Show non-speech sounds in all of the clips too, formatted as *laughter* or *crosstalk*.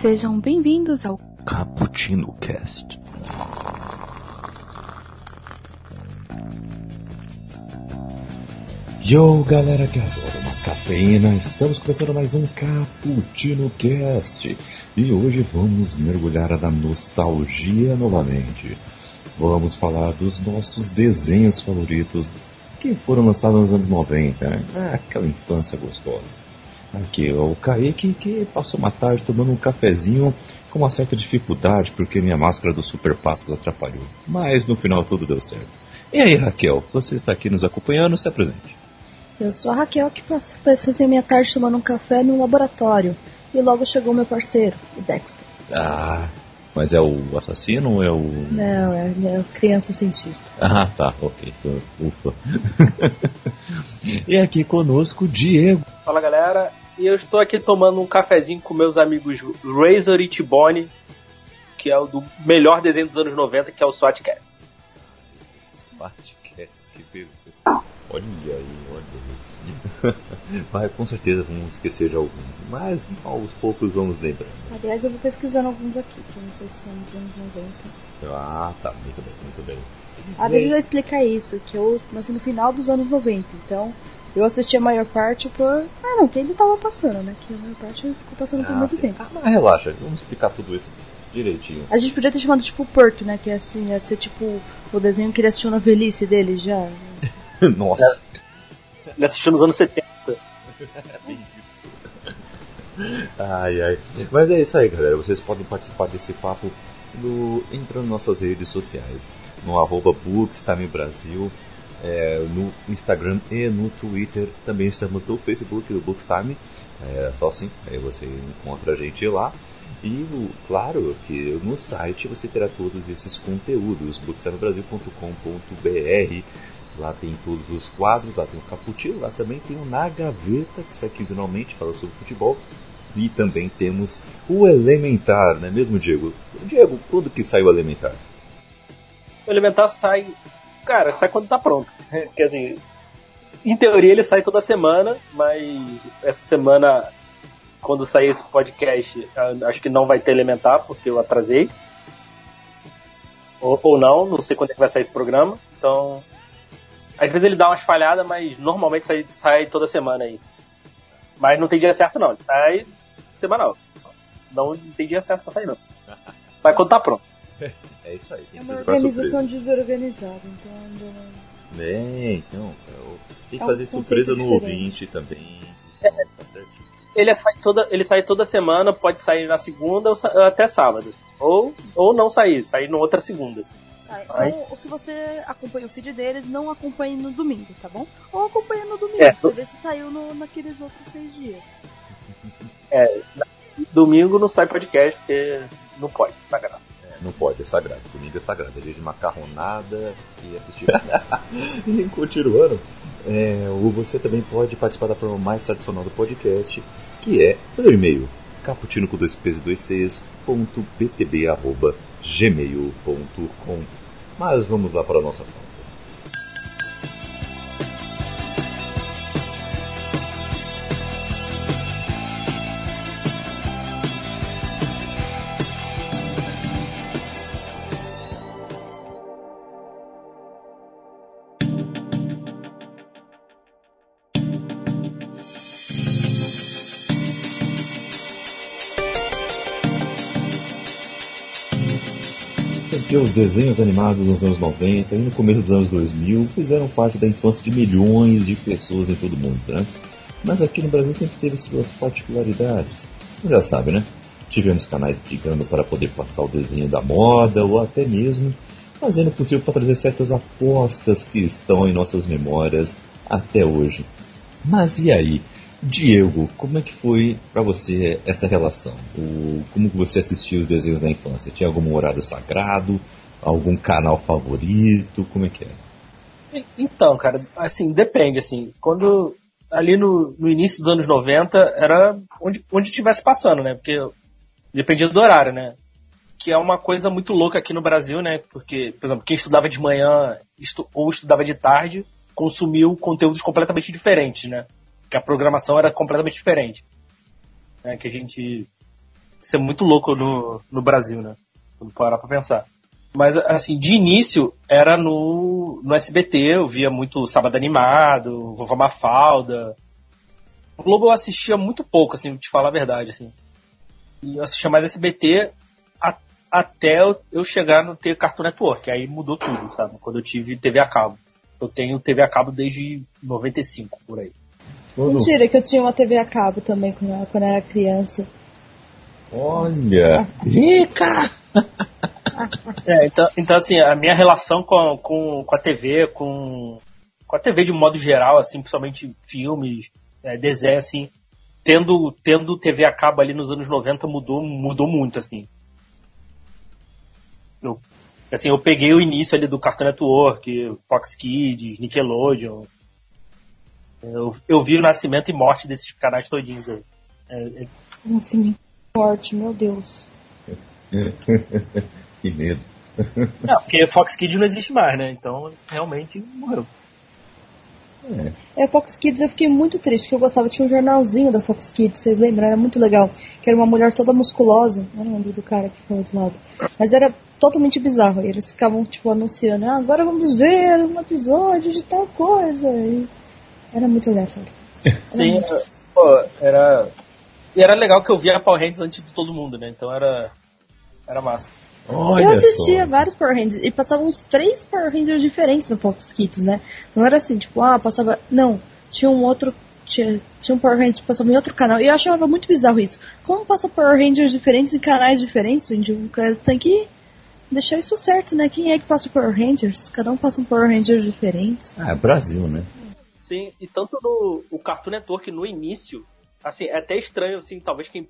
Sejam bem-vindos ao Cappuccino Cast. Yo, galera que adora uma cafeína, estamos começando mais um Cappuccino Cast e hoje vamos mergulhar na nostalgia novamente. Vamos falar dos nossos desenhos favoritos que foram lançados nos anos 90, né? Ah, aquela infância gostosa. Aqui, o Kaique que passou uma tarde tomando um cafezinho com uma certa dificuldade porque minha máscara do Super Patos atrapalhou. Mas no final tudo deu certo. E aí, Raquel, você está aqui nos acompanhando? Se apresente. Eu sou a Raquel que passei minha tarde tomando um café no laboratório. E logo chegou meu parceiro, o Dexter. Ah, mas é o assassino ou é o. Não, é, é criança cientista. Ah, tá, ok. Ufa. *laughs* e aqui conosco, Diego. Fala galera, e eu estou aqui tomando um cafezinho com meus amigos Razor e T-Bone, que é o do melhor desenho dos anos 90, que é o SWAT Cats. SWAT Cats, que perfeito. Olha aí, olha aí. *laughs* Mas com certeza vamos esquecer de algum. Mas aos poucos vamos lembrando. Aliás, eu vou pesquisando alguns aqui, que eu não sei se são dos anos 90. Ah, tá, muito bem, muito bem. Ah, eu explicar isso, que eu nasci no final dos anos 90, então eu assisti a maior parte por. Ah, não, que ele tava passando, né? Que a maior parte ficou passando por Ah, muito sim. tempo. Ah, mas relaxa, vamos explicar tudo isso direitinho. A gente podia ter chamado tipo Porto, né? Que assim, ia ser tipo o desenho que ele assistiu na velhice dele já. *laughs* Nossa. Ele assistiu nos anos 70. *laughs* Ai, ai. Mas é isso aí, galera. Vocês podem participar desse papo no, entrando nas nossas redes sociais. No arroba Bookstime Brasil, é, no Instagram e no Twitter. Também estamos no Facebook do Bookstime. É só assim, aí você encontra a gente lá. E, claro, que no site você terá todos esses conteúdos, bookstimebrasil.com.br. Lá tem todos os quadros, lá tem o Caputino, lá também tem o Na Gaveta, que sai quinzenalmente, fala sobre futebol. E também temos o Elementar, não é mesmo, Diego? Diego, quando que sai o Elementar? O Elementar sai. Cara, sai quando tá pronto. *laughs* Quer dizer, em teoria ele sai toda semana, mas essa semana, quando sair esse podcast, acho que não vai ter Elementar, porque eu atrasei. Ou, ou não, não sei quando é que vai sair esse programa. Então. Às vezes ele dá umas falhadas, mas normalmente sai, sai toda semana aí. Mas não tem dia certo não, ele sai semanal. Não tem dia certo pra sair não. *laughs* Sai quando tá pronto. É isso aí. tem É uma organização desorganizada, então ainda não. surpresa. É, então, tem que É um fazer conceito surpresa no diferente. ouvinte também. Tá certinho. Ele sai toda, ele sai toda semana, pode sair na segunda ou até sábado. Ou, ou não sair, sair na outra segunda. assim. Tá, então, se você acompanha o feed deles, não acompanhe no domingo, tá bom? Ou acompanha no domingo, É. você vê se saiu no, naqueles outros seis dias. Domingo não sai podcast, porque não pode, tá gravado. É, não pode, é sagrado. Domingo é sagrado. É dia de macarronada e assistir. e *laughs* continuando, é, o- você também pode participar da forma mais tradicional do podcast, que é pelo e-mail caputino com dois p's e dois c's, ponto btb, arroba, gmail.com. Mas vamos lá para a nossa pauta. Porque os desenhos animados nos anos 90 e no começo dos anos 2000 fizeram parte da infância de milhões de pessoas em todo o mundo, né? Mas aqui no Brasil sempre teve suas particularidades. Você já sabe, né? Tivemos canais brigando para poder passar o desenho da moda ou até mesmo fazendo o possível para trazer certas apostas que estão em nossas memórias até hoje. Mas e aí? Diego, como é que foi pra você essa relação? O, como que você assistia os desenhos na infância? Tinha algum horário sagrado? Algum canal favorito? Como é que é? Então, cara, assim, depende, assim, quando ali no, no início dos anos 90 era onde, onde tivesse passando, né? Porque dependia do horário, né? Que é uma coisa muito louca aqui no Brasil, né? Porque, por exemplo, quem estudava de manhã estu- ou estudava de tarde consumiu conteúdos completamente diferentes, né? Que a programação era completamente diferente. Né? Que a gente. Isso é muito louco no, no Brasil, né? Quando parar pra pensar. Mas, assim, de início era no, no SBT, eu via muito Sábado Animado, Vovó Mafalda. O Globo eu assistia muito pouco, assim, te falar a verdade, assim. E eu assistia mais SBT a, até eu, chegar no ter Cartoon Network, aí mudou tudo, sabe? Quando eu tive TV a cabo. Eu tenho TV a cabo desde 95, por aí. Mentira, que eu tinha uma TV a cabo também quando eu, quando eu era criança. Olha! Rica! É, então, então, assim, a minha relação com, com, com a TV, com, com a TV de modo geral, assim, principalmente filmes, é, desenho, assim, tendo, tendo TV a cabo ali nos anos 90 mudou, mudou muito, assim. Eu, assim, eu peguei o início ali do Cartoon Network, Fox Kids, Nickelodeon. Eu, eu vi o nascimento e morte desses canais todinhos aí. É, é... Nascimento e morte, meu Deus. *laughs* que medo. Não, porque Fox Kids não existe mais, né? Então, realmente, morreu. É. é, Fox Kids eu fiquei muito triste, porque eu gostava, tinha um jornalzinho da Fox Kids, vocês lembram? Era muito legal. Que era uma mulher toda musculosa, eu não lembro do cara que falou do lado. Mas era totalmente bizarro. E eles ficavam, tipo, anunciando, ah, agora vamos ver um episódio de tal coisa. E era muito aleatório. *laughs* Era Sim, muito... Pô, era. E era legal que eu via Power Rangers antes de todo mundo, né? Então era. Era massa. Olha eu assistia só. vários Power Rangers e passavam uns três Power Rangers diferentes no Fox Kids, né? Não era assim, tipo, ah, passava. Não, tinha um outro. Tinha, tinha um Power Ranger que passava em outro canal. E eu achava muito bizarro isso. Como passa Power Rangers diferentes em canais diferentes, gente? Tem que deixar isso certo, né? Quem é que passa Power Rangers? Cada um passa um Power Ranger diferente. Ah, é Brasil, né? Sim, e tanto no o Cartoon Network no início, assim, é até estranho, assim, talvez quem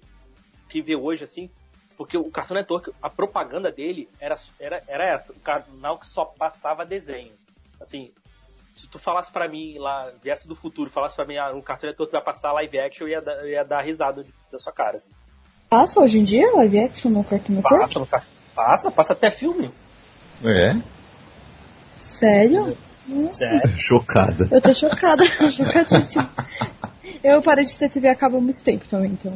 que vê hoje, assim, porque o Cartoon Network, a propaganda dele era, era, era essa, o canal que só passava desenho. Assim, se tu falasse para mim lá, viesse do futuro, falasse para mim, ah, um Cartoon Network vai passar live action, eu ia, dar, eu ia dar risada da sua cara. Assim. Passa hoje em dia live action no Cartoon Network? Passa, passa, passa até filme. É? Sério? Sério? Chocada. Eu tô chocada, *laughs* chocadíssima. Eu parei de ter TV a cabo há muito tempo também, então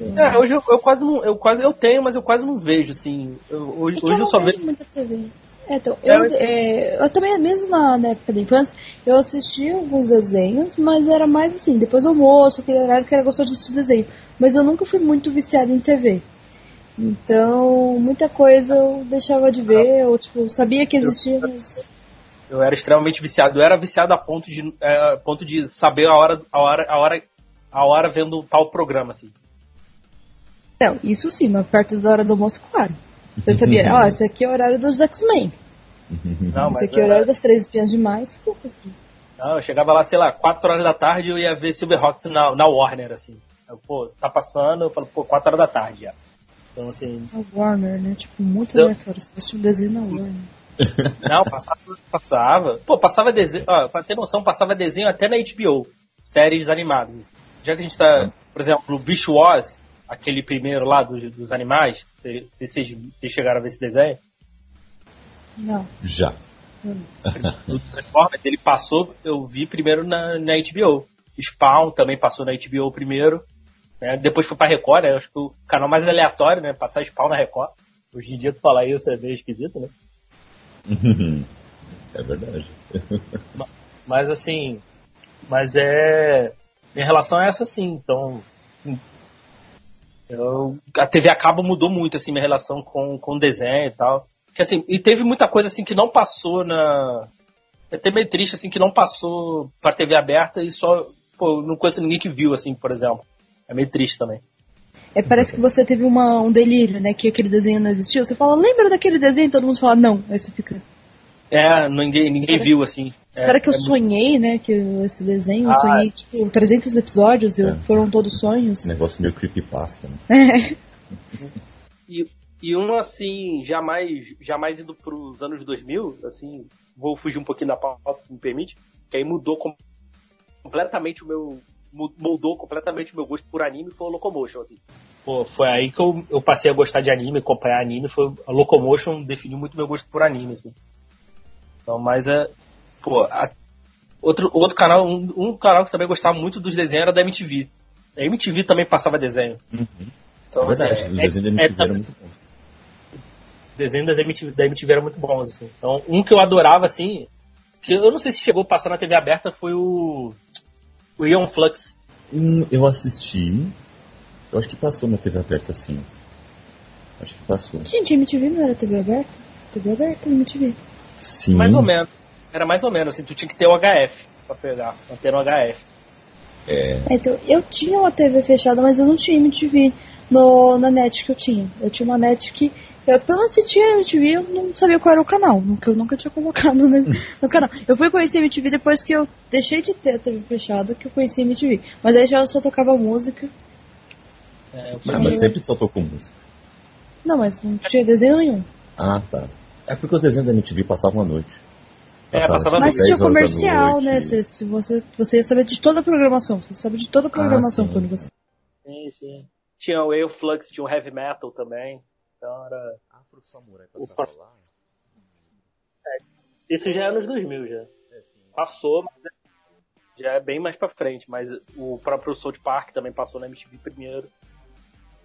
é, hoje eu, eu, quase não. Eu quase eu tenho, mas eu quase não vejo, assim. Eu, hoje, é hoje eu só vejo. Muita TV. É, então, é, eu, é, eu também, mesmo na, na, época da infância, eu assisti alguns desenhos, mas era mais assim, depois do almoço, aquele horário que era gostoso de assistir desenho. Mas eu nunca fui muito viciado em TV. Então, muita coisa eu deixava de ver, ou tipo, sabia que existia, mas... Eu era extremamente viciado. Eu era viciado a ponto de, é, a ponto de saber a hora, a hora, a hora, a hora vendo tal programa, assim. Não, isso sim, mas perto da hora do almoço, claro. Você sabia, *laughs* ó, oh, esse aqui é o horário dos X-Men. Esse aqui é o horário das três espiãs demais. Não, eu chegava lá, sei lá, 4 horas da tarde eu ia ver Silverhawks na, na Warner, assim. Eu, pô, tá passando, eu falo, pô, 4 horas da tarde já. Então, assim... A Warner, né? Tipo, muito então... aleatório. Se fosse um desenho na Warner. *laughs* Não, passava, passava. Pô, passava desenho, ó, pra ter noção, passava desenho até na HBO. Séries animadas. Já que a gente tá, por exemplo, no Beast Wars, aquele primeiro lá dos, dos animais? Vocês, vocês chegaram a ver esse desenho? Não. Já. O Transformers, ele passou, eu vi primeiro na, na HBO. Spawn também passou na HBO primeiro. Né? Depois foi pra Record, né? acho que o canal mais aleatório, né? Passar Spawn na Record. Hoje em dia tu falar isso é meio esquisito, né? *laughs* é verdade. Mas assim, mas é. Em relação a essa sim, então eu, a TV a cabo mudou muito, assim, minha relação com, com o desenho e tal. Que, assim, e teve muita coisa, assim, que não passou na... É até meio triste, assim, que não passou pra TV aberta e só... Pô, não conheço ninguém que viu, assim, por exemplo. É meio triste também. É, parece que você teve uma, um delírio, né? Que aquele desenho não existiu. Você fala, lembra daquele desenho? Todo mundo fala, não. Aí você fica... É, ninguém, ninguém viu, assim. É, Será que eu é sonhei, né, que esse desenho, ah, eu sonhei, tipo, 300 episódios, é. foram todos sonhos. Negócio meio creepypasta, né? É. *laughs* e, e um, assim, jamais, jamais indo pros anos 2000, assim, vou fugir um pouquinho da pauta, se me permite, que aí mudou com, completamente o meu, moldou completamente o meu gosto por anime foi o Locomotion, assim. Pô, foi aí que eu, eu passei a gostar de anime, acompanhar anime, foi, a Locomotion definiu muito meu gosto por anime, assim. Então, mas é. Pô, a, Outro, outro canal, um, um, canal que também gostava muito dos desenhos era da MTV. A MTV também passava desenho. Uhum. Então, é verdade, é, o desenho da MTV é, era muito bom. Desenho das MTV, da MTV era muito bom, assim. Então, um que eu adorava, assim, que eu não sei se chegou a passar na TV aberta, foi o. O Ion Flux. Hum, eu assisti. Eu acho que passou na TV aberta, sim. Acho que passou. Gente, MTV não era TV aberta? TV aberta, MTV. Sim. Mais ou menos. Era mais ou menos, assim, tu tinha que ter o HF pra pegar, pra ter um HF. É. Então, eu tinha uma TV fechada, mas eu não tinha MTV no, na net que eu tinha. Eu tinha uma net que. Eu, pelo menos se tinha MTV, eu não sabia qual era o canal, que eu nunca tinha colocado no, *laughs* no canal. Eu fui conhecer MTV depois que eu deixei de ter a TV fechada, que eu conheci MTV. Mas aí já só tocava música. É, ah, mas sempre só tocou música. Não, mas não tinha desenho nenhum. Ah, tá. É porque os desenhos da MTV passavam à noite. É, passava Mas tinha comercial, né? Se, se, você, você ia saber de toda a programação. Você sabe de toda a programação ah, quando você. Sim, sim. Tinha o Flux, tinha o Heavy Metal também. Então era. Afro Samurai passava o... lá. É, isso já é anos 2000 já. É, passou, mas já é bem mais pra frente. Mas o próprio South Park também passou na MTV primeiro.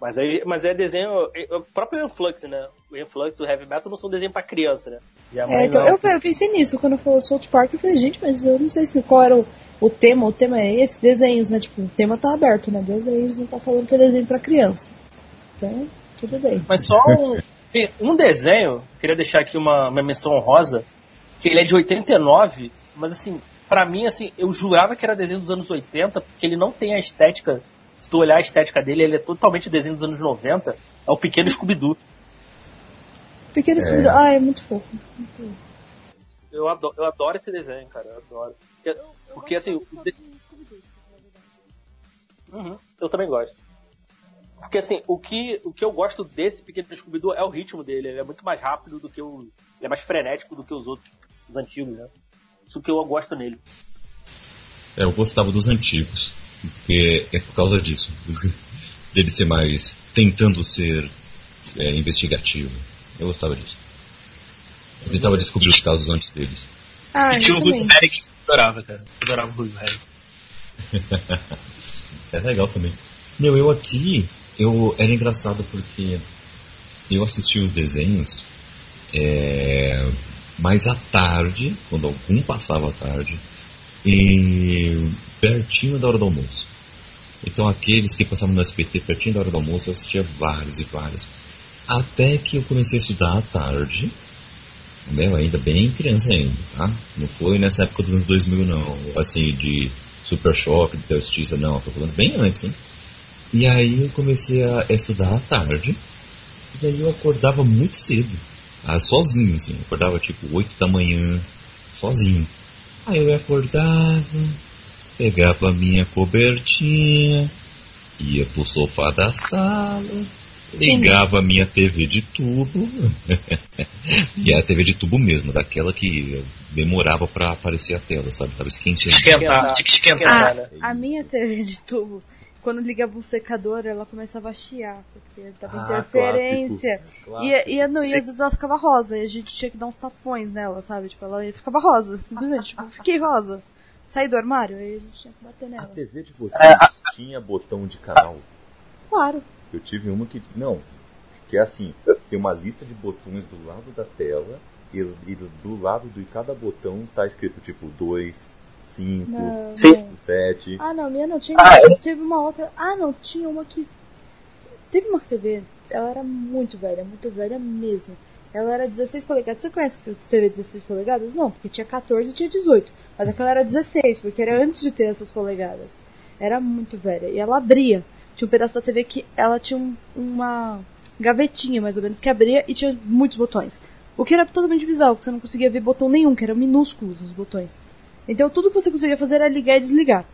Mas, aí, mas é desenho. É, o próprio Influx, né? O Influx, o Heavy Metal não são desenho pra criança, né? É, então, eu, eu, pensei nisso quando falou South Park. Eu falei, gente, mas eu não sei se qual era o, o tema. O tema é esse, desenhos, né? Tipo, o tema tá aberto, né? Desenhos não tá falando que é desenho pra criança. Então, tudo bem. Mas só um, *laughs* um desenho, queria deixar aqui uma, uma menção honrosa, que ele é de 89, mas assim, pra mim, assim, eu jurava que era desenho dos anos 80, porque ele não tem a estética se tu olhar a estética dele, ele é totalmente desenho dos anos 90, é o pequeno Scooby-Doo. Pequeno é. Scooby-Doo, ah, é muito fofo. Eu adoro, eu adoro esse desenho, cara, eu adoro. Porque, porque assim. De... Uhum, eu também gosto. Porque assim, o que, o que eu gosto desse pequeno Scooby-Doo é o ritmo dele. Ele é muito mais rápido do que o. Ele é mais frenético do que os outros, os antigos, né? Isso que eu gosto nele. É, eu gostava dos antigos. Porque é por causa disso. *laughs* Dele ser mais. tentando ser é, investigativo. Eu gostava disso. Eu tentava descobrir os casos antes deles. Ah, e tinha o Ruivo Harry que adorava, cara. Adorava o Ruivo Harry. *laughs* é legal também. Meu, eu aqui, eu era engraçado porque eu assisti os desenhos é, mais à tarde, quando algum passava à tarde, e pertinho da hora do almoço. Então aqueles que passavam no SPT pertinho da hora do almoço, eu assistia vários e vários. Até que eu comecei a estudar à tarde, meu, ainda bem criança ainda, tá? Não foi nessa época dos anos 2000 não, assim, de Super Choque, de Justiça, não, tô falando bem antes, hein? E aí eu comecei a estudar à tarde, e daí eu acordava muito cedo, ah, sozinho, assim, eu acordava tipo 8 da manhã, sozinho. Aí eu acordava, pegava a minha cobertinha, ia pro sofá da sala, ligava a minha TV de tubo, *laughs* e a TV de tubo mesmo, daquela que demorava para aparecer a tela, sabe? Tava esquentando. Esquentar, tinha que esquentar, né? A minha TV de tubo, quando ligava o secador, ela começava a chiar, porque tava ah, interferência. Clássico, clássico. E, e, não, e às vezes ela ficava rosa, e a gente tinha que dar uns tapões nela, sabe? Tipo, ela ficava rosa, simplesmente, tipo, fiquei rosa sair do armário, aí a gente tinha que bater nela. A TV de vocês é, tinha botão de canal? Claro. Eu tive uma que. Não. Que é assim, tem uma lista de botões do lado da tela e, e do lado de cada botão tá escrito tipo 2, 5, 7. Ah não, minha não tinha. Ah, é? Teve uma outra. Ah não, tinha uma que. Teve uma TV, ela era muito velha, muito velha mesmo. Ela era 16 polegadas. Você conhece TV 16 polegadas? Não, porque tinha 14 e tinha 18. Mas aquela era 16, porque era antes de ter essas polegadas. Era muito velha. E ela abria. Tinha um pedaço da TV que ela tinha um, uma gavetinha, mais ou menos, que abria e tinha muitos botões. O que era totalmente bizarro, porque você não conseguia ver botão nenhum, que eram minúsculos os botões. Então tudo que você conseguia fazer era ligar e desligar.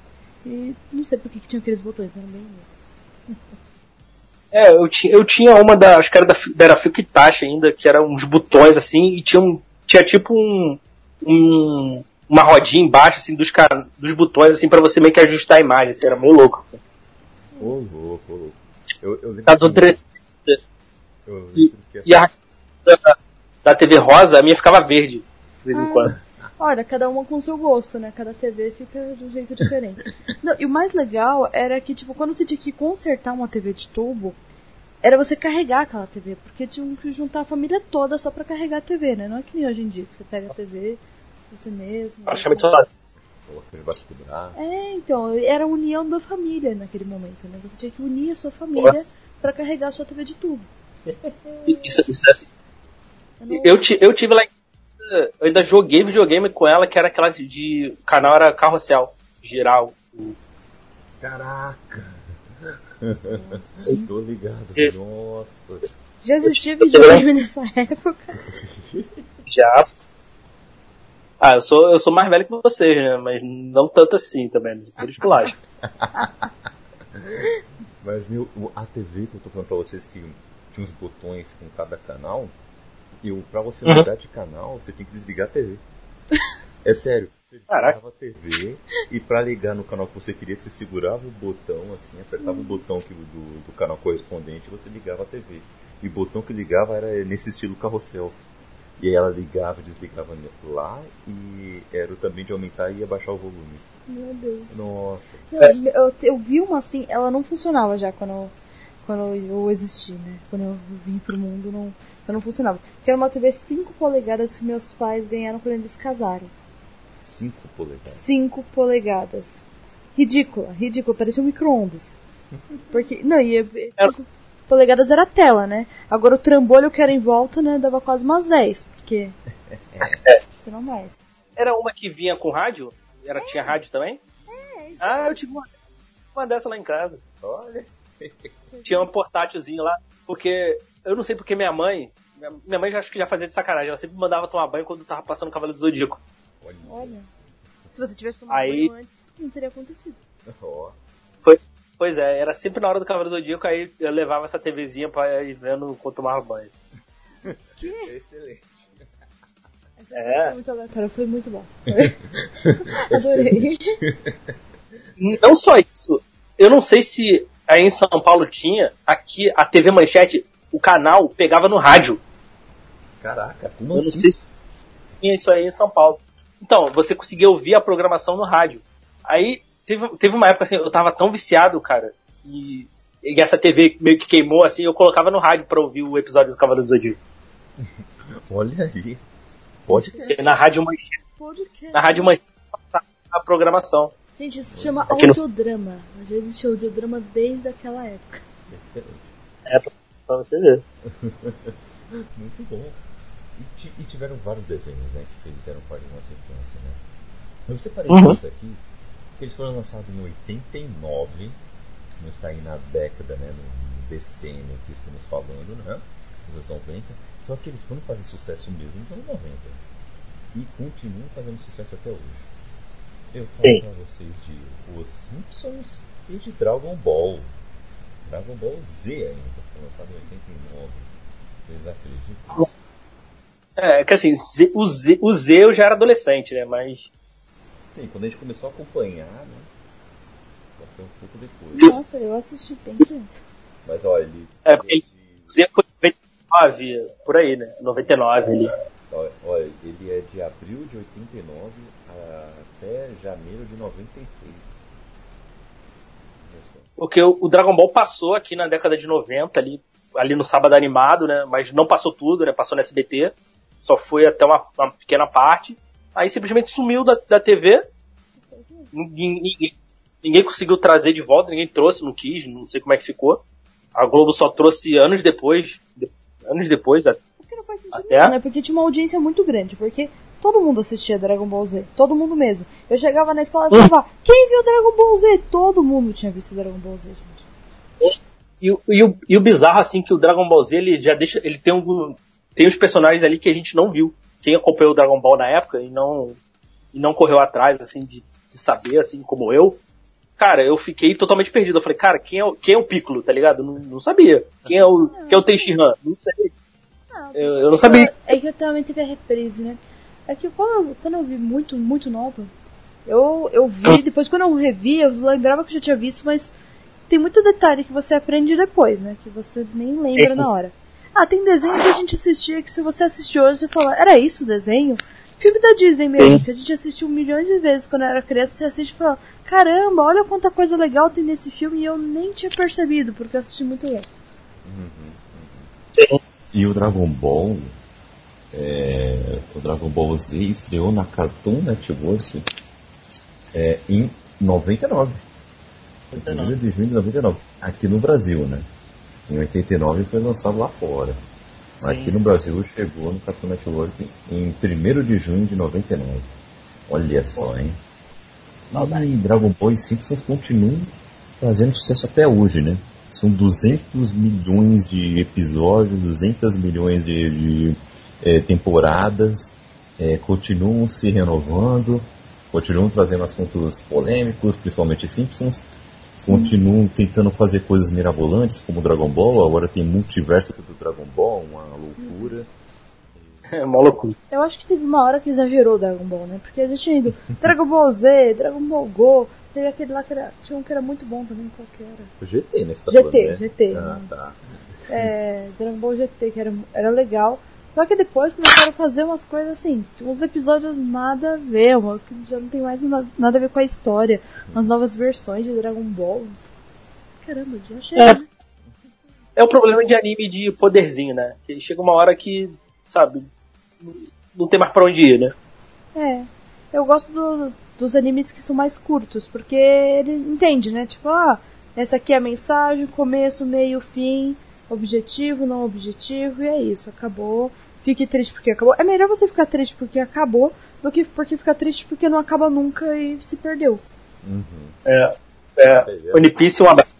E não sei por que, que tinha aqueles botões, eram bem É, eu, tinha, eu tinha uma da. Acho que era da, da Taxa ainda, que eram uns botões assim, e tinha, um, tinha tipo um. um uma rodinha embaixo, assim, dos, dos botões, assim, para você meio que ajustar a imagem, assim, era meio louco. Ô, louco, ô, louco. Eu, eu tá do tre... E, e a da, da TV rosa, a minha ficava verde, de vez em quando. Olha, cada uma com seu gosto, né? Cada TV fica de um jeito diferente. *laughs* Não, e o mais legal era que, tipo, quando você tinha que consertar uma TV de tubo, era você carregar aquela TV, porque tinha que juntar a família toda só pra carregar a TV, né? Não é que nem hoje em dia, que você pega a TV você mesmo. Praticamente debaixo do braço. É, então, era a união da família naquele momento, né? Você tinha que unir a sua família pra carregar a sua TV de tubo. Isso, isso é Eu não- Eu, eu tive lá em casa, eu ainda joguei videogame com ela, que era aquela de. O canal era carrossel, geral. Caraca! *laughs* Tô ligado. É. Nossa. Já existia videogame nessa época? *laughs* Já. Ah, eu sou, eu sou mais velho que vocês, né? Mas não tanto assim também. Por isso que eu acho. Mas meu, o- a TV que eu tô falando pra vocês que tinha uns botões com cada canal, eu, pra você Uhum. mudar de canal, você tem que desligar a TV. É sério. Você Caraca. desligava a TV e pra ligar no canal que você queria, você segurava o botão assim, apertava o botão que, do, do canal correspondente e você ligava a TV. E o botão que ligava era nesse estilo carrossel. E aí ela ligava e desligava lá e era o também de aumentar e abaixar o volume. Meu Deus. Nossa. Eu, eu, eu vi uma assim, ela não funcionava já quando eu, quando eu existi, né? Quando eu vim pro mundo, não, ela não funcionava. Que era uma TV 5 polegadas que meus pais ganharam quando eles casaram. 5 polegadas. 5 polegadas. Ridícula, ridícula, parecia um micro-ondas. Porque, não, e 5 polegadas era a tela, né? Agora o trambolho que era em volta, né, dava quase umas 10, porque... Se *laughs* não mais. Era uma que vinha com rádio? Era, Tinha rádio também? Ah, eu tive uma, uma dessa lá em casa. Olha. *laughs* Tinha um portátilzinho lá, porque eu não sei porque minha mãe, minha, mãe já acho que já fazia de sacanagem, ela sempre mandava tomar banho quando tava passando o Cavalo do Zodíaco. Olha. Olha. Se você tivesse tomado Aí- banho antes, não teria acontecido. Ó. Pois é, era sempre na hora do Cavalo do Zodíaco, aí eu levava essa TVzinha pra ir vendo enquanto tomava banho. *laughs* Que? Excelente. Essa É. foi muito aleatória, foi muito bom. *laughs* Adorei. Não só isso, eu não sei se aí em São Paulo tinha, aqui a TV Manchete, o canal pegava no rádio. Caraca, como Eu não assim? sei se tinha isso aí em São Paulo. Então, você conseguia ouvir a programação no rádio. Aí, teve, teve uma época assim, eu tava tão viciado, cara, e, e essa TV meio que queimou, assim, eu colocava no rádio pra ouvir o episódio do Cavaleiro do Zodíaco. *laughs* Olha aí. Pode E Na rádio Manchete, Podcast. na rádio Manchete a programação. Gente, isso se chama Aqui no- audiodrama. Já existe audiodrama desde aquela época. Excelente. Pra você ver. *laughs* Muito bom. E, e tiveram vários desenhos, né? Que fizeram parte da nossa infância, né? Eu separei Uhum. isso aqui, que eles foram lançados em 89, não está aí na década, né? No decênio que estamos falando, né? Nos anos 90. Só que eles foram fazer sucesso mesmo nos anos 90. E continuam fazendo sucesso até hoje. Eu falo Sim. pra vocês de Os Simpsons e de Dragon Ball. Dragon Ball Z ainda, lançado em 89. Vocês acreditam? É, que assim, Z- o, Z, o Z eu já era adolescente, né? Mas. Sim, quando a gente começou a acompanhar, né? Só foi um pouco depois. Nossa, eu assisti bem criança. Mas olha, ele. É, porque ele- O Z foi 99, por aí, né? 99 ali. olha, olha, ele é de abril de 89 até janeiro de 96. Porque o, Dragon Ball passou aqui na década de 90, ali, ali no sábado animado, né? Mas não passou tudo, né? Passou no SBT. Só foi até uma, uma pequena parte. Aí simplesmente sumiu da, da TV. Ninguém, ninguém, ninguém conseguiu trazer de volta, ninguém trouxe, não quis, não sei como é que ficou. A Globo só trouxe anos depois. de- anos depois, Porque não faz sentido Até? nenhum, né? Porque tinha uma audiência muito grande. Porque todo mundo assistia Dragon Ball Z. Todo mundo mesmo. Eu chegava na escola e *laughs* falava, quem viu Dragon Ball Z? Todo mundo tinha visto Dragon Ball Z, gente. E, o- e, o, e o bizarro, assim, que o Dragon Ball Z, ele já deixa. Ele tem um. Tem os personagens ali que a gente não viu. Quem acompanhou o Dragon Ball na época e não. E não correu atrás, assim, de, de saber, assim, como eu. Cara, eu fiquei totalmente perdido. Eu falei, cara, quem é o, quem é o Piccolo, tá ligado? Não, não sabia. Quem é o, quem é o Tenshinhan? Não sei. Ah, Eu, eu não sabia. É que eu também teve a reprise, né? É que quando, eu- quando eu vi muito, muito nova, eu, eu vi, depois quando eu revi, eu lembrava que eu já tinha visto, mas tem muito detalhe que você aprende depois, né? Que você nem lembra na hora. Ah, tem desenho que a gente assistia que se você assistir hoje, você fala, era isso o desenho? Filme da Disney mesmo, que a gente assistiu milhões de vezes quando era criança, você assiste e fala, caramba, olha quanta coisa legal tem nesse filme e eu nem tinha percebido, porque eu assisti muito bem. Uhum. E o Dragon Ball, é, o Dragon Ball Z estreou na Cartoon Network é, em 99. 99. de junho de 99. Aqui no Brasil, né? Em 89 foi lançado lá fora. Sim, Aqui no Brasil chegou no Cartoon Network em 1 de junho de 99. Olha só, hein? E Dragon Ball e Simpsons continuam fazendo sucesso até hoje, né? São 200 milhões de episódios, 200 milhões de, de é, temporadas, é, continuam se renovando, continuam trazendo assuntos polêmicos, principalmente Simpsons, continuam tentando fazer coisas mirabolantes como Dragon Ball, agora tem multiverso do Dragon Ball, uma loucura. É uma loucura. Eu acho que teve uma hora que exagerou Dragon Ball, né? Porque a gente indo Dragon Ball Z, Dragon Ball Go, teve aquele lá que era, tinha um que era muito bom também, qual que era? O GT, né? Tá GT, falando, né? GT. Ah, né? tá. É, Dragon Ball GT, que era, era legal. Só que depois começaram a fazer umas coisas assim, uns episódios nada a ver, uma, que já não tem mais nada, nada, a ver com a história. Umas novas versões de Dragon Ball. Caramba, já chega, é. né? É o problema de anime de poderzinho, né? Que chega uma hora que, sabe, não tem mais pra onde ir, né? É. Eu gosto do, dos animes que são mais curtos, porque ele entende, né? Tipo, ah, essa aqui é a mensagem, começo, meio, fim, objetivo, não objetivo, e é isso, acabou fique triste porque acabou. É melhor você ficar triste porque acabou do que porque ficar triste porque não acaba nunca e se perdeu. Uhum. É, é, One Piece um abraço.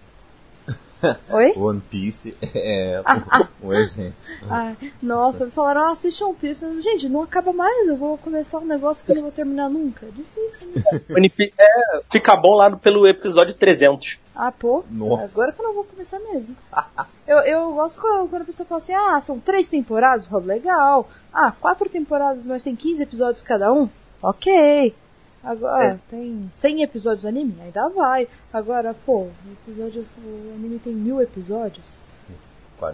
*laughs* Oi? One Piece *laughs* é ah, ah, um exemplo. Ai, nossa, falaram, ah, assiste One Piece. Gente, não acaba mais, eu vou começar um negócio que eu não vou terminar nunca. É difícil, né? One Piece é, fica bom lá pelo episódio 300. Ah, pô, Nossa. agora que eu não vou começar mesmo. *laughs* eu, eu gosto quando, quando a pessoa fala assim, ah, são três temporadas, roda legal. Ah, quatro temporadas, mas tem 15 episódios cada um? Ok. Agora, é. tem 100 episódios do anime? Ainda vai. Agora, pô, o, episódio, o anime tem mil episódios.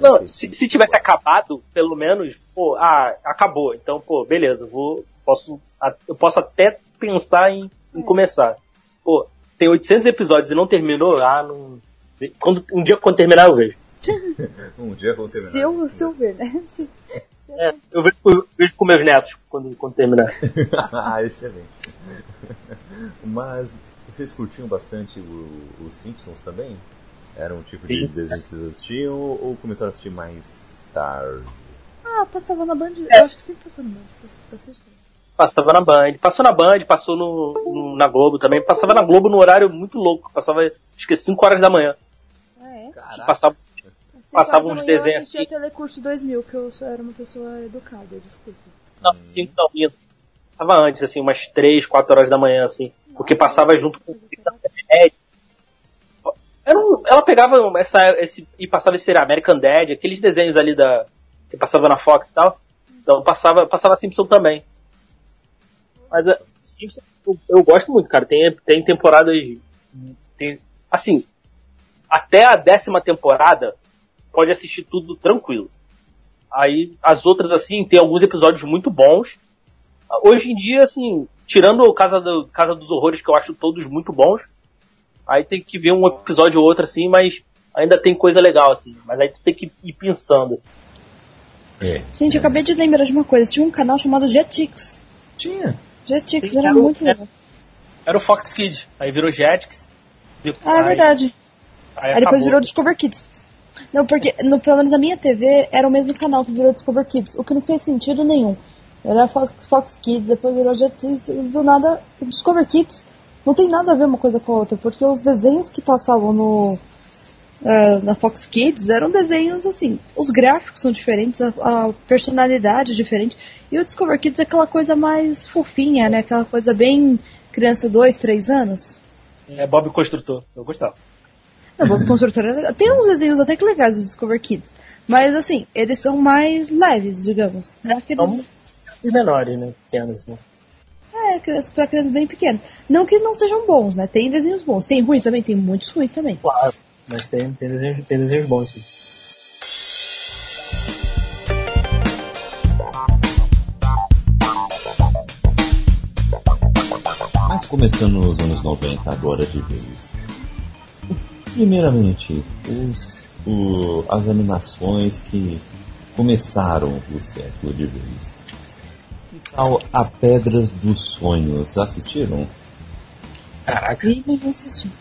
Não, se, se tivesse acabado, pelo menos, pô, ah, acabou. Então, pô, beleza, vou, posso, eu posso até pensar em, em é. começar. Pô, tem 800 episódios e não terminou, ah, não. Quando, um dia quando terminar eu vejo. *laughs* um dia quando terminar. Se eu, se eu ver, né? *laughs* Se, se é, eu vejo, eu vejo com meus netos quando, quando terminar. *laughs* ah, excelente. Mas vocês curtiam bastante os Simpsons também? Era um tipo de Sim. desenho que vocês assistiam ou começaram a assistir mais tarde? Ah, passava na Band. É. Eu acho que sempre passou na Band. Passava Passava na Band. Passou na Band, passou no, no, na Globo também. Passava na Globo no horário muito louco. Passava, acho que 5 horas da manhã. Ah, é? Passava, passava uns desenhos. Eu assistia assim. Telecurso 2000, que eu só era uma pessoa educada, desculpa. Não, 5 não, minto. Passava antes, assim, umas 3, 4 horas da manhã, assim. Porque passava junto com o era um, ela pegava essa, esse, e passava esse American Dad, aqueles desenhos ali da, que passava na Fox e tal. Então passava, passava Simpson também. Mas a Simpsons eu, eu, gosto muito, cara. Tem, tem temporadas. Tem, assim, até a décima temporada pode assistir tudo tranquilo. Aí as outras, assim, tem alguns episódios muito bons. Hoje em dia, assim, tirando o Casa, do, Casa dos Horrores, que eu acho todos muito bons, aí tem que ver um episódio ou outro, assim, mas ainda tem coisa legal, assim. Mas aí tu tem que ir pensando, assim. É. Gente, eu acabei de lembrar de uma coisa. Tinha um canal chamado Jetix. Tinha. Jetix era, era muito legal. Era o Fox Kids, aí virou Jetix. Ah, é verdade. Aí, aí depois virou Discover Kids. Não, porque no, pelo menos na minha TV era o mesmo canal que virou Discover Kids, o que não fez sentido nenhum. Era Fox, Fox Kids, depois virou Jetix, do nada, Discover Kids não tem nada a ver uma coisa com a outra, porque os desenhos que passavam no, uh, na Fox Kids eram desenhos assim, os gráficos são diferentes, a, a, personalidade é diferente, e o Discover Kids é aquela coisa mais fofinha, né? Aquela coisa bem criança 2, 3 anos. É Bob Construtor, eu gostava. Não, Bob Construtor é legal. Tem uns desenhos até que legais do Discover Kids, mas assim, eles são mais leves, digamos. É aqueles... São menores, né? Pequenos, né? É, pra crianças bem pequenas. Não que não sejam bons, né? Tem desenhos bons. Tem ruins também, tem muitos ruins também. Claro, mas tem, tem, desenhos, tem desenhos bons, sim. Começando nos anos 90 agora de vez. Primeiramente, os, o, as animações que começaram o século de vez. Ao A Pedras dos Sonhos, assistiram? Caraca. Mas não assisti.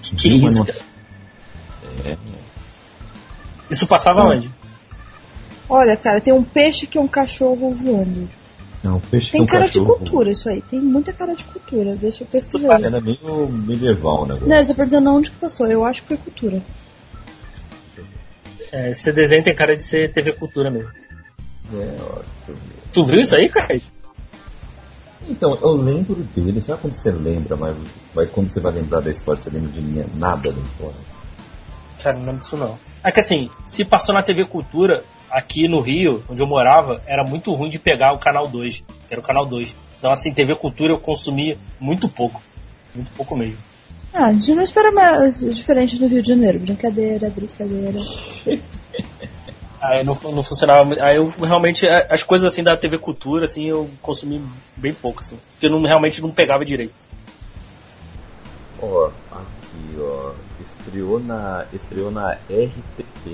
Que, que isso, cara? É, Isso passava Hum. onde? Olha, cara, tem um peixe que é um cachorro voando. Não, peixe Tem com cara de cachorro. cultura isso aí. Tem muita cara de cultura. Deixa eu pesquisar. faz- Era meio medieval negócio. Não, eu tô perguntando onde que passou. Eu acho que foi cultura. É, esse desenho tem cara de ser TV Cultura mesmo. É, ó. Tu viu isso aí, cara? Então, eu lembro dele, sabe quando você lembra, mas vai, quando você vai lembrar da história, você lembra de linha, nada da história? Cara, não lembro disso não. É que assim, se passou na TV Cultura, aqui no Rio, onde eu morava, era muito ruim de pegar o canal 2, que era o canal 2. Então assim, TV Cultura eu consumia muito pouco. Muito pouco mesmo. Ah, a gente não espera mais diferente do Rio de Janeiro. Brincadeira, brincadeira. *laughs* Aí não, não funcionava muito. Aí eu realmente, a- as coisas assim da TV Cultura, assim, eu consumi bem pouco, assim. Porque eu não, realmente não pegava direito. Ó, aqui, ó, estreou na, estreou na RTP.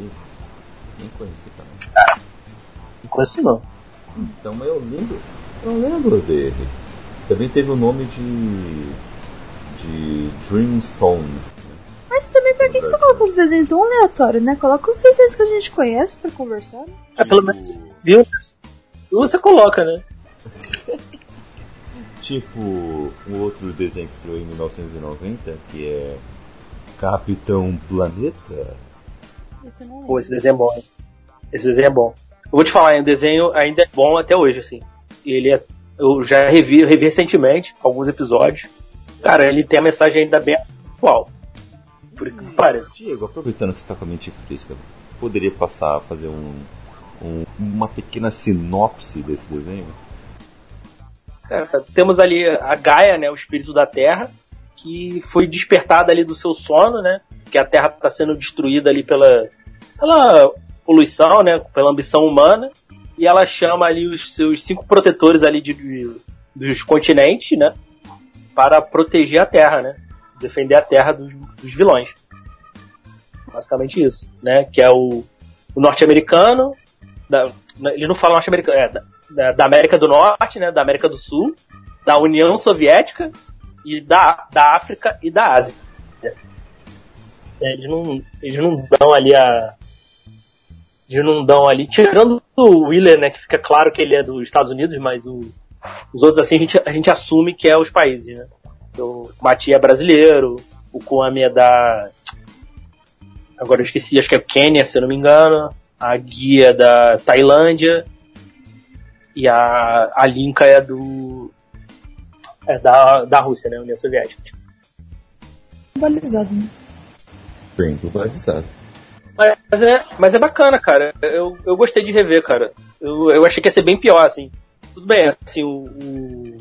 Nem conheci também. Não conheço não. Então, eu lembro, eu lembro dele. Também teve o nome de, de Dreamstone. Mas também pra que, que você coloca os desenhos tão aleatórios, né? Coloca os desenhos que a gente conhece pra conversar. né? É, pelo menos, viu? Você coloca, né? *laughs* Tipo, um outro desenho que estreou em 1990, que é Capitão Planeta. Esse não Pô, esse desenho é bom? Esse desenho é bom. Eu vou te falar, o desenho ainda é bom até hoje, assim. Ele é. Eu já revi, eu revi recentemente alguns episódios. Cara, ele tem a mensagem ainda bem atual. Por que parece. Diego, aproveitando que você está com a mente fresca, poderia passar a fazer um, um- uma pequena sinopse desse desenho? Cara, temos ali a Gaia, né, o espírito da Terra, que foi despertada ali do seu sono, né? Que a Terra está sendo destruída ali pela, pela poluição, né? Pela ambição humana. E ela chama ali os seus cinco protetores ali de, de- dos continentes, né? Para proteger a Terra, né? Defender a Terra dos, dos vilões. Basicamente isso, né? Que é o, o norte-americano, da- ele não fala norte-americano, é, da, da, América do Norte, né, da América do Sul, da União Soviética e da, da África e da Ásia. Eles, não, eles não dão ali a. Eles não dão ali. Tirando o Wheeler, né, que fica claro que ele é dos Estados Unidos, mas o, os outros assim a gente, a gente assume que é os países, né? O Mati é brasileiro, o Kwame é da. Agora eu esqueci, acho que é Quênia, se eu não me engano. A Guia é da Tailândia. E a, a Linka é do. É da, da Rússia, né? União Soviética. Globalizado, né? Bem globalizado. Mas, é, mas é bacana, cara. Eu, eu gostei de rever, cara. Eu, eu achei que ia ser bem pior, assim. Tudo bem, assim, o. o-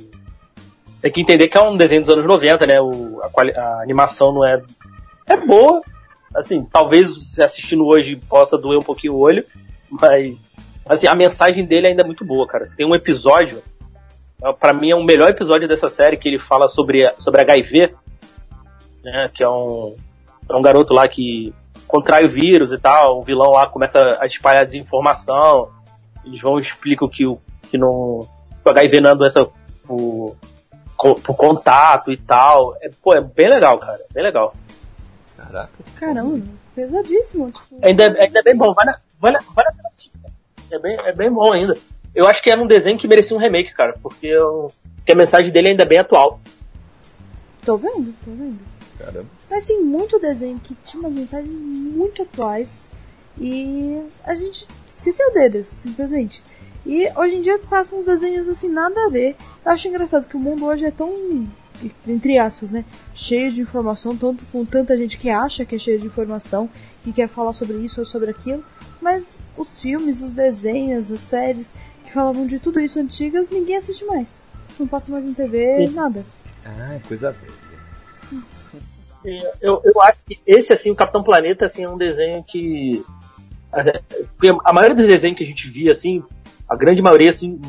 Tem que entender que é um desenho dos anos 90, né? O, a, quali- a animação não é. É boa. Assim, talvez assistindo hoje possa doer um pouquinho o olho, mas. Assim, a mensagem dele ainda é muito boa, cara. Tem um episódio. Pra mim é o melhor episódio dessa série que ele fala sobre, sobre HIV, né? Que é um, é um garoto lá que contrai o vírus e tal, o vilão lá começa a espalhar desinformação, eles vão e explicam que o, que não, o HIV não é doença por, por contato e tal. É, pô, é bem legal, cara, bem legal. Caraca. Caramba, pesadíssimo. Ainda, ainda é bem bom, vale, vale, vale a pena assistir. É bem, é bem bom ainda. Eu acho que era um desenho que merecia um remake, cara, porque, eu, porque a mensagem dele ainda é bem atual. Tô vendo, tô vendo. Caramba. Mas tem muito desenho que tinha umas mensagens muito atuais e a gente esqueceu deles, simplesmente. E hoje em dia passam uns desenhos assim, nada a ver. Eu acho engraçado que o mundo hoje é tão, entre aspas, né, cheio de informação, tanto com tanta gente que acha que é cheio de informação, que quer falar sobre isso ou sobre aquilo, mas os filmes, os desenhos, as séries que falavam de tudo isso antigas, ninguém assiste mais. Não passa mais na TV, Sim. nada. Ah, coisa velha. Eu, eu acho que esse, assim, o Capitão Planeta, assim, é um desenho que. porque A maioria dos desenhos que a gente via, assim, a grande maioria, assim,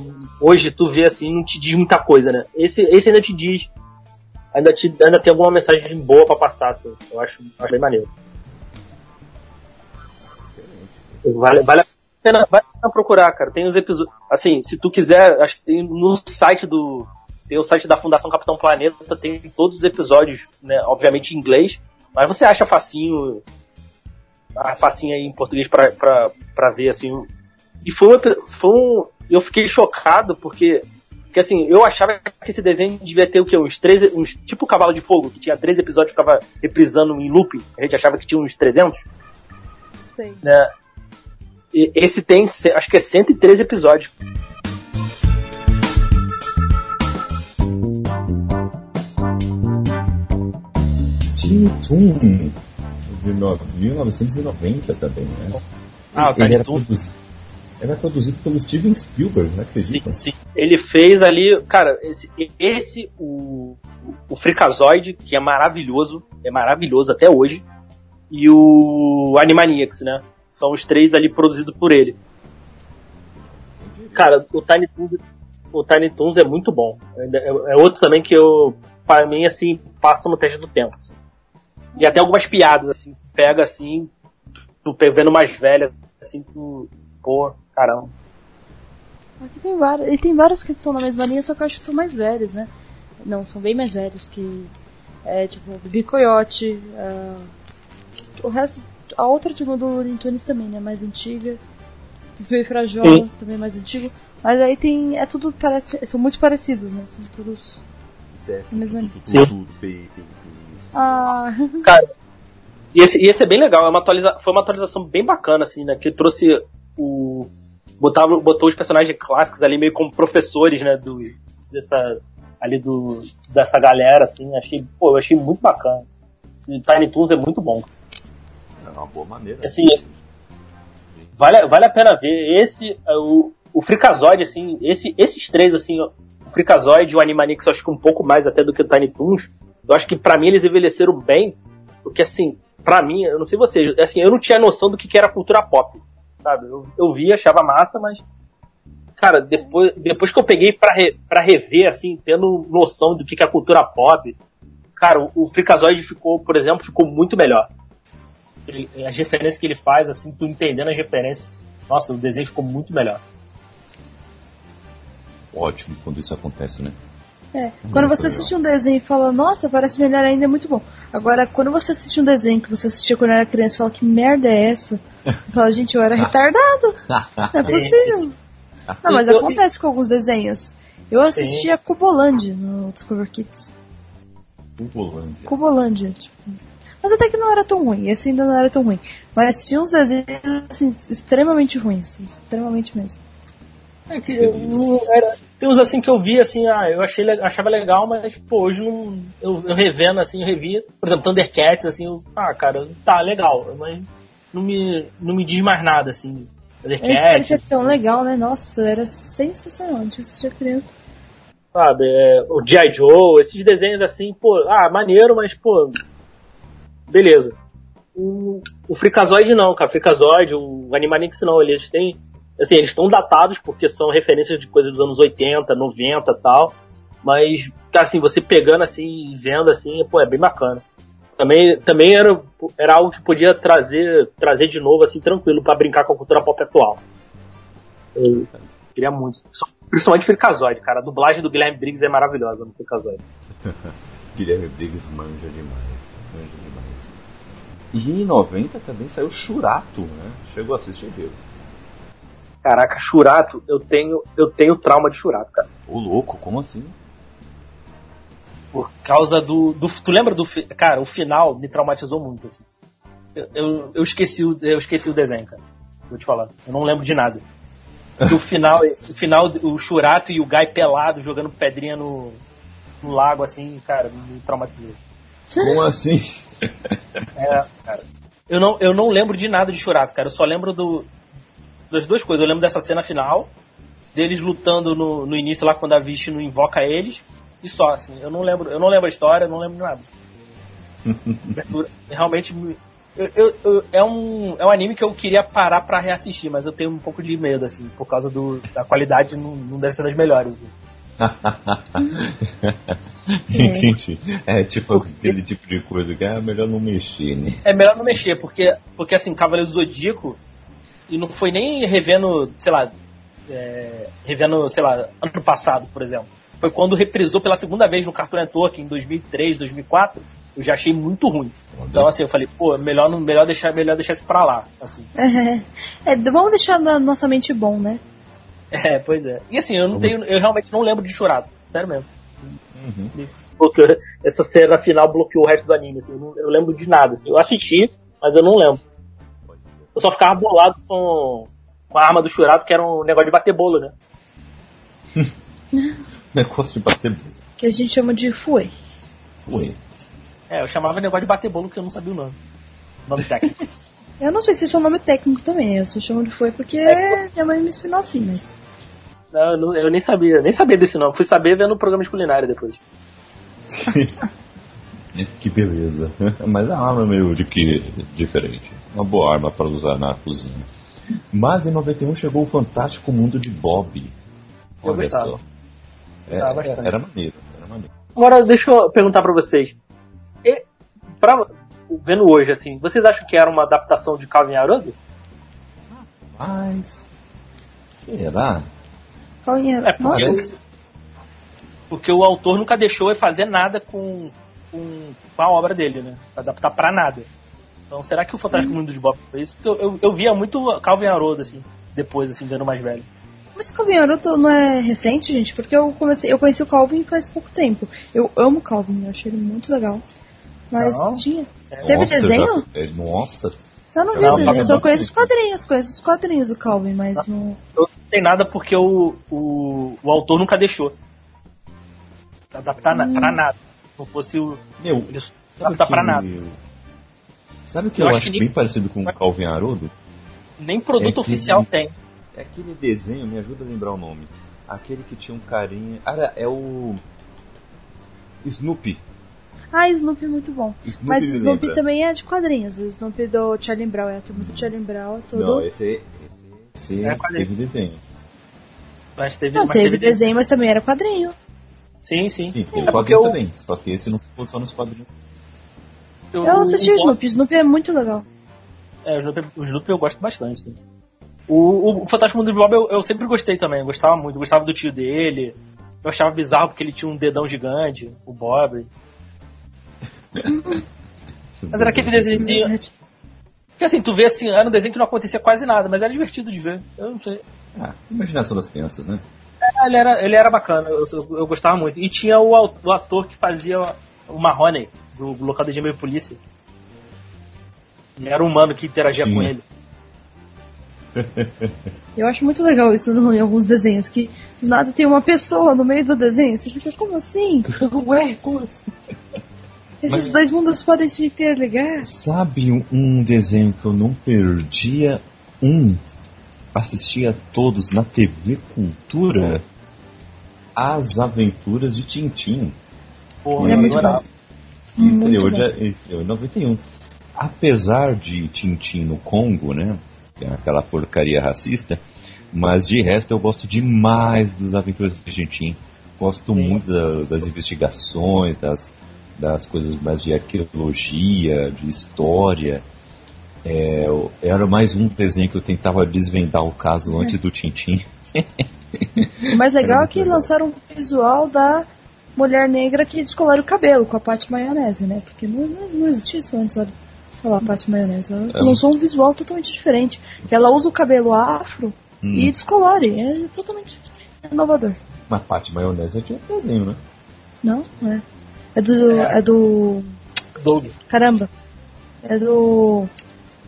hoje tu vê assim, não te diz muita coisa, né? Esse, esse ainda te diz ainda, te, ainda tem alguma mensagem boa pra passar, assim. Eu acho, acho bem maneiro. Vale, vale a pena, vale a pena procurar, cara. Tem os episódios. Assim, se tu quiser, acho que tem no site do. Tem o site da Fundação Capitão Planeta, tem todos os episódios, né? Obviamente em inglês. Mas você acha facinho. A facinha aí em português pra ver, assim. E foi um, foi um. Eu fiquei chocado porque. Porque assim, eu achava que esse desenho devia ter o quê? Uns 13. Uns, tipo o Cavalo de Fogo, que tinha três episódios e ficava reprisando em loop. A gente achava que tinha uns 300. Sei. Né? E esse tem, acho que é 113 episódios. Tiny Toon, de no- 1990 também, né? Ah, o Tiny Toon. era produzido pelo Steven Spielberg, não Sim, sim. Ele fez ali, cara, esse, esse o, o Freakazoid, que é maravilhoso, é maravilhoso até hoje, e o Animaniacs, né? São os três ali produzidos por ele. Cara, o Tiny Toons, o Tiny Toons é muito bom. É, é outro também que eu, para mim, assim, passa no teste do tempo. assim. E até algumas piadas, assim, pega assim, tu vendo mais velha, assim, tu, pô, caramba. Aqui tem vários. E tem vários que são na mesma linha, só que eu acho que são mais velhos, né? Não, são bem mais velhos que. É tipo, Bibi Coyote. ah, o resto. A outra turma do Looney Tunes também, né? Mais antiga. Pipi Frajola, Sim. também mais antigo. Mas aí tem. É tudo parece. São muito parecidos, né? São todos. Certo. Tudo, Sim. Ah. E esse, e esse é bem legal, é uma atualiza, foi uma atualização bem bacana, assim, né? Que trouxe o. Botava, botou os personagens clássicos ali meio como professores, né? Do, dessa, ali do, dessa galera, assim. Achei, pô, eu achei muito bacana. Esse Tiny Toons é muito bom. É uma boa maneira. Assim, vale, vale a pena ver. Esse, é o, o Freakazoid, assim, esse, esses três, assim, o Freakazoid e o Animanix, eu acho que um pouco mais até do que o Tiny Toons. Eu acho que pra mim eles envelheceram bem, porque assim, pra mim, eu não sei vocês, assim, eu não tinha noção do que, que era cultura pop, sabe? Eu, eu via, achava massa, mas cara, depois, depois que eu peguei pra, re, pra rever, assim, tendo noção do que, que é cultura pop, cara, o, o Freakazoid ficou, por exemplo, ficou muito melhor. Ele- as referências que ele faz, assim, tu entendendo as referências, nossa, o desenho ficou muito melhor. Ótimo quando isso acontece, né? É, quando você assiste um desenho e fala, nossa, parece melhor ainda, é muito bom. Agora, quando você assiste um desenho que você assistia quando era criança e fala, que merda é essa? *laughs* Fala, gente, eu era retardado. *laughs* Não é possível. Não, mas acontece com alguns desenhos. Eu assistia Cubolândia no Discover Kids. Tubolândia. Cubolândia, tipo. Mas até que não era tão ruim, esse ainda não era tão ruim. Mas tinha uns desenhos, assim, extremamente ruins, extremamente mesmo. É que eu não era- tem uns assim que eu vi, assim, ah, eu achei, achava legal, mas, pô, hoje não. Eu, eu revendo, assim, eu revia. Por exemplo, Thundercats, assim, eu, ah, cara, tá legal, mas não me, não me diz mais nada, assim. Esse Thundercats, parecia tão legal, né? Nossa, era sensacional, a gente assistia criança. sabe? é, o G.I. Joe, esses desenhos assim, pô, ah, maneiro, mas, pô, beleza. O, o Freakazoid não, cara, o Freakazoid, o Animanix não, eles têm, assim, eles estão datados porque são referências de coisas dos anos 80, 90 e tal, mas, cara, assim, você pegando assim e vendo assim, pô, é bem bacana. Também, também era, era algo que podia trazer, trazer de novo, assim, tranquilo, pra brincar com a cultura pop atual. Eu queria muito. Principalmente Freakazoid, cara. A dublagem do Guilherme Briggs é maravilhosa no Freakazoid. *laughs* Guilherme Briggs manja demais. Manja demais. E em 90 também saiu Churato, né? Chegou a assistir, viu? Caraca, Churato, eu tenho, eu tenho trauma de Churato, cara. Ô louco, como assim? Por causa do, do. Tu lembra do. Cara, o final me traumatizou muito, assim. Eu, eu, eu esqueci, o, eu esqueci o desenho, cara. Vou te falar. Eu não lembro de nada. O final, o final, o Churato e o Guy pelado jogando pedrinha no, no lago, assim, cara, me traumatizou. Como assim? É, cara. Eu não, eu não lembro de nada de Churato, cara. Eu só lembro do, das duas coisas. Eu lembro dessa cena final, deles lutando no, no início lá quando a Vishnu invoca eles, e só, assim. Eu não lembro, eu não lembro a história, não lembro de nada. *laughs* Realmente me- eu, eu- eu- é, um, é um anime que eu queria parar pra reassistir, mas eu tenho um pouco de medo, assim, por causa do, da qualidade, não, não deve ser das melhores. assim. *laughs* Entendi. É tipo aquele tipo de coisa que é melhor não mexer, né? É melhor não mexer, porque, porque assim, Cavaleiro do Zodíaco, e não foi nem revendo, sei lá, é, revendo, sei lá, ano passado, por exemplo. Foi quando reprisou pela segunda vez no Cartoon Network, em 2003, 2004, eu já achei muito ruim. Então, assim, eu falei, pô, melhor, não- melhor, deixar, melhor deixar isso pra lá, assim. *laughs* É, vamos deixar na nossa mente bom, né? É, pois é. E assim, eu não tenho, eu realmente não lembro de Churado, sério mesmo. Uhum. Porque essa cena final bloqueou o resto do anime, assim, eu não eu lembro de nada. assim. Eu assisti, mas eu não lembro. Eu só ficava bolado com, com a arma do Churado, que era um negócio de bater bolo, né? *laughs* Negócio de bater. Que a gente chama de Fue. Ué. É, eu chamava negócio de bater bolo porque eu não sabia o nome. O nome técnico. *laughs* Eu não sei se esse é o nome técnico também, eu só chamo de Fue porque minha mãe me ensinou assim, mas. não, eu, não- eu nem sabia, nem sabia desse nome. Fui saber vendo o programa de culinária depois. *laughs* que beleza. Mas a arma é meio de que diferente. Uma boa arma para usar na cozinha. Mas em 91 chegou o Fantástico Mundo de Bob. Eu Olha gostava. só. É, era maneiro, era maneiro. Agora, deixa eu perguntar pra vocês. E, pra, vendo hoje, assim, vocês acham que era uma adaptação de Calvin e Haroldo? Mas. Será? Qual é? Nossa, Parece. Porque o autor nunca deixou ele fazer nada com, com, com a obra dele, né? Adaptar pra nada. Então, será que o Fantástico Mundo de Bob foi isso? Porque eu, eu, eu via muito Calvin Haroldo, assim, depois, assim, vendo mais velho. mas Calvin Naruto não é recente, gente? Porque eu comecei, eu conheci o Calvin faz pouco tempo. Eu amo o Calvin, eu achei ele muito legal. Mas Não. tinha. É, Teve Nossa, desenho? já- é, nossa, Eu não vi Não, o desenho, eu só não. conheço os quadrinhos, conheço os quadrinhos do Calvin, mas não. Eu não tem nada porque o, o, o autor nunca deixou. Adaptar na, Hum. pra nada. Se não fosse o. meu, Ele adaptar que, pra nada. Sabe o que Eu eu, acho acho que nem- bem parecido com o Calvin Haroldo? Nem produto É oficial tem. É aquele desenho, me ajuda a lembrar o nome. Aquele que tinha um carinha. Ah, é o. Snoopy. Ah, Snoopy é muito bom. Snoopy Mas o Snoopy lembra. também é de quadrinhos. O Snoopy do Charlie Brown é a turma do Charlie Brown, é todo. Não, esse, esse, esse É quadrinho. teve desenho. Mas teve, Não, mas teve teve desenho, mas também era quadrinho. Sim, sim. Sim, É teve porque quadrinho eu, também. Só que esse não ficou só nos quadrinhos. Eu, Eu assisti o Snoopy, o Snoopy é muito legal. É, o Snoopy, o Snoopy eu gosto bastante. O, o, Fantástico Mundo de Bob eu, eu sempre gostei também. Eu gostava muito. Eu gostava do tio dele. Eu achava bizarro porque ele tinha um dedão gigante, o Bob. Mas era aquele desenho. Porque assim, tu vê assim, era um desenho que não acontecia quase nada, mas era divertido de ver. Eu não sei. Ah, imaginação das crianças, né? É, ele, era, ele era bacana, eu, eu, eu gostava muito. E tinha o, o ator que fazia o Marrone, do, local de Gmail Polícia. Ele era um humano que interagia Sim. com ele. *laughs* Eu acho muito legal isso no- em alguns desenhos, que do nada tem uma pessoa no meio do desenho. Você fica, como assim? *laughs* Ué, como assim? Esses Mas- dois mundos podem se interligar? Sabe um, um desenho que eu não perdia um? Assistia todos na TV Cultura? As Aventuras de Tintim. Porra, É eu muito adorava. Que Muito estreou, bom. já, estreou em 91. Apesar de Tintim no Congo, né? É aquela porcaria racista. Mas de resto eu gosto demais dos Aventuras de Tintim. Gosto Sim. muito da- das investigações, das, das coisas mais de arqueologia, de história. É, eu- era mais um desenho que eu tentava desvendar o caso antes do Tintim. *laughs* O mais legal é que lançaram um visual da mulher negra que descolora o cabelo com a Paty Maionese, né? Porque não, não, não existia isso antes, olha. Olha lá, a Paty Maionese. Ela É. lançou um visual totalmente diferente. Ela usa o cabelo afro Hum. e descolore. É totalmente inovador. Mas Pate Maionese é de outro desenho, né? Não? É. É do. É. É, do. Doug. Caramba. É do.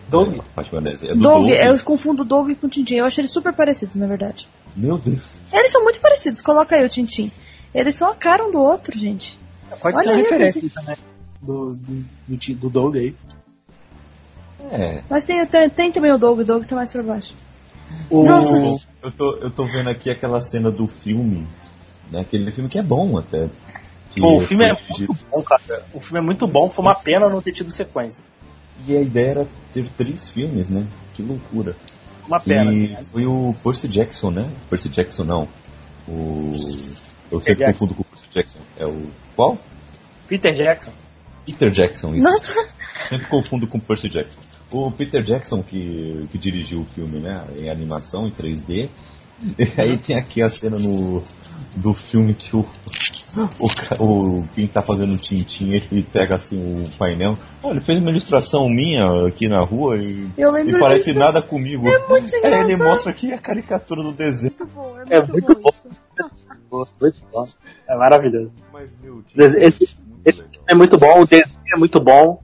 Doug? Pate Maionese. É do Doug. Doug. Eu confundo o Doug com o Tintin. Eu acho eles super parecidos, na verdade. Meu Deus. Eles são muito parecidos. Coloca aí o Tintin. Eles são a cara um do outro, gente. Pode Olha ser uma aí, referência esse- também. Do, do, do, Doug aí. É. Mas tem, tem, tem também o Doug. O Doug tá mais pra baixo. O, Nossa. Eu tô, eu tô vendo aqui aquela cena do filme, né? Aquele filme que é bom até. Pô, o filme é muito bom, cara. O filme é muito bom, foi uma pena não ter tido sequência. E a ideia era ter três filmes, né? Que loucura. Uma pena, e assim. foi o Percy Jackson, né? Percy Jackson não. O Eu sempre Jackson. confundo com o Percy Jackson. É o. Qual? Peter Jackson. Peter Jackson, isso. Nossa, Sempre confundo com o Percy Jackson. O Peter Jackson que, que dirigiu o filme, né? Em animação, em 3D. E aí tem aqui a cena no, do filme que o, o, o quem tá fazendo o Tintin, ele pega assim o painel. Olha, ele fez uma ilustração minha aqui na rua e, eu e parece disso. nada comigo. É muito Aí ele mostra aqui a caricatura do desenho. Muito bom, é É muito, muito bom, bom. *laughs* É maravilhoso. Mas, meu, Esse- esse- muito esse legal. é muito bom, o desenho é muito bom.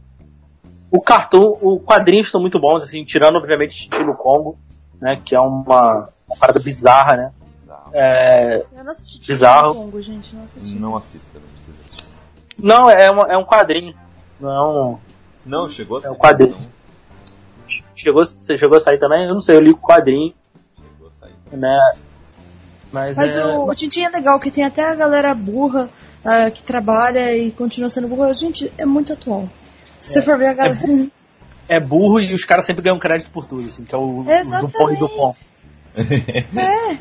O cartoon, o quadrinhos estão muito bons, assim, tirando obviamente estilo Congo, né? Que é uma, uma parada bizarra, né? Bizarro. É, Eu não assisti Bizarro. Congo, gente, não assisti. Não assista, não precisa assistir. não, é, uma- é um quadrinho. Não é um. Não, chegou a É ser o quadrinho. Chegou, você chegou a sair também? Eu não sei, eu li o quadrinho, Chegou a sair. né? Mas, Mas é, o, o Tintin é legal, que tem até a galera burra ah, que trabalha e continua sendo burra. Gente, é muito atual. Se você for ver a galera. *laughs* é burro e os caras sempre ganham crédito por tudo, assim, que é o, o Exatamente. Dupont e Dupont. É,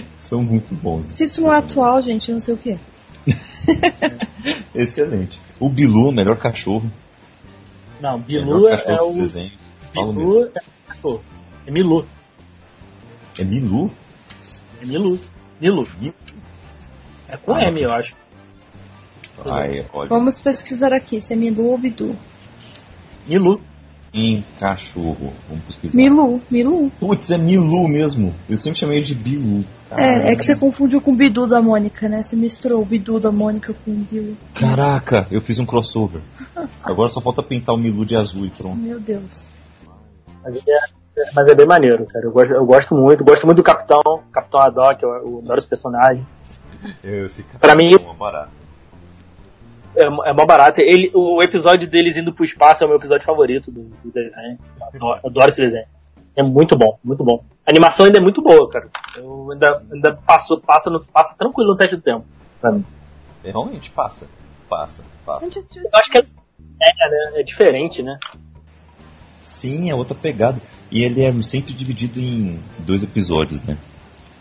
*laughs* São muito bons. se isso não é atual, gente, eu não sei o que é. *laughs* Excelente. O Bilu, melhor cachorro. Não, Bilu é, cachorro é do o. desenho. Bilu é cachorro. É Milu. É Milu? É Milu. Milu. É com M, eu acho. Ai, olha. Vamos pesquisar aqui, se é Milu ou Bidu. Milu. Em cachorro. Vamos pesquisar. Milu, Milu. Putz, é Milu mesmo. Eu sempre chamei de Bilu. É, é que você confundiu com o Bidu da Mônica, né? Você misturou o Bidu da Mônica com o Bilu. Caraca, eu fiz um crossover. Agora só falta pintar o Milu de azul e pronto. Meu Deus. Mas é, mas é bem maneiro, cara. Eu gosto, eu gosto muito. Gosto muito do Capitão. Capitão Haddock, eu, eu adoro esse personagem. Esse Pra mim- é uma barata. É, é mó barato. Ele, o episódio deles indo pro espaço é o meu episódio favorito do, do desenho. Eu adoro, adoro esse desenho. É muito bom, muito bom. A animação ainda é muito boa, cara. Eu ainda, ainda passo, passa, no, passa tranquilo no teste do tempo. Pra mim. É, Realmente, passa. Passa, passa. Eu acho que é, é, né? É diferente, né? Sim, é outra pegada. E ele é sempre dividido em dois episódios, né?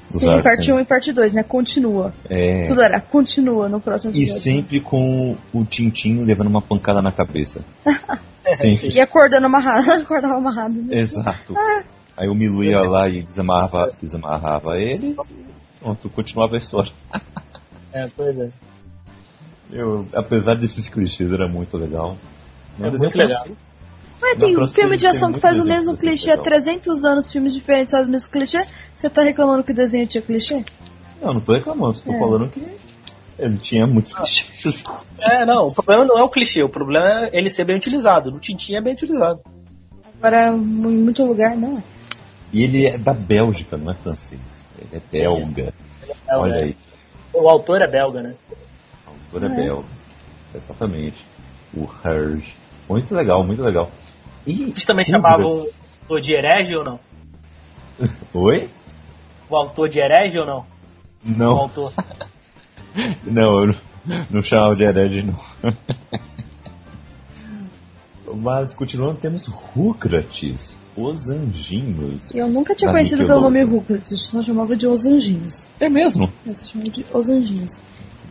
Os Sim, arcos, parte né? 1 e parte 2, né? Continua. É. Tudo era continua no próximo E episódio. sempre com o Tintin levando uma pancada na cabeça. *laughs* Sempre. E acordando amarrado, *laughs* acordava amarrado. Né? Exato. Aí o Milu ia lá e desamarrava, desamarrava ele. Pronto, continuava a história. É, pois é. Eu, apesar desses clichês, era muito legal. É muito eu legal. sei- Mas tem um filme de ação que faz o mesmo clichê há legal. 300 anos, filmes diferentes fazem o mesmo clichê. Você tá reclamando que o desenho tinha clichê? Não, não tô reclamando, tô É. falando que ele tinha muitos clichês. É, não, o problema não é o clichê, o problema é ele ser bem utilizado. No Tintin é bem utilizado. Agora, em muito lugar, não é. E ele é da Bélgica, não é francês. Ele é belga. É, Olha né? aí, O autor é belga, né? a autora é É. belga. Exatamente. O Herge. Muito legal, muito legal. E Vocês também chamavam o autor de herege ou não? Oi? O autor de herege ou não? O Não, autor. *laughs* não, eu não, não chamava de herege, não. Mas continuando, temos Rucrates, os anjinhos. Eu nunca tinha conhecido pelo nome. Rugrats, eu só chamava de Os Anjinhos. É mesmo? Eu só chamava de Os Anjinhos.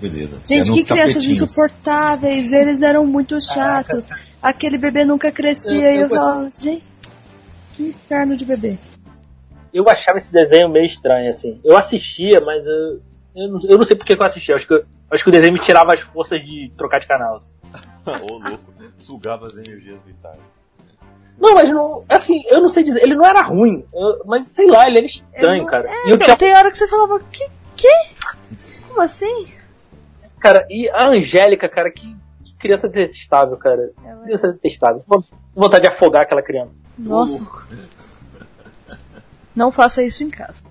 Beleza. Gente, Eram que crianças insuportáveis, eles eram muito chatos. Aquele bebê nunca crescia Eu- e eu eu falava, gente, que inferno de bebê. Eu achava esse desenho meio estranho, assim. Eu assistia, mas eu, eu, não, eu não sei por que eu assistia. Acho que, eu- acho que o desenho me tirava as forças de trocar de canal. assim. *laughs* Ô, louco. Sugava as energias vitais. Não, mas não. Assim, eu não sei dizer. Ele não era ruim, eu- mas sei lá, ele era estranho, Eu- cara. É, e eu então, tinha, tem hora que você falava, que? Que? Como assim? cara, e a Angélica, cara, que criança detestável, cara. Ela- Criança detestável. Von- Vontade de afogar aquela criança. Nossa. Não faça isso em casa.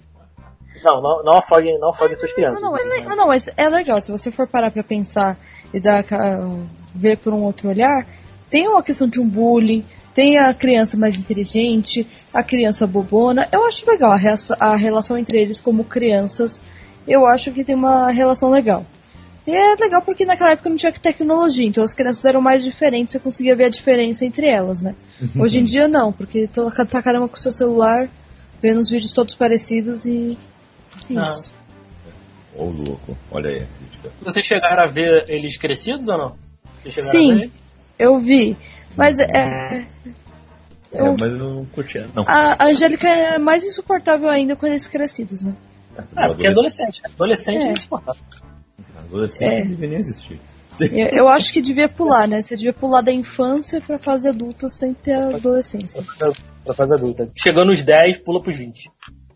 Não, não, não afoguem, não afoguem suas crianças. Não, não, é, le- não, mas é legal. Se você for parar pra pensar e dar, ver por um outro olhar, tem uma questão de um bullying, tem a criança mais inteligente, a criança bobona. Eu acho legal a, a relação entre eles como crianças. Eu acho que tem uma relação legal. E é legal porque naquela época não tinha tecnologia, então as crianças eram mais diferentes, você conseguia ver a diferença entre elas, né? Hoje em dia não, porque tô- tá caramba com o seu celular, vendo os vídeos todos parecidos e. é Ah. Isso. Ô louco, olha aí a crítica. Vocês chegaram a ver eles crescidos ou não? Vocês chegaram a Sim, ver? eu vi. Mas é, É, Eu- mas eu não curtia, não. a Angélica é mais insuportável ainda com eles crescidos, né? Ah, porque é adolescente. Adolescente É. é insuportável. Adolescente É. não devia nem existir. Eu, eu acho que devia pular, né? Você devia pular da infância pra fase adulta sem ter a adolescência. Pra fase adulta. Chegando nos 10, pula pros 20.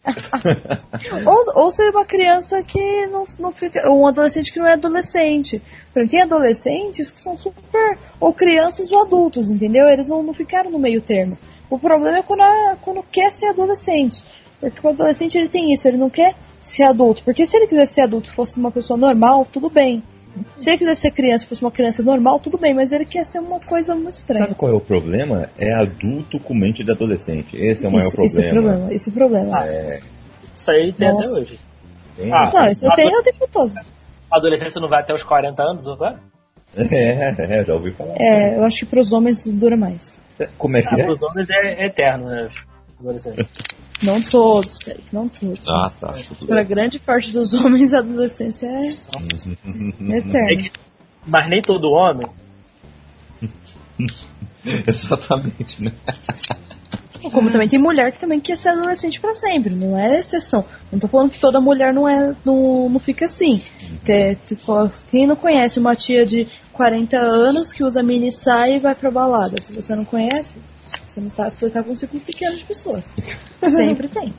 *laughs* Ou, ou ser uma criança que não, não fica. Ou um adolescente que não é adolescente. Exemplo, tem adolescentes que são super. Ou crianças ou adultos, entendeu? Eles não, não ficaram no meio termo. O problema é quando, a- quando quer ser adolescente. Porque o adolescente ele tem isso, ele não quer ser adulto. Porque se ele quiser ser adulto e fosse uma pessoa normal, tudo bem. Se ele quiser ser criança e fosse uma criança normal, tudo bem, mas ele quer ser uma coisa muito estranha. Sabe qual é o problema? É adulto com mente de adolescente. Esse é o maior isso, isso é o problema. problema. Isso é o problema. É, Isso aí tem Nossa. até hoje. tem- Ah, Não, isso eu tenho o tempo todo. A adolescência não vai até os 40 anos, ou vai? é, *laughs* é, já ouvi falar. É, eu acho que pros homens dura mais. Como é que Ah, é? pros homens é eterno, né? Adolescente. *laughs* Não todos, Kaique, não todos. Ah, tá. bem. grande parte dos homens, a adolescência é É eterna. que- Mas nem todo homem. *laughs* Exatamente, né? Como também tem mulher que também quer ser adolescente pra sempre, não é exceção. Não tô falando que toda mulher não é, não, não fica assim. É, tipo, quem não conhece uma tia de 40 anos que usa mini saia e vai pra balada? Se você não conhece, você não tá, você tá com um ciclo pequeno de pessoas. *laughs* Sempre tem.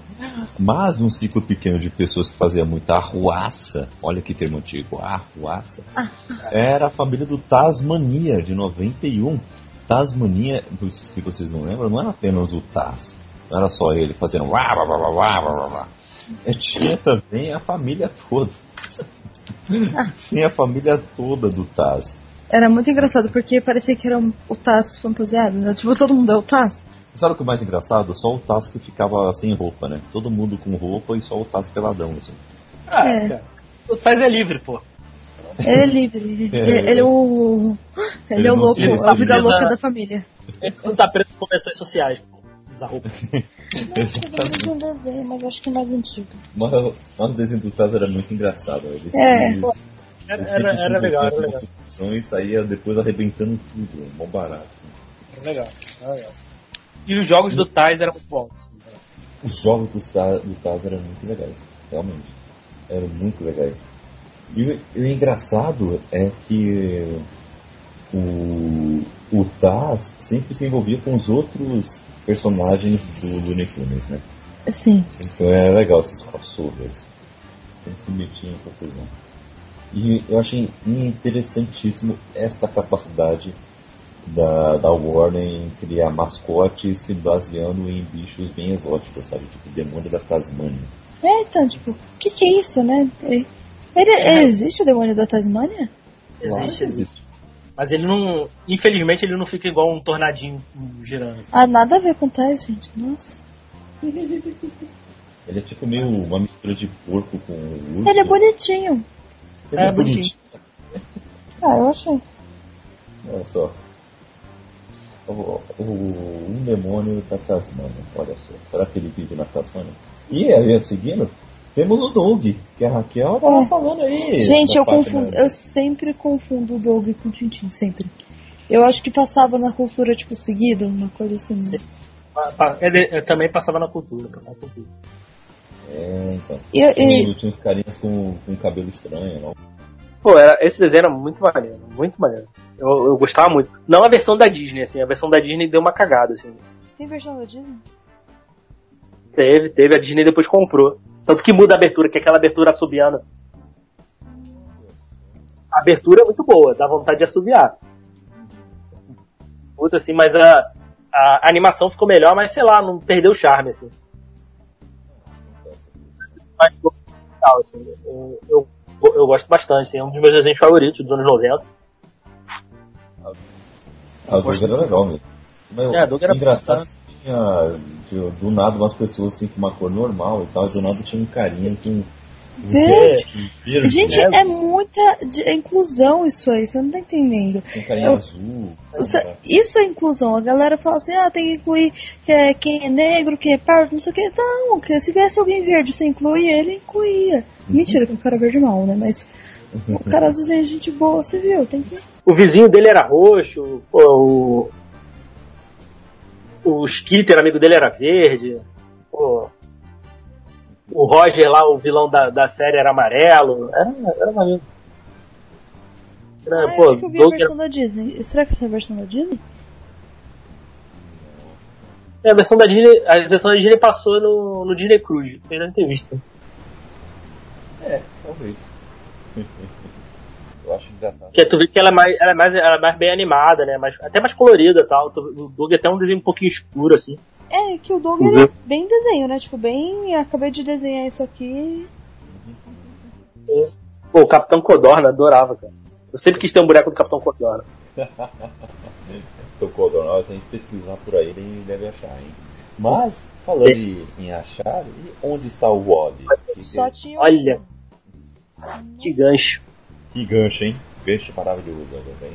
Mas um ciclo pequeno de pessoas que fazia muita arruaça, olha que termo antigo, arruaça, era a família do Tasmania, de 91. Tasmania, se vocês não lembram, não era apenas o Taz. Não era só ele fazendo wá, wá, wá, wá, wá, wá. É, Tinha também a família toda. Tinha a família toda do Taz. Era muito engraçado porque parecia que era um- o Taz fantasiado, né? Tipo, todo mundo é o Taz. Sabe o que é mais engraçado? Só o Taz que ficava sem roupa, né? Todo mundo com roupa e só o Taz peladão, assim. Ah, É. cara. O Taz é livre, pô. Ele é livre. É. Ele, ele é o. Ele, Ele é o louco, a vida louca da família. Ele não tá preso com convenções sociais, pô. Usar roupa. Não, um desenho, mas acho que é mais antigo. Mas, mas o desenho do Taz era muito engraçado. Ele É. se- Era, era, sempre era legal, era legal. E saía depois arrebentando tudo, mó barato. Era legal, era legal. E os jogos do Taz eram muito bons. assim, né? Os jogos do Taz, do Taz eram muito legais, realmente. Eram muito legais. E, o- e o engraçado é que o, o Taz sempre se envolvia com os outros personagens do Looney Tunes, né? Sim. Então era legal esses crossovers. Ele se metia em confusão. E eu achei interessantíssimo esta capacidade da, da Warner em criar mascotes se baseando em bichos bem exóticos, sabe? Tipo o demônio da Tasmânia. É, então, tipo, o que, que é isso, né? Ele, ele- existe o demônio da Tasmânia? Existe, existe. Mas ele não. Infelizmente ele não fica igual um tornadinho girando. assim. Ah, nada a ver com Taz, gente. Nossa. Ele é tipo meio uma mistura de porco com urso. Ele é bonitinho. Ele É, bonitinho. Ah, eu achei. Olha só. O, o- um demônio da Tasmânia, olha só. Será que ele vive na Tasmânia? E aí, seguindo, temos o Doug, que a Raquel tava É. falando aí. Gente, eu confundo. Eu sempre confundo o Doug com o Tintin, sempre. Eu acho que passava na cultura, tipo, seguido, uma coisa assim. Ele eu também passava na cultura, passava na cultura. É, então. E, e- tinha uns carinhas com, com cabelo estranho, não? Pô, era, esse desenho era muito maneiro, muito maneiro. Eu, eu gostava muito. Não a versão da Disney, assim, a versão da Disney deu uma cagada, assim. Tem versão da Disney? Teve, teve, a Disney depois comprou. Tanto que muda a abertura, que é aquela abertura assobiana. A abertura é muito boa, dá vontade de assobiar. Assim, muda assim, mas a, a animação ficou melhor, mas sei lá, não perdeu o charme, assim. Ficou legal, assim. Eu, eu, eu gosto bastante, assim, é um dos meus desenhos favoritos dos anos 90. Ah, o Doug era legal mesmo. É, Doug era engraçado que tinha do nada umas pessoas assim com uma cor normal e tal, e do nada tinha um carinha com, Verde. Verde, Gente, é muita de- é inclusão isso aí, você não tá entendendo. Carinha eu- azul. Sabe? isso é inclusão. A galera fala assim, ah, tem que incluir que é, quem é negro, quem é pardo, não sei o que. Não, que se viesse alguém verde, você inclui ele, incluía. Mentira, que o cara verde é mal, né? Mas o cara azulzinho é gente boa, você viu, tem que. O vizinho dele era roxo, o. O Skitter, amigo dele, era verde. Pô, o Roger lá, o vilão da, da série, era amarelo. Era, era maneiro. Era, Ah, eu pô, acho que eu vi a Doug era- versão da Disney. Será que essa é a versão da Disney? É, a versão da Disney, a versão da Disney passou no, no Disney Cruise, vocês devem ter visto. É, talvez. *laughs* Eu acho engraçado. Que tu vê que ela é mais, ela é mais, ela é mais bem animada, né? Mais, até mais colorida e tal. O Doug é até um desenho um pouquinho escuro, assim. É, que o Doug Uhum. ele é bem desenho, né? Tipo, bem. Acabei de desenhar isso aqui. Pô, o Capitão Codorna, adorava, cara. Eu sempre quis ter um boneco do Capitão Codorna. Do nós, se a gente pesquisar por aí, ele deve achar, hein? Mas, falando em, em achar, e onde está o Wally? Só tinha. um- Olha. Que gancho. que gancho, hein? Gancho maravilhoso também.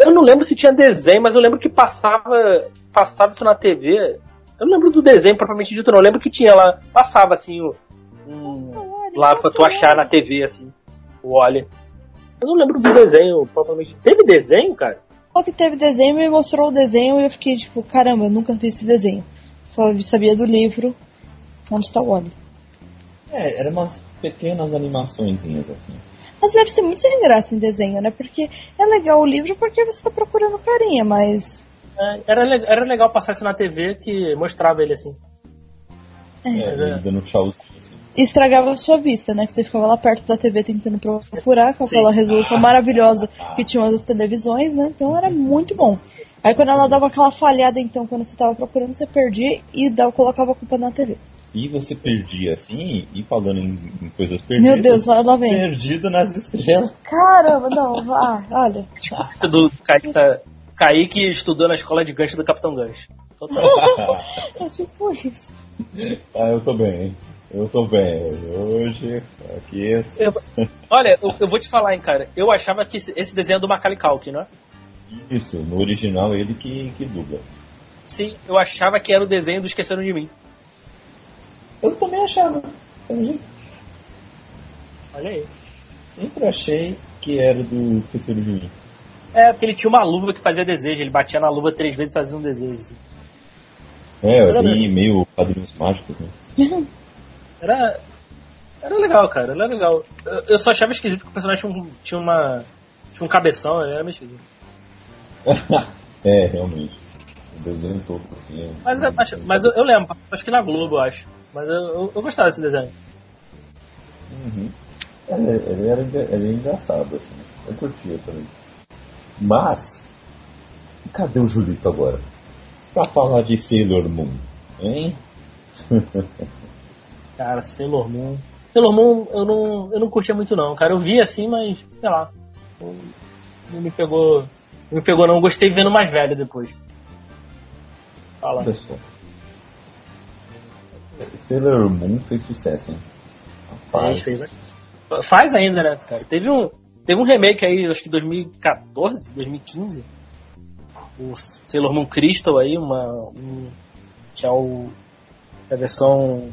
Eu não lembro se tinha desenho, mas eu lembro que passava, passava isso na TV. Eu não lembro do desenho propriamente dito, não. Eu lembro que tinha lá, passava assim, um, um- lá pra tu achar na TV, assim, o Wally. Eu não lembro do desenho propriamente. Teve desenho, cara? Só que teve desenho, me mostrou o desenho e eu fiquei tipo, caramba, eu nunca vi esse desenho. Só sabia do livro onde está o Wally. É, eram umas pequenas animaçõezinhas assim. Mas deve ser muito sem graça em desenho, né? Porque é legal o livro porque você tá procurando carinha, mas. É, Era, era legal passar isso na TV que mostrava ele assim. É, É. assim. Estragava a sua vista, né? Que você ficava lá perto da TV tentando procurar com aquela resolução maravilhosa que tinham as televisões, né? Então era muito bom. Aí quando ela dava aquela falhada, então, quando você tava procurando, você perdia e dava, colocava a culpa na TV. E você perdia assim, e falando em, em coisas perdidas. Meu Deus, lá, lá vem. Perdido nas estrelas. *laughs* Caramba, não, vá, olha. Do Kaique, tá, Kaique estudou na escola de gancho do Capitão Gancho. Total. *laughs* É tipo isso. ah, eu tô bem, hein? Eu tô bem. Hoje, aqui. Eu- Olha, eu, eu vou te falar, hein, cara. Eu achava que esse, esse desenho é do Macaulay Culkin, não é? Isso, no original ele que, que dubla. Sim, eu achava que era o desenho do Esqueceram de Mim. Eu também achava. Olha aí. Sempre achei que era do terceiro de mim. É, porque ele tinha uma luva que fazia desejo. Ele batia na luva três vezes e fazia um desejo. assim. É, mesmo. meio padrinhos mágicos, né? *laughs* Era. Era legal, cara. Era legal. Eu, eu só achava esquisito que o personagem tinha, um, tinha uma. Tinha um cabeção, era meio esquisito. *laughs* é, realmente. O desenho todo, assim. é- Mas, eu acho- mas eu, eu lembro, acho que na Globo, eu acho. Mas eu, eu, eu gostava desse desenho. Uhum. É, ele, era, ele é engraçado, assim. Eu curtia também. Mas, cadê o Julito agora? Pra falar de Sailor Moon, hein? *laughs* Cara, Sailor Moon. Sailor Moon eu não, eu não curtia muito não, cara. Eu vi assim, mas, sei lá. Não me pegou. Não me pegou não. Gostei vendo mais velho depois. Fala. Sailor Moon fez sucesso, hein? Faz, fez, né? Faz ainda, né, cara? Teve um, teve um remake aí, acho que 2014, 2015. O Sailor Moon Crystal aí, uma, um, que é o, a versão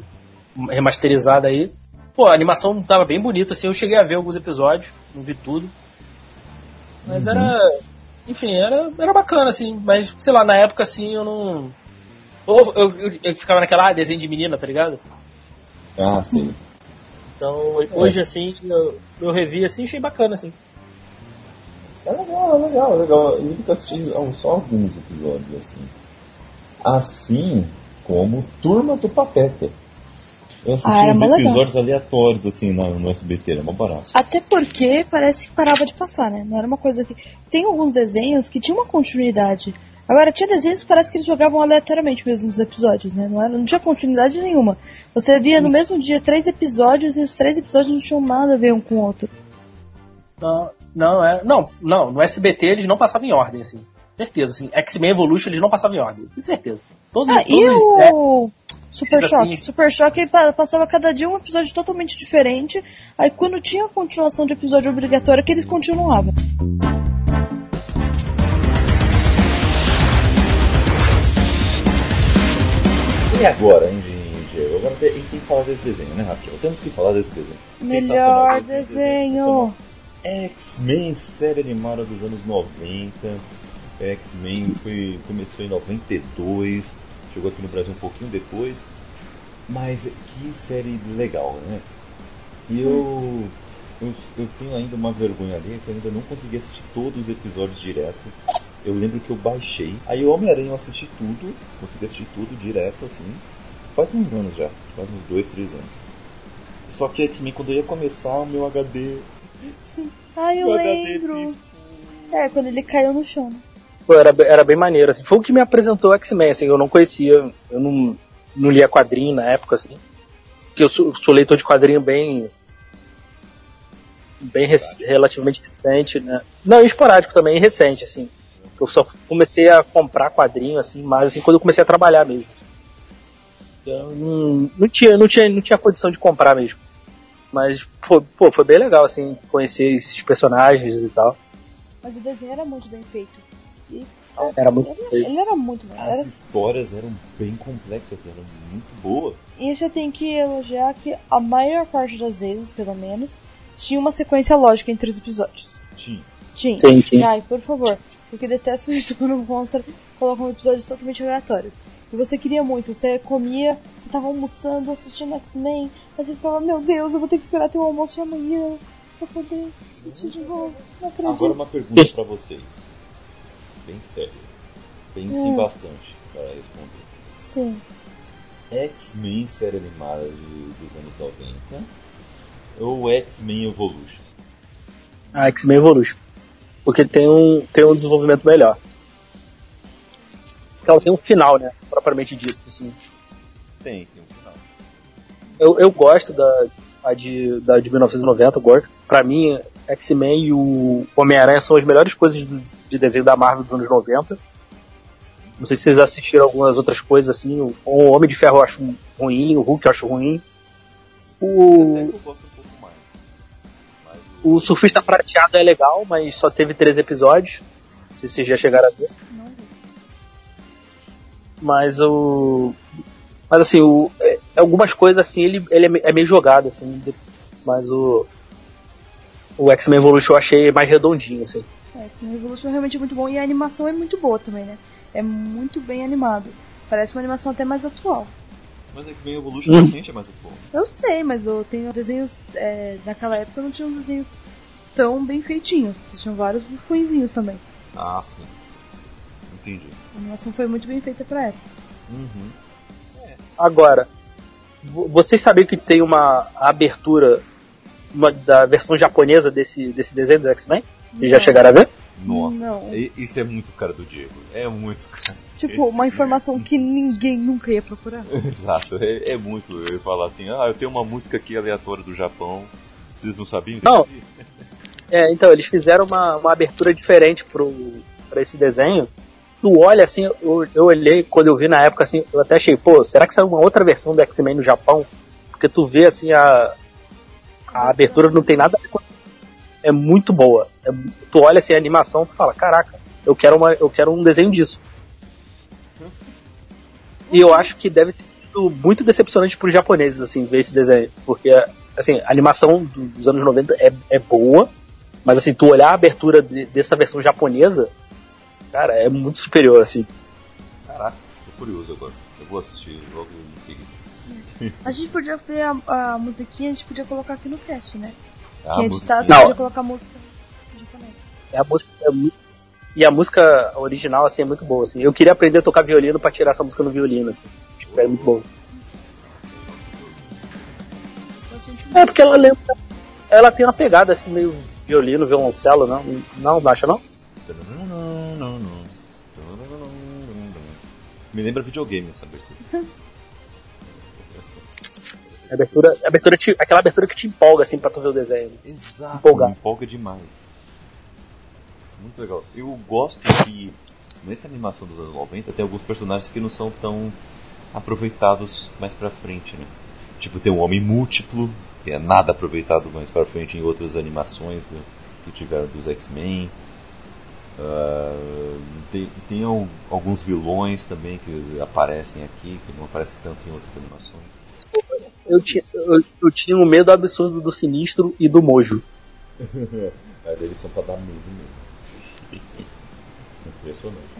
remasterizada aí. Pô, a animação tava bem bonita, assim, eu cheguei a ver alguns episódios, não vi tudo. Mas Uhum. era, enfim, era, era bacana, assim, mas, sei lá, na época, assim, eu não... Ou eu, eu, eu ficava naquela, ah, desenho de menina, tá ligado? Ah, sim. Então, hoje, assim, eu, eu revi, assim, achei bacana, assim. É legal, é legal, é legal. Eu nunca assisti só alguns episódios, assim. Assim como Turma do Pateta. Eu assisti Ah, era uns mó legal. episódios aleatórios, assim, no, no SBT, era mó barato. Até porque parece que parava de passar, né? Não era uma coisa que. Tem alguns desenhos que tinham uma continuidade. Agora, tinha desenhos que parece que eles jogavam aleatoriamente mesmo nos episódios, né? Não, era, não tinha continuidade nenhuma. Você via no mesmo dia três episódios e os três episódios não tinham nada a ver um com o outro. Não, não, é. Não, não, no SBT eles não passavam em ordem, assim. Certeza, assim. X-Men Evolution eles não passavam em ordem, com certeza. Todos, Ah, e todos é, o. Super Mas, Choque. assim- Super Choque pa- passava cada dia um episódio totalmente diferente. Aí quando tinha a continuação de episódio obrigatório, que eles continuavam. E agora, hein, Diego? Agora a gente tem que falar desse desenho, né, Raquel? Temos que falar desse desenho. Melhor desenho. X-Men, série animada dos anos 90. X-Men começou em 92, chegou aqui no Brasil um pouquinho depois. Mas que série legal, né? E eu, eu, eu tenho ainda uma vergonha ali que eu ainda não consegui assistir todos os episódios direto. Eu lembro que eu baixei. Aí o Homem-Aranha eu assisti tudo, consegui assistir tudo direto assim. Faz uns anos já, faz uns dois, três anos. Só que X-Men quando eu ia começar, o meu HD *laughs* Ai, eu O HD lembro. É, quando ele caiu no chão. Pô, era, era bem maneiro, assim. Foi o que me apresentou X-Men, assim, eu não conhecia, eu não, não lia quadrinho na época, assim. Porque eu sou, sou leitor de quadrinho bem. bem rec- relativamente recente, né? Não, esporádico também, recente, assim. Eu só comecei a comprar quadrinho, assim, mais assim, quando eu comecei a trabalhar mesmo. Então, não, não, tinha, não, tinha, não tinha condição de comprar mesmo. Mas, pô, pô, foi bem legal, assim, conhecer esses personagens e tal. Mas o desenho era muito bem feito. E Era muito ele, ele era muito bom. As Era, histórias eram bem complexas, eram muito boas. e você tem que elogiar que a maior parte das vezes, pelo menos, tinha uma sequência lógica entre os episódios. Tinha. Tinha. Sim, sim. Ai, por favor. Porque detesto *laughs* isso quando mostra, colocam episódios totalmente aleatórios. E você queria muito, você comia, você tava almoçando, assistindo X-Men, mas você ficava, meu Deus, eu vou ter que esperar ter o almoço de amanhã pra poder assistir de novo. Não acredito. Agora uma pergunta pra vocês. Bem séria. Pensem Hum. bastante para responder. Sim. X-Men série animada de- dos anos 90 ou X-Men Evolution? A X-Men Evolution. Porque tem um, tem um desenvolvimento melhor. Porque ela tem um final, né? Propriamente dito, assim. Tem, tem um final. Eu, eu gosto da, a de, da de 1990, eu gosto. Pra mim, X-Men e o Homem-Aranha são as melhores coisas de, de desenho da Marvel dos anos 90. Não sei se vocês assistiram algumas outras coisas assim. O, Homem de Ferro eu acho ruim, o Hulk eu acho ruim. O, o- Surfista Prateado é legal, mas só teve três episódios. Não sei se vocês já chegaram a ver. Mas o. Mas assim, o, é- algumas coisas assim, ele, ele é é meio jogado, assim. Mas o. O X-Men Evolution eu achei mais redondinho, assim. É, X-Men Revolution realmente é muito bom e a animação é muito boa também, né? É muito bem animado. Parece uma animação até mais atual. Mas X-Men Evolution Hum. realmente é mais atual. Eu sei, mas eu tenho desenhos. É, naquela época não tinha uns desenhos tão bem feitinhos. Tinham vários ruinzinhos também. Ah, sim. Entendi. A animação foi muito bem feita pra época. Uhum. Agora, vo- vocês sabiam que tem uma abertura uma- da versão japonesa desse, desse desenho do X-Men? Vocês já chegaram a ver? Nossa, Não. isso é muito cara do Diego. É muito cara. Tipo, uma informação que ninguém nunca ia procurar. *laughs* Exato, é, é muito. Eu ia falar assim, ah, eu tenho uma música aqui aleatória do Japão. Vocês não sabiam? Não. É, então, eles fizeram uma, uma abertura diferente pro, pra esse desenho. Tu olha assim, eu, eu olhei, quando eu vi na época assim, eu até achei, pô, será que saiu uma outra versão do X-Men no Japão? Porque tu vê assim, a, a abertura não tem nada a ver com. É muito boa. É- tu olha assim a animação, tu fala, caraca, eu quero, uma, eu quero um desenho disso. E eu acho que deve ter sido muito decepcionante pros japoneses, assim, ver esse desenho. Porque, assim, a animação do- dos anos 90 é, é boa, mas assim, tu olhar a abertura de- dessa versão japonesa, cara, é muito superior, assim. Caraca, tô curioso agora. Eu vou assistir logo em seguida. A gente podia ver a, a musiquinha, a gente podia colocar aqui no cast, né? Quem a editasse música. Não. colocar música. É a música é muito- e a música original assim é muito boa, assim. Eu queria aprender a tocar violino pra tirar essa música no violino, assim. Acho que é muito bom. É porque ela lembra, ela tem uma pegada assim meio violino, violoncelo, não? Não, não acha não? Me lembra videogame essa abertura. *laughs* A abertura, a abertura te- aquela abertura que te empolga assim pra tu ver o desenho. Exato. Empolgar. Me empolga demais. Muito legal. Eu gosto que nessa animação dos anos 90 tem alguns personagens que não são tão aproveitados mais pra frente, né? Tipo, tem o Homem Múltiplo, que é nada aproveitado mais pra frente em outras animações né, que tiveram dos X-Men. Uh, tem, tem alguns vilões também que aparecem aqui, que não aparecem tanto em outras animações. Eu tinha, eu, eu tinha um medo absurdo do Sinistro e do Mojo. *laughs* é, eles são pra dar medo mesmo. Impressionante.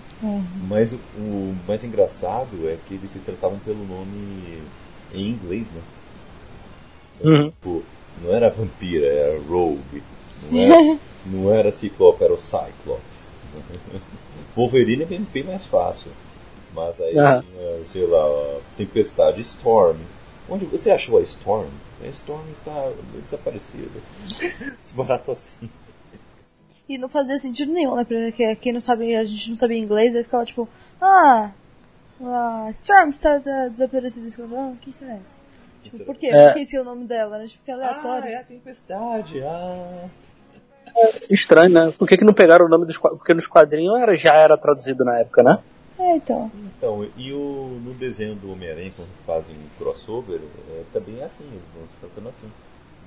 Mas o, o, mais engraçado é que eles se tratavam pelo nome em inglês, né? Uhum. Tipo, não era vampira, era rogue. Não era, *laughs* não era ciclope, era o cyclope. *laughs* Wolverine é bem, bem mais fácil. Mas aí, uhum. sei lá, Tempestade Storm. Onde você achou a Storm? A Storm está desaparecida. *laughs* Desbarato assim. E não fazia sentido nenhum, né? Porque quem não sabe, a gente não sabia inglês, aí ficava tipo, ah, a Storm está desaparecida. Ah, quem será essa? Tipo, por quê? É. Por que esse é o nome dela, né? Tipo, que é aleatório. Ah, é a tempestade, ah. É estranho, né? Por que, que não pegaram o nome dos Porque nos quadrinhos era, já era traduzido na época, né? É, então. Então, e o, no desenho do Homem-Aranha, quando fazem um crossover, é, também é assim, eles vão se tratando assim.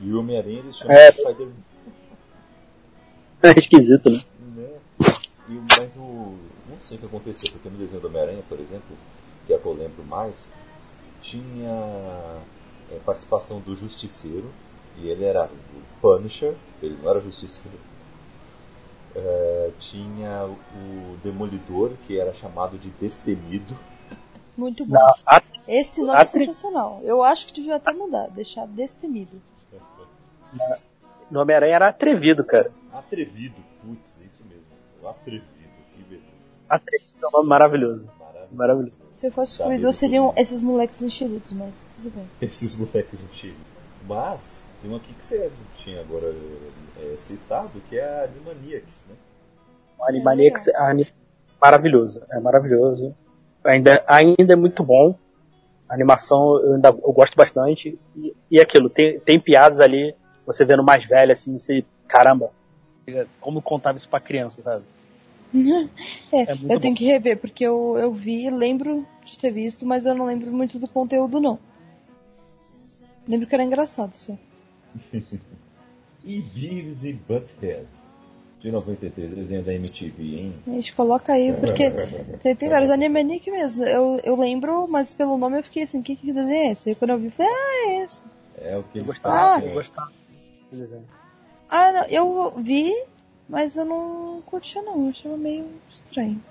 E o Homem-Aranha eles chamam é. de Spider-Man. *laughs* É esquisito, né? né? E, mas o. Não sei o que aconteceu, porque no desenho do Homem-Aranha, por exemplo, que é que eu lembro mais, tinha é, participação do Justiceiro, e ele era o Punisher, ele não era o Justiceiro. É, tinha o Demolidor, que era chamado de Destemido. Muito bom. Não, a... Esse nome a... é sensacional. Eu acho que devia até mudar, deixar Destemido. No Homem-Aranha era atrevido, cara. Atrevido, putz, é isso mesmo. O atrevido, que beleza. Atrevido é um nome maravilhoso. Maravilhoso. maravilhoso. Se eu fosse Scooby-Doo, seriam esses moleques enxeridos, mas tudo bem. *laughs* Esses moleques enxeridos. Mas, tem um aqui que você tinha agora é, citado, que é a Animaniacs, né? O Animaniacs é maravilhoso, é maravilhoso. Ainda, ainda é muito bom. A animação eu ainda eu gosto bastante. E, e aquilo, tem, tem piadas ali, você vendo mais velho assim, você, caramba, como contava isso pra criança, sabe? *laughs* é, é eu bom. tenho que rever, porque eu, eu vi, lembro de ter visto, mas eu não lembro muito do conteúdo, não. Lembro que era engraçado só. *laughs* e Beavis e Butthead. De 93, desenho da MTV, hein? A gente coloca aí, porque *laughs* tem, tem vários Animaniac mesmo. Eu, eu lembro, mas pelo nome eu fiquei assim, que, que desenho é esse? E quando eu vi, eu falei, ah, é esse. É o que eu gostava, ah, eu gostava desenho. Ah, não, eu vi, mas eu não curtia não, eu achava meio estranho.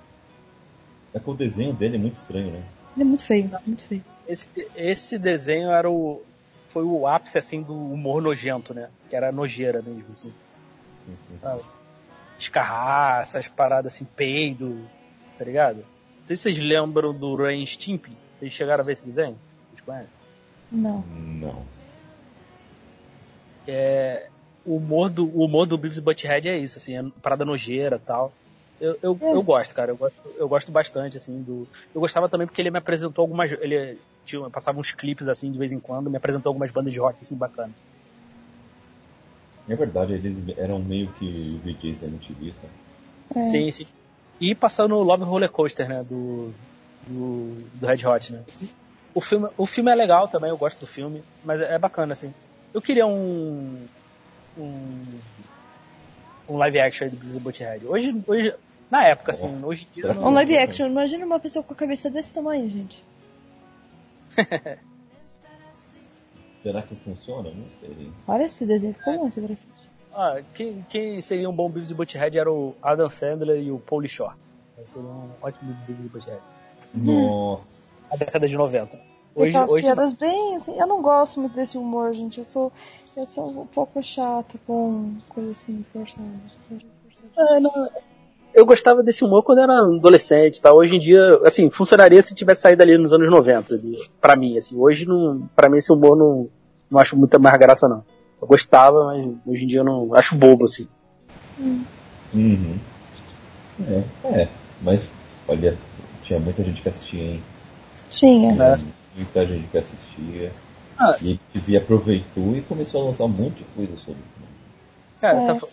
É que o desenho dele é muito estranho, né? Ele é muito feio, muito feio. Esse, esse desenho era o. Foi o ápice assim do humor nojento, né? Que era nojeira mesmo, assim. Uhum. Escarrar, essas paradas assim, peido, tá ligado? Não sei se vocês lembram do Ren Stimpy. Vocês chegaram a ver esse desenho? Vocês conhecem? Não. Não. É, o humor do, o humor do Beavis e Butthead é isso, assim, é parada nojeira tal. Eu, eu, é. eu gosto, cara, eu gosto, eu gosto bastante, assim, do... Eu gostava também porque ele me apresentou algumas... Ele tinha, passava uns clipes, assim, de vez em quando, me apresentou algumas bandas de rock, assim, bacana. É verdade, eles eram meio que VJs da MTV, sabe? É. Sim, sim. E passando o Love Roller Coaster, né, do, do, do Red Hot, né. O filme, o filme é legal também, eu gosto do filme, mas é bacana, assim. Eu queria um, um, um live action do Beavis Butthead. Hoje, hoje, na época, assim, hoje em dia. Não... Um live action, imagina uma pessoa com a cabeça desse tamanho, gente. *laughs* Será que funciona? Não sei. Olha esse desenho, ficou bom esse grafite. Ah, quem, quem seria um bom Beavis e Butthead era o Adam Sandler e o Paulie Shore. Seria um ótimo Beavis e Butthead. Nossa. A década de 90. Hoje, hoje piadas bem, assim, eu não gosto muito desse humor, gente. Eu sou, eu sou um pouco chata com coisa assim, forçada. É, não, eu gostava desse humor quando era adolescente, tá? Hoje em dia, assim, funcionaria se tivesse saído ali nos anos 90, para mim, assim. Hoje, não, para mim, esse humor não, não acho muita mais graça, não. Eu gostava, mas hoje em dia eu não acho bobo, assim. Uhum. É, é, mas, olha, tinha muita gente que assistia, hein? Tinha. É muita gente que assistia. Ah. E a TV aproveitou e começou a lançar um monte de coisa sobre Cara, é. tá,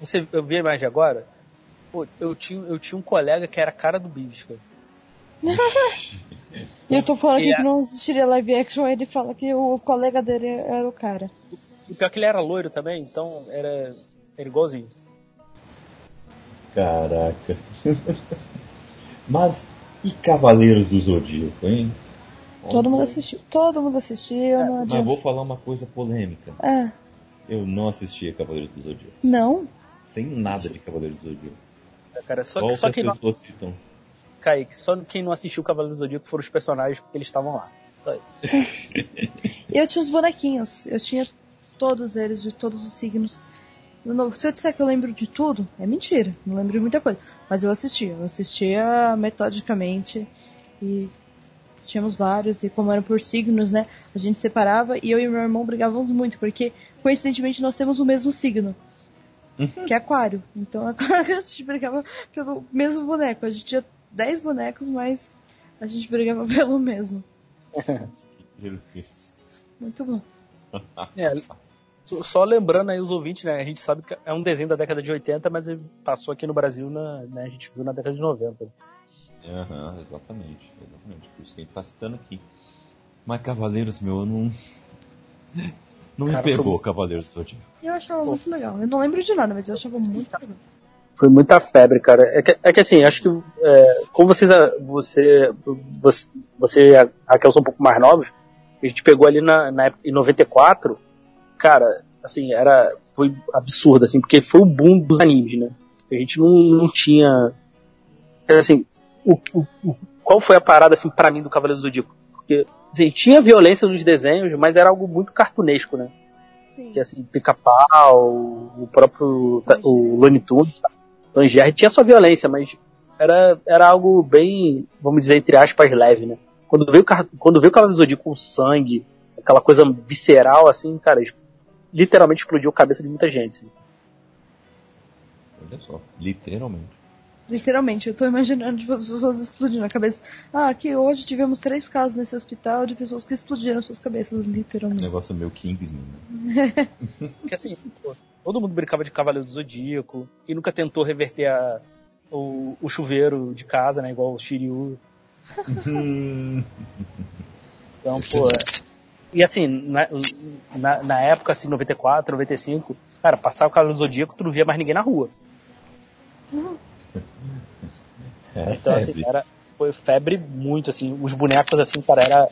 você, eu vi a imagem agora, pô, eu tinha, eu tinha um colega que era a cara do Bibis, cara. *laughs* E eu tô falando aqui a- que não assistiria live action, ele fala que o colega dele era o cara. E pior que ele era loiro também, então era, era igualzinho. Caraca. *laughs* Mas e Cavaleiros do Zodíaco, hein? Todo mundo assistiu. Todo mundo assistiu, não Mas vou falar uma coisa polêmica. Ah, Eu não assistia Cavaleiros do Zodíaco. não? Sem nada de Cavaleiros do Zodíaco. Cara, só, Qual só que quem não, citam? Kaique, só quem não assistiu o Cavaleiro do Zodíaco foram os personagens porque eles estavam lá. *laughs* Eu tinha os bonequinhos. Eu tinha todos eles, de todos os signos. Se eu disser que eu lembro de tudo, é mentira. Não lembro de muita coisa. Mas eu assistia. Eu assistia metodicamente. E tínhamos vários. E como eram por signos, né? A gente separava. E eu e meu irmão brigávamos muito. Porque, coincidentemente, nós temos o mesmo signo. Que é aquário. Então *laughs* a gente brigava pelo mesmo boneco. A gente tinha 10 bonecos, mas a gente brigava *laughs* pelo mesmo. Muito bom. *laughs* É, só- só lembrando aí os ouvintes, né? A gente sabe que é um desenho da década de 80, mas ele passou aqui no Brasil, na, né, a gente viu na década de 90. Aham, exatamente, exatamente. Por isso que a gente tá citando aqui. Mas Cavaleiros, meu, eu não. Não me Cara, pegou foi- Cavaleiros do Zodíaco. Eu achava muito legal. Eu não lembro de nada, mas eu achava muito legal. Foi muita febre, cara. É que, é que assim, acho que é, como vocês, você, você, você e a Raquel são um pouco mais novos, a gente pegou ali na, na época, em 94, cara, assim, era, foi absurdo, assim, porque foi o boom dos animes, né? A gente não, não tinha, assim, o, o- o- qual foi a parada, assim, pra mim do Cavaleiro do Zodíaco? Porque, assim, tinha violência nos desenhos, mas era algo muito cartunesco, né? Sim. que assim, Pica-Pau, o próprio o Looney Tunes, tá? Tom Jerry tinha sua violência, mas era, era algo bem, vamos dizer, entre aspas, leve, né? Quando veio, quando veio o Cavaleiro Zodíaco com sangue, aquela coisa visceral, assim, cara, literalmente explodiu a cabeça de muita gente. assim. Olha só, literalmente. Literalmente, eu tô imaginando tipo, as pessoas explodindo a cabeça. Ah, aqui hoje tivemos três casos nesse hospital de pessoas que explodiram suas cabeças, Um literalmente. negócio meio Kingsman, né? *laughs* Porque assim, pô, todo mundo brincava de Cavaleiro do Zodíaco, e nunca tentou reverter a- o, o chuveiro de casa, né, igual o Shiryu. *laughs* Então, pô. é- E assim, na, na, na época, assim, 94, 95, cara, passava o Cavaleiro do Zodíaco, tu não via mais ninguém na rua. É, Então, assim, febre. era, foi febre muito, assim, os bonecos, assim, cara, era.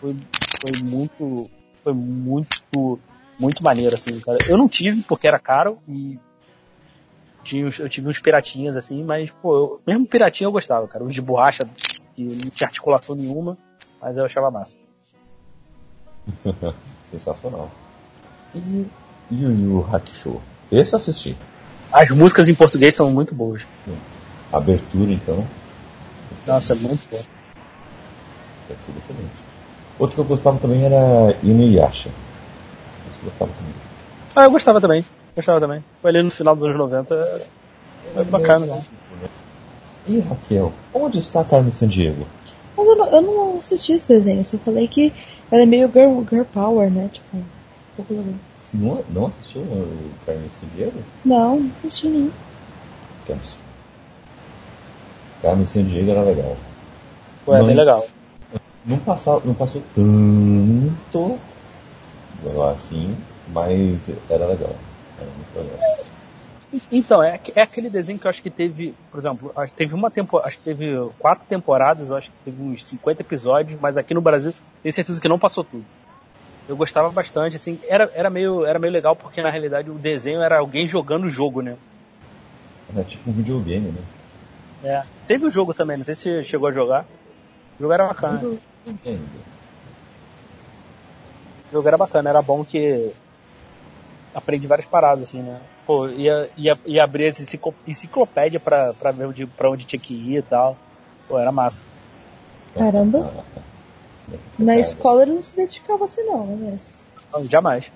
Foi, foi muito. Foi muito. Muito maneiro, assim, cara. Eu não tive, porque era caro, e. Tinha, eu tive uns piratinhas, assim, mas, pô, eu- mesmo piratinha eu gostava, cara. Os de borracha, que não tinha articulação nenhuma, mas eu achava massa. *laughs* Sensacional. E Yu Yu Hakusho? Esse eu assisti. As músicas em português são muito boas. Abertura, então. Nossa, muito boa. É tudo excelente. Outro que eu gostava também era Inuyasha. Eu gostava também. Ah, eu gostava também. Gostava também. Foi ali no final dos anos 90. Era, era bacana, né? E Raquel, onde está Carmen Sandiego? Mas eu não, eu não assisti esse desenho, eu só falei que ela é meio girl, girl power, né? Tipo, um pouco legal. Não, não assistiu o Carmen Sandiego? Não, não assisti nenhum. Que absurdo. Carmen Sandiego era legal. É Não, bem legal. Não, passava, não passou tanto assim, mas era legal. Era muito legal. Então, é, é aquele desenho que eu acho que teve, por exemplo, acho que teve uma temporada, acho que teve quatro temporadas, eu acho que teve uns 50 episódios, mas aqui no Brasil tenho certeza que não passou tudo. Eu gostava bastante, assim, era, era, meio, era meio legal porque na realidade o desenho era alguém jogando o jogo, né? Era tipo um videogame, né? É. Teve o jogo também, não sei se você chegou a jogar. O jogo era bacana. O Entendo. jogo era bacana, era bom que aprendi várias paradas, assim, né? Pô, ia, ia, ia abrir essa enciclo- enciclopédia pra, pra ver onde, pra onde tinha que ir e tal. Pô, era massa. Caramba. Na escola ele não se dedicava assim não, né? Mas... Não, jamais.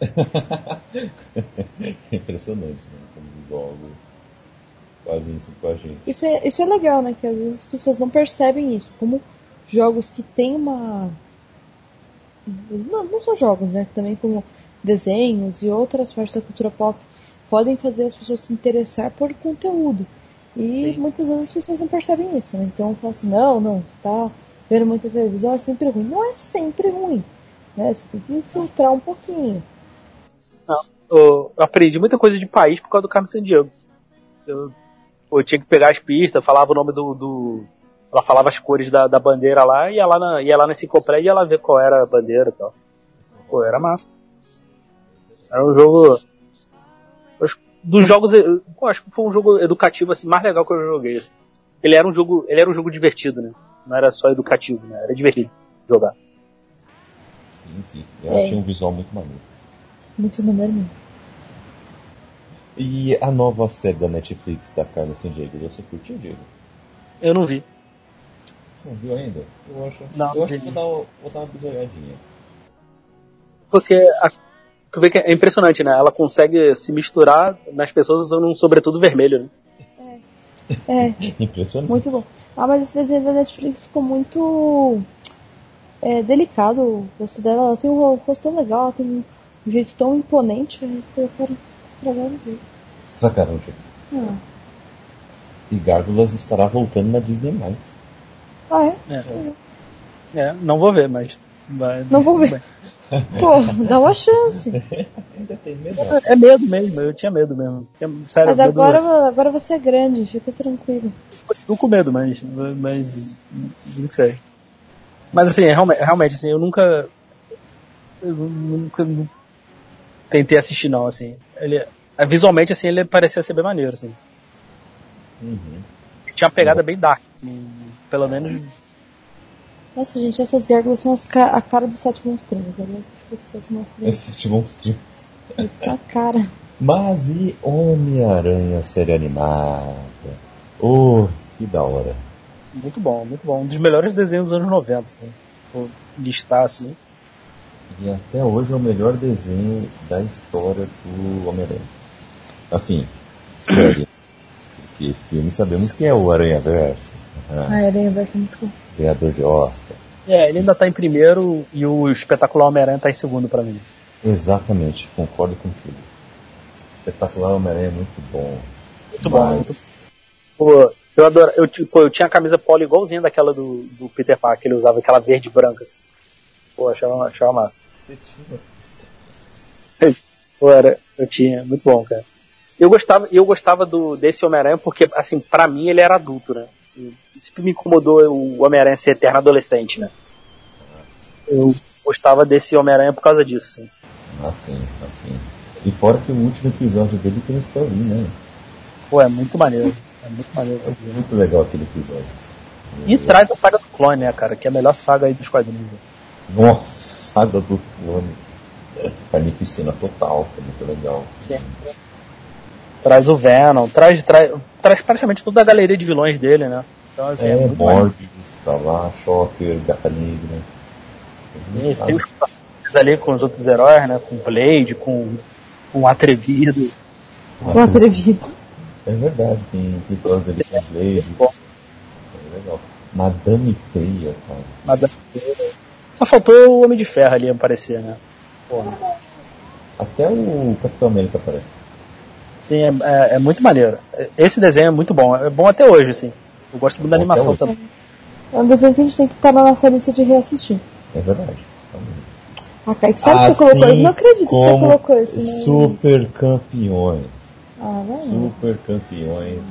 *laughs* Impressionante, né? Como os jogos fazem isso com a gente. Isso é, isso é legal, né? Que às vezes as pessoas não percebem isso. Como jogos que têm uma. Não, não só jogos, né? Também como desenhos e outras partes da cultura pop podem fazer as pessoas se interessar por conteúdo. E Sim. muitas vezes as pessoas não percebem isso, né? Então fala assim, não, não, você tá vendo muita televisão, é sempre ruim. Não é sempre ruim. Né? Você tem que filtrar um pouquinho. Não, eu aprendi muita coisa de país por causa do Carmen Sandiego. Eu, eu tinha que pegar as pistas, falava o nome do, do ela falava as cores da, da bandeira lá, ia lá na, ia lá e ia lá ver qual era a bandeira e tal. Pô, era massa. Era um jogo. Dos jogos. Eu acho que foi um jogo educativo assim, mais legal que eu joguei. Assim. Ele era um jogo. Ele era um jogo divertido, né? Não era só educativo, né? Era divertido jogar. Sim, sim. Ela é. tinha um visual muito maneiro. Muito maneiro mesmo. E a nova série da Netflix da Carla San Diego, você curtiu, Diego? Eu não vi. Não viu ainda? Eu acho, não, eu acho que vou dar, vou dar uma bisoiadinha. Porque a, tu vê que é impressionante, né? Ela consegue se misturar nas pessoas usando um sobretudo vermelho, né? É. é. *laughs* impressionante. Muito bom. Ah, mas esse desenho da Netflix ficou muito é, delicado. O rosto dela, ela tem um rosto tão legal, ela tem um jeito tão imponente. Eu quero estragar o jeito. Estragaram o jeito. Ah. E Gárgulas estará voltando na Disney+. Ah, é? É, é não vou ver, mas... Não vou *laughs* ver. Pô, dá uma chance. Ainda tem medo. É, é medo mesmo, eu tinha medo mesmo. Sério, mas agora, medo... agora você é grande, fica tranquilo. Eu com medo, mas. Mas. Não sei. Mas assim, realmente, realmente assim, eu nunca. Eu nunca tentei assistir não, assim. Ele, visualmente assim, ele parecia ser bem maneiro, assim. Uhum. Tinha uma pegada bem dark, assim, pelo menos nossa, gente, essas gárgulas são ca a cara dos sete monstrinhos. Aliás, acho que esses sete monstrinhos. Esses sete monstrinhos. Essa cara. Mas e Homem-Aranha série animada? Oh, que da hora. Muito bom, muito bom. Um dos melhores desenhos dos anos 90, assim. Vou listar assim. E até hoje é o melhor desenho da história do Homem-Aranha. Assim, sério. Porque filme sabemos que é o Aranha Verso. Ah, ah Aranha Verso é muito bom ganhador de Oscar. É, ele ainda tá em primeiro e o espetacular Homem-Aranha tá em segundo para mim. Exatamente, concordo contigo. Espetacular Homem-Aranha é muito bom. Muito mas... bom, muito Pô, eu adoro, eu, pô, eu tinha a camisa polo igualzinha daquela do, do Peter Parker, que ele usava aquela verde e branca assim. Pô, achava, achava massa. Você tinha? Pô, era, eu tinha, muito bom, cara. Eu gostava, eu gostava do, desse Homem-Aranha porque, assim, pra mim ele era adulto, né? Sempre me incomodou o Homem-Aranha ser eterno adolescente, né? Eu gostava desse Homem-Aranha por causa disso, sim. Ah, sim, ah, sim. E fora que o último episódio dele tem o ali, né? Pô, é muito maneiro. É muito maneiro. É muito legal aquele episódio. E traz a saga do clone, né, cara? Que é a melhor saga aí dos quadrinhos. Nossa, saga dos clones. Carnificina total, é muito legal. Sim. Traz o Venom, traz, traz, traz praticamente toda a galeria de vilões dele, né? Então, assim, é, é Morbius, tá lá, Shocker, Gata Negra. Tem, tem os ali com os outros heróis, né? Com Blade, com, com o Atrevido. O Atrevido. É verdade, tem episódios ali com Blade. É legal. Madame Teia, cara. Madame Teia. Só faltou o Homem de Ferro ali aparecer, né? Porra. Até o Capitão América aparece. Sim, é, é, é, muito maneiro. Esse desenho é muito bom. É bom até hoje, assim. Eu gosto muito da animação também. É um desenho que a gente tem que estar na nossa lista de reassistir. É verdade. Ah, Kaique, sabe assim que você colocou isso? Não acredito que você colocou isso. Né? Super campeões. Ah, vai. Super campeões.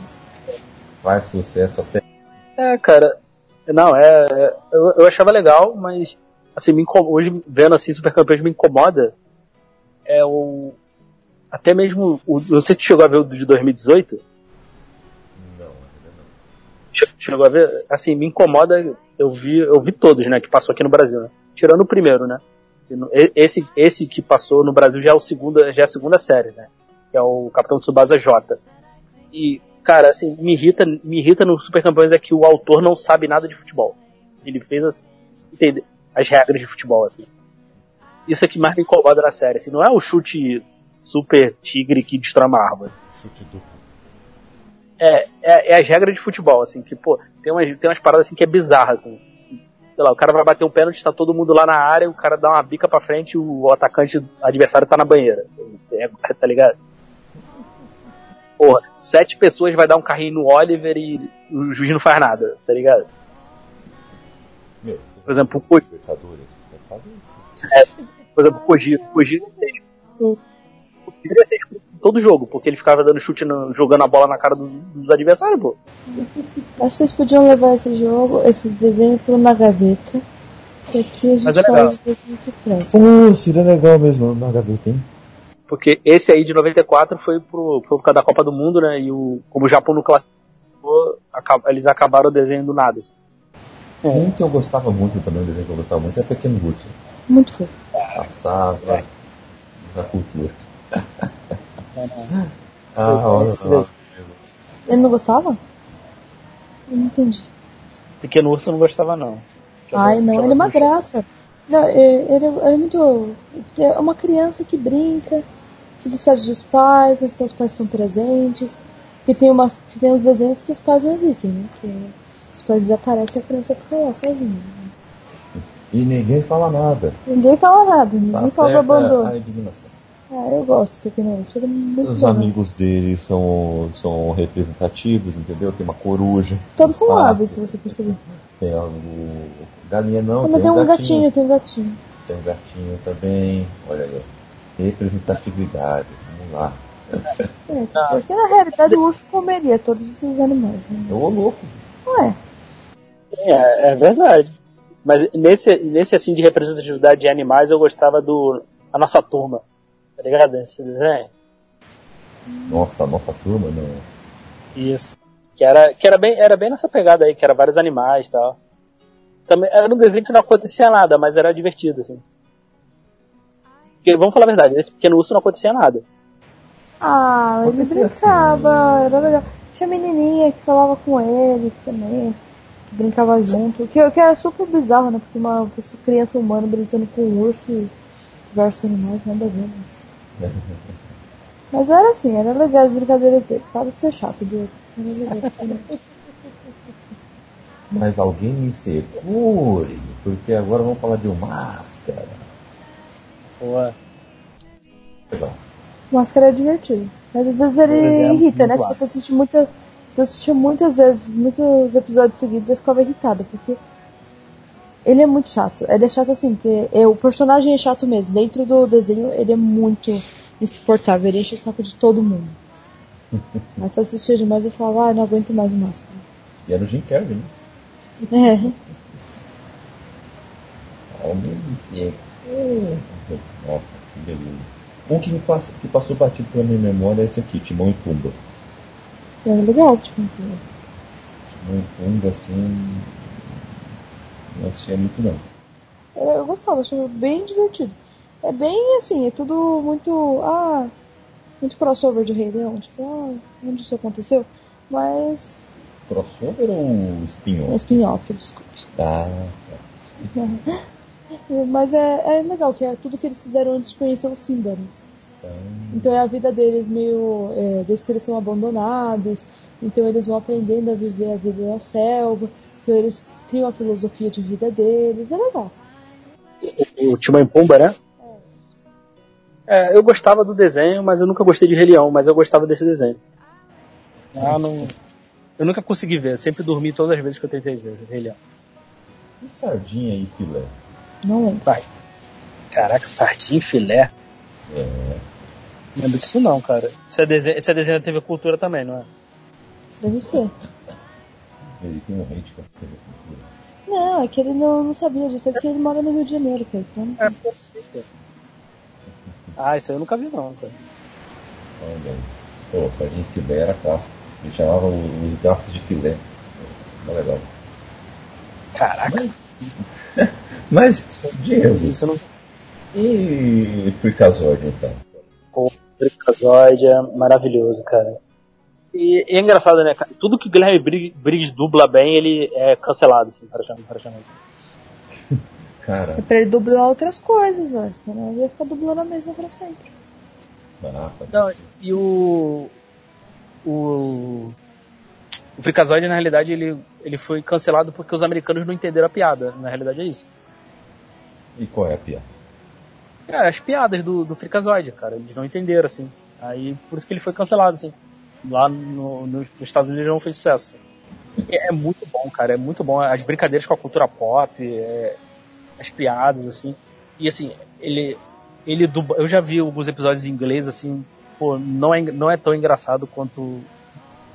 Faz sucesso até. É, cara. Não, é. é eu, eu achava legal, mas assim, me hoje vendo assim Super Campeões me incomoda. É o. Até mesmo. O, não sei se chegou a ver o de 2018 chegou a ver, assim, me incomoda, eu vi, eu vi todos, né, que passou aqui no Brasil, né? Tirando o primeiro, né? Esse, esse que passou no Brasil já é, o segundo, já é a segunda série, né? Que é o Capitão Tsubasa J. E, cara, assim, me irrita, me irrita no Super Campeões é que o autor não sabe nada de futebol. Ele fez as, as regras de futebol, assim. Isso é que mais me incomoda na série, assim, não é o chute super tigre que destrói uma árvore. Chute duplo. É, é, é, as regras de futebol, assim, que, pô, tem umas, tem umas paradas assim que é bizarra, assim. Sei lá, o cara vai bater um pênalti, tá todo mundo lá na área, o cara dá uma bica pra frente e o atacante adversário tá na banheira. É, tá ligado? porra, sete pessoas vai dar um carrinho no Oliver e o juiz não faz nada, tá ligado? Meu, Por exemplo, o Kojiro, isso. por exemplo, o Kojiro, o Kojiro ser expulso. O Kojiro ia ser expulso em todo jogo, porque ele ficava dando chute, no- jogando a bola na cara dos, dos adversários, pô. Acho que vocês podiam levar esse jogo, esse desenho pro na gaveta. Que aqui a gente Mas é legal. de desenho que presta. Pô, seria legal mesmo na gaveta, hein? Porque esse aí de 94 foi pro, foi por causa da Copa do Mundo, né? E o, como o Japão não classificou, eles acabaram o desenho do nada. assim. Um que eu gostava muito também, um desenho que eu gostava muito é Pequeno Urso. Muito fofo. Passava na cultura. Ah, olha só. Ele não gostava? Eu não entendi. Pequeno Urso eu não gostava, não. Ai, não, ele é uma graça. Não, é- ele é, ele é muito. É uma criança que brinca, se despede dos pais, mas os pais são presentes. E tem, uma, tem uns desenhos que os pais não existem, né? Que os pais desaparecem e a criança fica lá sozinha. E ninguém fala nada. Ninguém fala nada, ninguém Tá fala do abandono. a indignação. Ah, eu gosto do Pequeno Urso, ele é muito Os bom. amigos dele são, são representativos, entendeu? Tem uma coruja. Todos são Ah, hábeis, se você perceber. Tem o galinha não, Mas tem, tem um um gatinho, tem um gatinho. Tem um gatinho também. Olha aí. Representatividade. Vamos lá. É, porque na realidade o urso comeria todos esses animais. Né? Ô louco. Ué, É, é verdade. Mas nesse, nesse assim de representatividade de animais eu gostava do. A nossa turma. Tá ligado? Esse desenho? Nossa, nossa turma, né? Isso. Que era, que era, bem, era bem nessa pegada aí, que era vários animais e tal. Também, era um desenho que não acontecia nada, mas era divertido, assim. Porque, vamos falar a verdade, nesse pequeno urso não acontecia nada. Ah, ele Acontecia brincava, era legal. Tinha menininha que falava com ele também, que brincava junto. Que, que é super bizarro, né? Porque uma criança humana brincando com um urso versus animais, nada a ver, mas... *laughs* Mas era assim, era legal as brincadeiras dele. Para de ser chato, Diego. Também. *laughs* Mas alguém me segure, porque agora vamos falar de um máscara. Pô, Legal. Máscara é divertido. Mas às vezes ele exemplo, irrita, né? muito Se você assiste muita, se eu assistia muitas vezes, muitos episódios seguidos, eu ficava irritada, porque ele é muito chato. Ele é chato assim, que é, o personagem é chato mesmo. Dentro do desenho, ele é muito insuportável. Ele enche o saco de todo mundo. *laughs* Mas se eu assistia demais, eu falava, ah, não aguento mais o máscara. E era o Jim Carrey, né? É. Segure. Nossa, que beleza. Um que, passa, que passou batido pela minha memória é esse aqui, Timão e Pumba. Era legal, tipo. Timão e Pumba, assim. Não assistia muito não. Eu, eu gostava, achava bem divertido. É bem assim, é tudo muito. Ah, muito crossover de Rei Leão. Tipo, ah, onde isso aconteceu? Mas. Crossover ou É spin-off? spin-off, desculpe. Ah, Mas é, é legal, que é tudo que eles fizeram antes de conhecer o Simba. Né? tá. Então é a vida deles meio. É, desde que eles são abandonados. Então eles vão aprendendo a viver a vida na selva. Então eles criam a filosofia de vida deles. É legal. o Timão e Pumba, né? É, eu gostava do desenho, mas eu nunca gostei de Rei Leão, mas eu gostava desse desenho. Ah, não... Eu nunca consegui ver, sempre dormi todas as vezes que eu tentei ver Rei Leão. E sardinha e filé? Não lembro. Caraca, sardinha e filé. É, Não lembro disso não, cara. Isso é desenho, isso é desenho da TV Cultura também, não é? Deve ser. Ele tem um hate com a Cultura. Não, é que ele não, não sabia disso. É porque ele mora no Rio de Janeiro, cara. Então, Ah, isso aí eu nunca vi não, cara. Olha aí. Pô, sardinha e filé era clássico. Ele chamava os garfos de filé. Era legal. Caraca, *laughs* Mas, Diego, isso eu não. e Freakazoid então? Pô, Freakazoid é maravilhoso, cara. E, e é engraçado, né? Tudo que o Guilherme Brig- Briggs dubla bem, ele é cancelado, assim, praticamente. *laughs* Cara, é pra ele dublar outras coisas, ó. Senão ele ia ficar dublando a mesma pra sempre. ah. Não, e o. O. O Freakazoid, na realidade, ele, ele foi cancelado porque os americanos não entenderam a piada. Na realidade é isso. E qual é a piada? Cara, as piadas do, do Freakazoid, cara, eles não entenderam, assim. Aí, por isso que ele foi cancelado, assim. Lá no, no, nos Estados Unidos não fez sucesso. É, é, muito bom, cara, é muito bom. As brincadeiras com a cultura pop, é, as piadas, assim. E assim, ele. ele dubla, eu já vi alguns episódios em inglês, assim, pô, não é, não é tão engraçado quanto,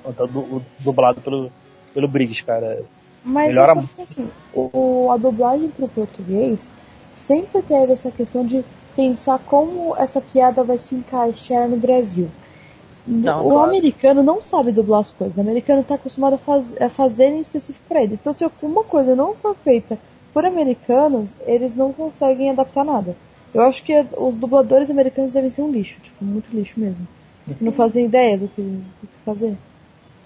quanto o dublado pelo, pelo Briggs, cara. Mas Melhora muito. Assim, o, a dublagem pro português sempre teve essa questão de pensar como essa piada vai se encaixar no Brasil. Não, o claro. americano não sabe dublar as coisas. O americano está acostumado a, faz, a fazer em específico para eles. Então, se alguma coisa não for feita por americanos, eles não conseguem adaptar nada. Eu acho que os dubladores americanos devem ser um lixo, tipo, muito lixo mesmo. Não fazem ideia do que, do que fazer.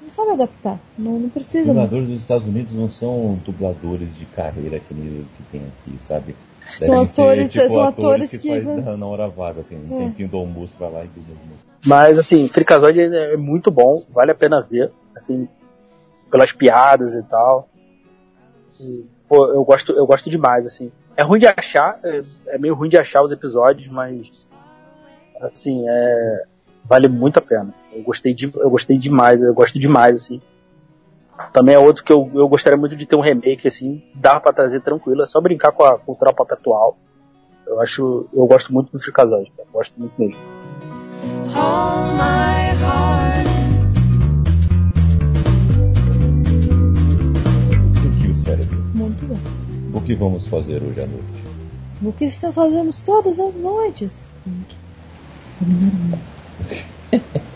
Não sabe adaptar, não, não precisa. Os dubladores dos Estados Unidos não são dubladores de carreira que, que tem aqui, sabe? São atores, ser, tipo, são atores, que, que... Faz na hora vaga, assim, um é. tempinho do almoço pra lá e do almoço. Mas assim, Fricazoide é muito bom, vale a pena ver, assim, pelas piadas e tal. E, pô, eu gosto, eu gosto demais, assim. É ruim de achar, é, é, meio ruim de achar os episódios, mas assim, é, vale muito a pena. Eu gostei, de, eu gostei demais, eu gosto demais, assim. Também é outro que eu, eu gostaria muito de ter um remake, assim, dá para trazer tranquilo, é só brincar com a cultura pop atual. Eu acho, eu gosto muito do Fricazoide, gosto muito mesmo. Hold my heart. o cérebro. Muito bem. O que vamos fazer hoje à noite? O que fazendo todas as noites? *laughs*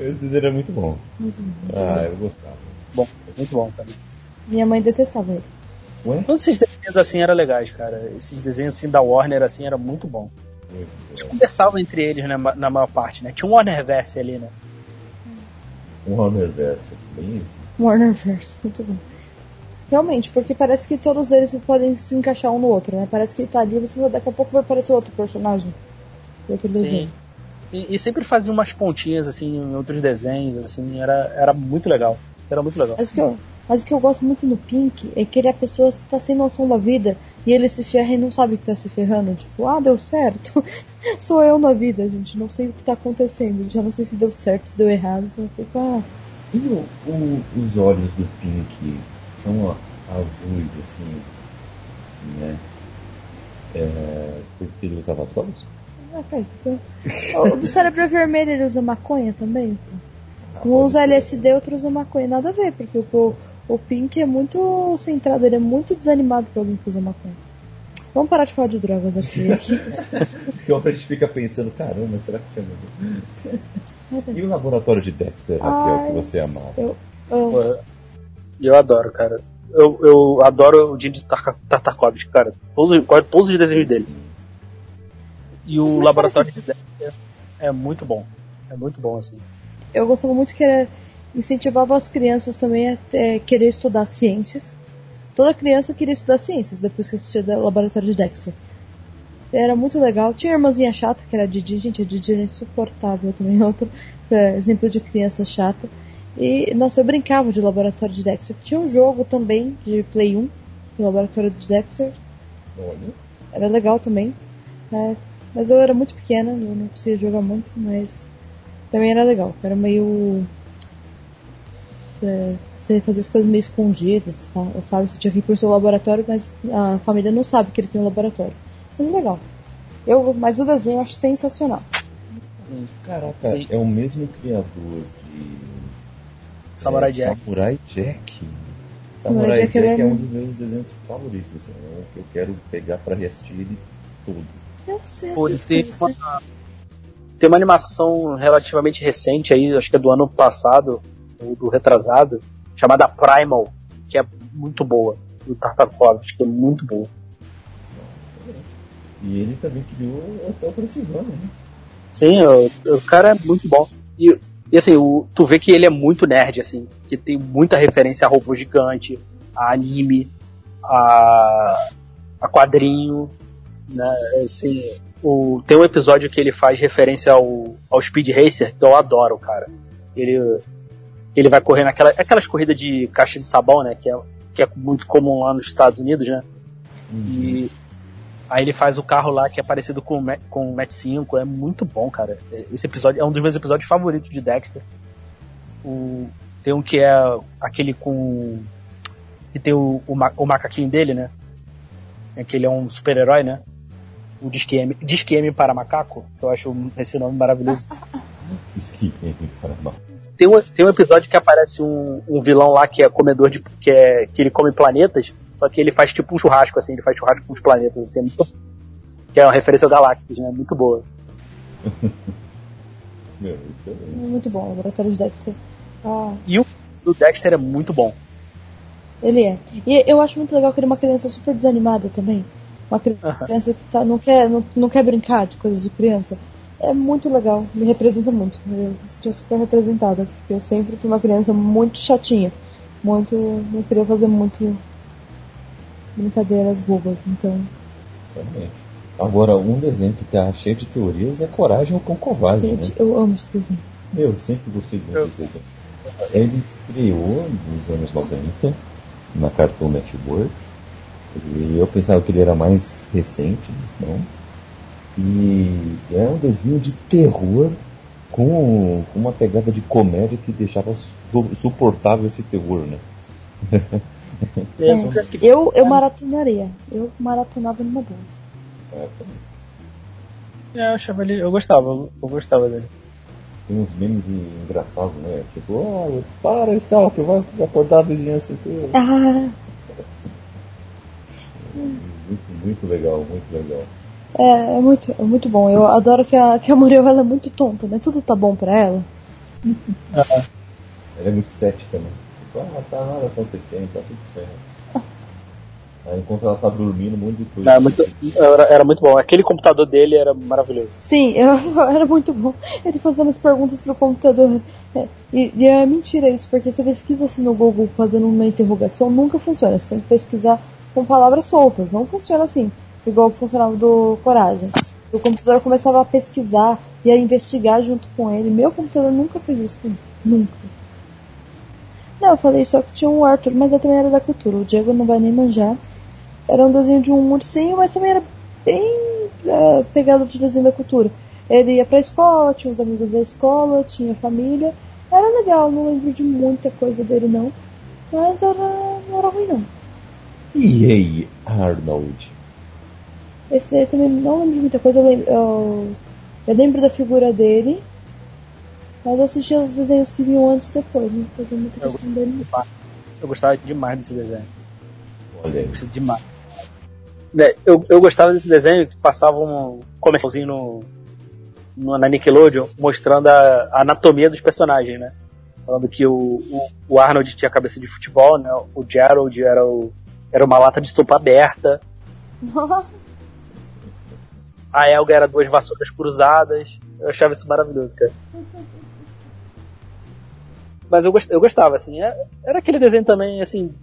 Esse desenho era muito bom. Muito bom. Ah, eu gostava. Bom, muito bom também. Minha mãe detestava ele. Ué? Todos esses desenhos assim eram legais, cara. Esses desenhos assim da Warner assim era muito bom. Eles conversavam entre eles né, na maior parte, né? Tinha um Warnerverse ali, né? Um Warnerverse, bem isso. Warnerverse, muito bom. Realmente, porque parece que todos eles podem se encaixar um no outro, né? Parece que tá ali, você daqui a pouco vai aparecer outro personagem. Outro desenho. E, e, sempre fazia umas pontinhas assim em outros desenhos, assim, era, era muito legal. Era muito legal. Mas o, que eu, mas o que eu gosto muito no Pink é que ele é a pessoa que tá sem noção da vida e ele se ferra e não sabe que tá se ferrando. Tipo, ah, deu certo. *laughs* Sou eu na vida, gente. Não sei o que tá acontecendo. Já não sei se deu certo, se deu errado. Só fico, ah. E o, o, os olhos do Pink são azuis, assim, né? É, porque ele usava drogas? O do cérebro vermelho ele usa maconha também? Um usa LSD, outro usa maconha. Nada a ver, porque o, o Pink é muito centrado, ele é muito desanimado pra alguém que usa maconha. Vamos parar de falar de drogas aqui. aqui. *laughs* Porque a gente fica pensando, caramba, será que chama? E o laboratório de Dexter, Raquel, que você amava? Eu, eu... eu adoro, cara. Eu, eu adoro o Jim Tartakovsky, cara. Todos, todos os desenhos dele. E o laboratório de Dexter é muito bom. É muito bom, assim. Eu gostava muito que era, incentivava as crianças também a é, querer estudar ciências. Toda criança queria estudar ciências depois que assistia o laboratório de Dexter. Era muito legal. Tinha a irmãzinha chata, que era a Didi. Gente, a Didi era insuportável também. *laughs* Outro é, exemplo de criança chata. E, nossa, eu brincava de laboratório de Dexter. Tinha um jogo também de Play 1, do laboratório de Dexter. Olha. Era legal também. É, mas eu era muito pequena, eu não conseguia jogar muito, mas também era legal. Era meio. É, você fazia as coisas meio escondidas, tá? O Fábio tinha que ir pro seu laboratório, mas a família não sabe que ele tem um laboratório. Mas é legal. Eu, mas o desenho eu acho sensacional. Caraca, Sim. é o mesmo criador de. Samurai é, Jack. Samurai Jack. Samurai, Samurai Jack, Jack é... é... um dos meus desenhos favoritos. Assim, é eu quero pegar pra reassistir ele todo. Eu sei, Pô, tem uma, tem uma animação relativamente recente aí, acho que é do ano passado, ou do retrasado, chamada Primal, que é muito boa. Do Tartakovsky, que é muito boa. E ele também criou Hotel Transilvânia, né? Sim, o, o, cara é muito bom. E, e assim, o, tu vê que ele é muito nerd, assim, que tem muita referência a robô gigante, a anime, a, a quadrinho, né? Assim, o, tem um episódio que ele faz referência ao, ao Speed Racer, que eu adoro, cara. Ele, ele vai correr naquela, aquelas corridas de caixa de sabão, né? Que é, que é muito comum lá nos Estados Unidos, né? Uhum. E Aí ele faz o carro lá que é parecido com, com o Match 5, é muito bom, cara. Esse episódio é um dos meus episódios favoritos de Dexter. O, tem um que é aquele com. que tem o, o, ma- o macaquinho dele, né? É que ele é um super-herói, né? O Disque M, Disque M para Macaco, que eu acho esse nome maravilhoso. *laughs* Diz que caramba. Tem um, tem um episódio que aparece um, um vilão lá que é comedor de. que, é, que ele come planetas, só que ele faz tipo um churrasco, assim, ele faz churrasco com os planetas, assim, é muito, que é uma referência ao Galactus, né? Muito boa. *laughs* Meu, isso é. Muito bom, o Laboratório de Dexter. Ah, E o do Dexter é muito bom. ele é. E eu acho muito legal que ele é uma criança super desanimada também. Uma criança que tá, não, quer, não, não quer brincar de coisas de criança. É muito legal, me representa muito. Eu me senti super representada, porque eu sempre fui uma criança muito chatinha. Muito. não queria fazer muito brincadeiras bobas, então. Agora, um desenho que tá cheio de teorias é Coragem ou Cão Covarde, Gente, né? eu amo esse desenho. Eu sempre gostei muito Eu- desse desenho. Ele estreou nos anos 90 na Cartoon Network. E eu pensava que ele era mais recente, mas não. E é um desenho de terror com com uma pegada de comédia que deixava su- suportável esse terror, né? *laughs* É, eu, eu maratonaria. Eu maratonava numa boa. É, É, eu achava ele. Eu gostava, eu, eu gostava dele. tem uns memes engraçados, né? Tipo, oh, para, Stalker, vai acordar a vizinhança inteira. Ah, Muito, muito legal, muito legal. é, é muito, é muito bom. Eu adoro que a, que a Muriel ela é muito tonta, né? Tudo tá bom pra ela. Ela é muito cética, né? Tipo, ah, tá nada acontecendo, tá tudo certo. Aí enquanto ela tá dormindo, um monte de coisa. Era muito, era, era muito bom. Aquele computador dele era maravilhoso. Sim, *laughs* eu, era muito bom. Ele fazendo as perguntas pro computador. É, e, e é mentira isso, porque você pesquisa assim no Google fazendo uma interrogação, nunca funciona. Você tem que pesquisar com palavras soltas. Não funciona assim, igual funcionava do Coragem. O computador começava a pesquisar e a investigar junto com ele. Meu computador nunca fez isso comigo. Nunca. Não, eu falei só que tinha um Arthur, mas eu também era da cultura. O Diego não vai nem manjar. Era um desenho de um ursinho, mas também era bem é, pegado de desenho da cultura. Ele ia pra escola, tinha os amigos da escola, tinha família. Era legal, não lembro de muita coisa dele não. Mas era, não era ruim não. E aí, Arnold? Esse daí também não lembro de muita coisa. Eu lembro, eu, eu lembro da figura dele. Mas eu assisti os desenhos que vinham antes e depois, não fazia muita Eu- questão dele. Eu gostava demais desse desenho. Olha aí. Gostei demais. É, eu, eu gostava desse desenho que passava um comercialzinho no, no- na Nickelodeon mostrando a, a anatomia dos personagens, né? Falando que o, o, o Arnold tinha cabeça de futebol, né? O Gerald era, o, era uma lata de sopa aberta. *laughs* A Elga era duas vassouras cruzadas. Eu achava isso maravilhoso, cara. Mas eu, gost- eu gostava, assim. é- Era aquele desenho também, assim.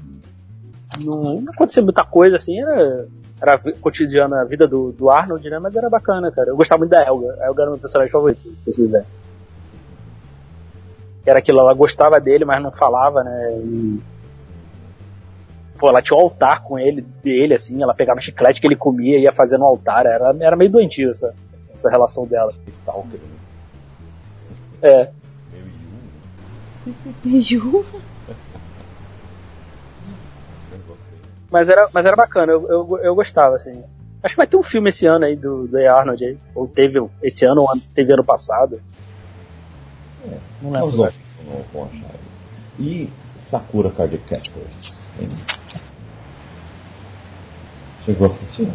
Não, não acontecia muita coisa, assim. Era, era cotidiana a vida do, do Arnold, né? Mas era bacana, cara. Eu gostava muito da Elga. A Elga era meu personagem favorito desse desenho. Era aquilo, ela gostava dele, mas não falava, né? E, pô, ela tinha um altar com ele, dele, assim, ela pegava chiclete que ele comia e ia fazendo um altar. Era, era meio doentio essa, essa relação dela. Stalker? É. Meio. *laughs* Mas era, mas era bacana, eu, eu, eu gostava, assim. Acho que vai ter um filme esse ano aí do, do A. Arnold aí. Ou teve esse ano, ou teve ano passado. Não Os lembro. ouvintes não vão achar. E Sakura Card Captor? Chegou a assistir?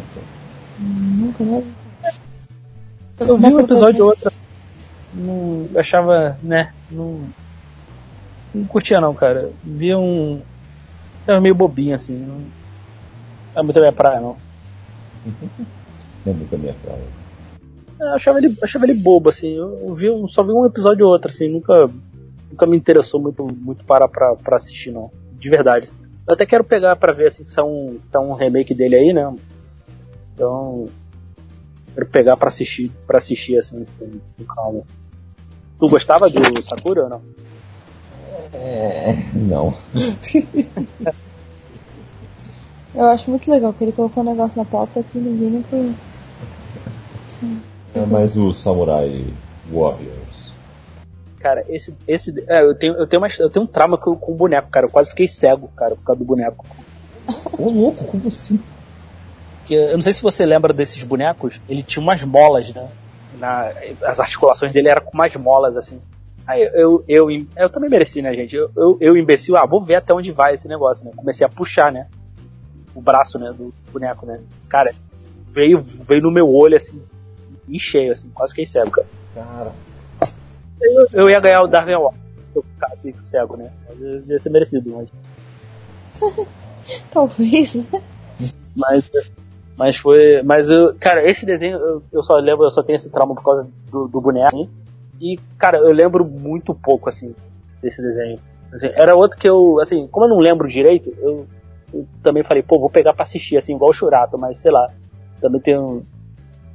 Nunca, né? Eu vi um episódio ou outro. Não, eu achava, né? Não, não curtia não, cara. Vi um. Era meio bobinho assim. Não é muito a minha praia, não. Não é muito a minha praia. Eu achava ele, achava ele bobo, assim. Eu, eu vi um, só vi um episódio ou outro, assim. Nunca, nunca me interessou muito, muito para pra, pra assistir, não. De verdade. Eu até quero pegar pra ver, assim, que tá um, tá um remake dele aí, né? Então. Quero pegar pra assistir, pra assistir assim, com, com calma. Tu gostava do Sakura ou não? É. Não. *laughs* Eu acho muito legal que ele colocou um negócio na pauta que ninguém nunca. É mais o Samurai Warriors. Cara, esse. esse é, eu, tenho, eu, tenho uma, eu tenho um trauma com, com o boneco, cara. Eu quase fiquei cego, cara, por causa do boneco. Ô louco, como assim? Que, eu não sei se você lembra desses bonecos, ele tinha umas molas, né? Na, as articulações dele eram com umas molas, assim. Aí eu, eu, eu, eu também mereci, né, gente? Eu, eu, eu, imbecil, ah, vou ver até onde vai esse negócio, né? Comecei a puxar, né? O braço, né, do boneco, né? Cara, veio, veio no meu olho, assim, em cheio, assim, quase fiquei cego, cara. Cara. Eu, eu ia ganhar o Darwin Award se eu ficasse cego, né? Mas ia ser merecido, mas. *laughs* Talvez, né? Mas, mas foi. Mas eu, cara, esse desenho eu, eu só lembro, eu só tenho esse trauma por causa do, do boneco. Assim, e, cara, eu lembro muito pouco, assim, desse desenho. Assim, era outro que eu, assim, como eu não lembro direito, eu, eu também falei, pô, vou pegar pra assistir, assim, igual o Churato, mas sei lá. Também tenho.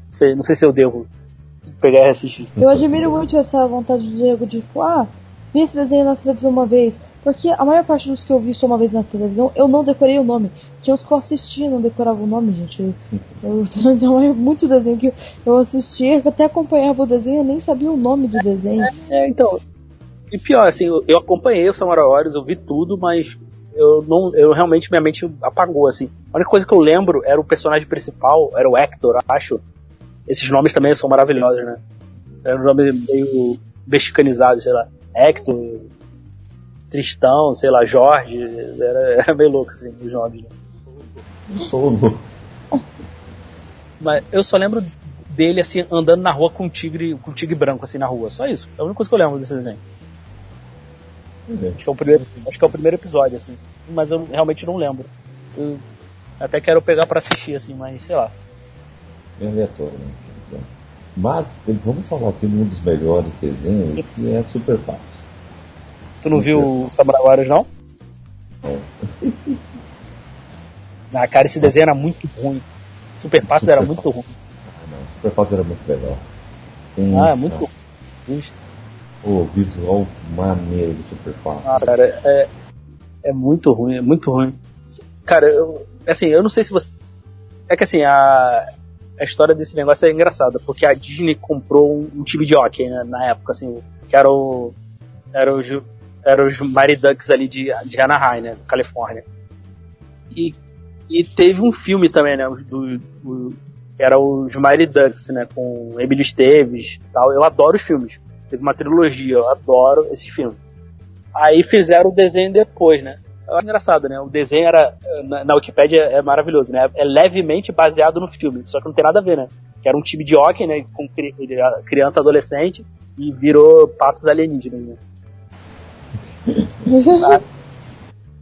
Sei, não sei se eu devo pegar e assistir. Eu admiro muito essa vontade do Diego de, tipo, ah, vi esse desenho na televisão uma vez. Porque a maior parte dos que eu vi só uma vez na televisão, eu não decorei o nome. Tinha uns que eu assisti e não decorava o nome, gente. Eu, eu, *laughs* então é muito desenho que eu assistia, até acompanhava o desenho, eu nem sabia o nome do desenho. É, então. E pior, assim, eu, eu acompanhei o Samurai Warriors, eu vi tudo, mas eu não. Eu realmente minha mente apagou, assim. A única coisa que eu lembro era o personagem principal, era o Hector, acho. Esses nomes também são maravilhosos, né? Era um nome meio mexicanizado, sei lá. Hector, Tristão, sei lá, Jorge, era, era meio louco assim, os nomes. Né? Louco. Mas eu só lembro dele assim, andando na rua com um tigre, com um tigre branco assim na rua. Só isso. É a única coisa que eu lembro desse desenho. Acho que, é o primeiro, acho que é o primeiro episódio, assim. Mas eu realmente não lembro. Eu até quero pegar para assistir, assim, mas sei lá. É aleatório, né? Mas vamos falar aqui de um dos melhores desenhos, que é Super Patos. Tu não viu o Samurai Warriors, não? É. *laughs* Ah, cara, esse desenho era muito ruim. Super Patos Super era muito ruim. Ah, não, Super Patos era muito legal. Tem, Ah, é muito ruim. O visual maneiro do Super Patos. Ah, cara, é, é muito ruim, é muito ruim. Cara, eu, assim, eu não sei se você. É que assim, a, a história desse negócio é engraçada, porque a Disney comprou um, um time de hockey né, na época, assim, que era o. Era o, Ju- era os Mighty Ducks ali de, de Anaheim, né, Califórnia. E, e teve um filme também, né, do, do- era os Mighty Ducks, né, com Emílio Esteves tal. Eu adoro os filmes. Teve uma trilogia, eu adoro esse filme. Aí fizeram o desenho depois, né. É engraçado, né? O desenho era, na, na Wikipédia é maravilhoso, né? É levemente baseado no filme, só que não tem nada a ver, né? Que era um time de hockey, né? Com cri- criança, adolescente, e virou patos alienígenas, né? *laughs*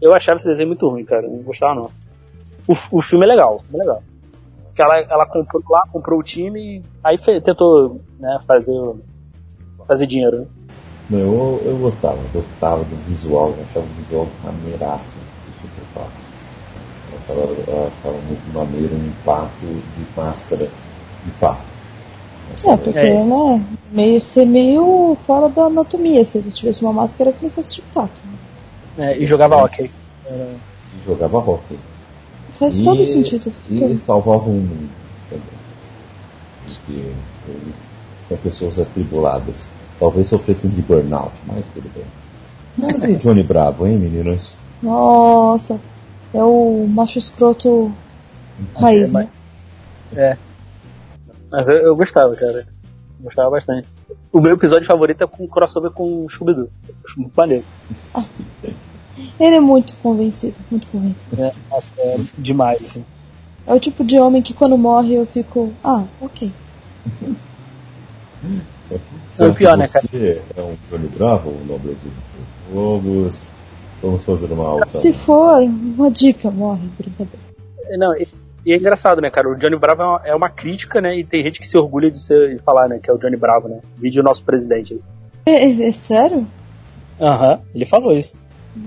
Eu achava esse desenho muito ruim, cara. Não gostava, não. O, o filme é legal, é legal. Porque ela, ela comprou lá, comprou o time e aí tentou, né, fazer, fazer dinheiro, né? Não, eu, eu gostava, gostava do visual, eu achava o visual maneiraço do Super Patos. Eu achava, eu achava muito maneiro um pato de máscara de pato. É, porque, É. né, meio ser meio fora da anatomia, se ele tivesse uma máscara que não fosse de pato. É, e jogava hockey. E jogava hockey. Faz E- todo sentido. E Todo. salvava o mundo também. Porque eles são pessoas atribuladas. Talvez sofressem de burnout, mas tudo bem. Mas e Johnny Bravo, hein, meninas? Nossa, é o macho escroto raiz, né? É. Mas eu, eu gostava, cara. Gostava bastante. O meu episódio favorito é com crossover com o Scooby-Doo. Acho muito maneiro. Ele é muito convencido, muito convencido. né? Nossa, é demais, assim. É o tipo de homem que quando morre eu fico, ah, ok. *laughs* Não, pior, né, Você é um Johnny Bravo, o nome do Lobos. Vamos fazer uma alta. Se for, uma dica, morre, brincadeira. Não, e, e é engraçado, né, cara? O Johnny Bravo é uma, é uma crítica, né? E tem gente que se orgulha de, ser, de falar, né? Que é o Johnny Bravo, né? Vídeo nosso presidente. É, é- é sério? Aham, ele falou isso.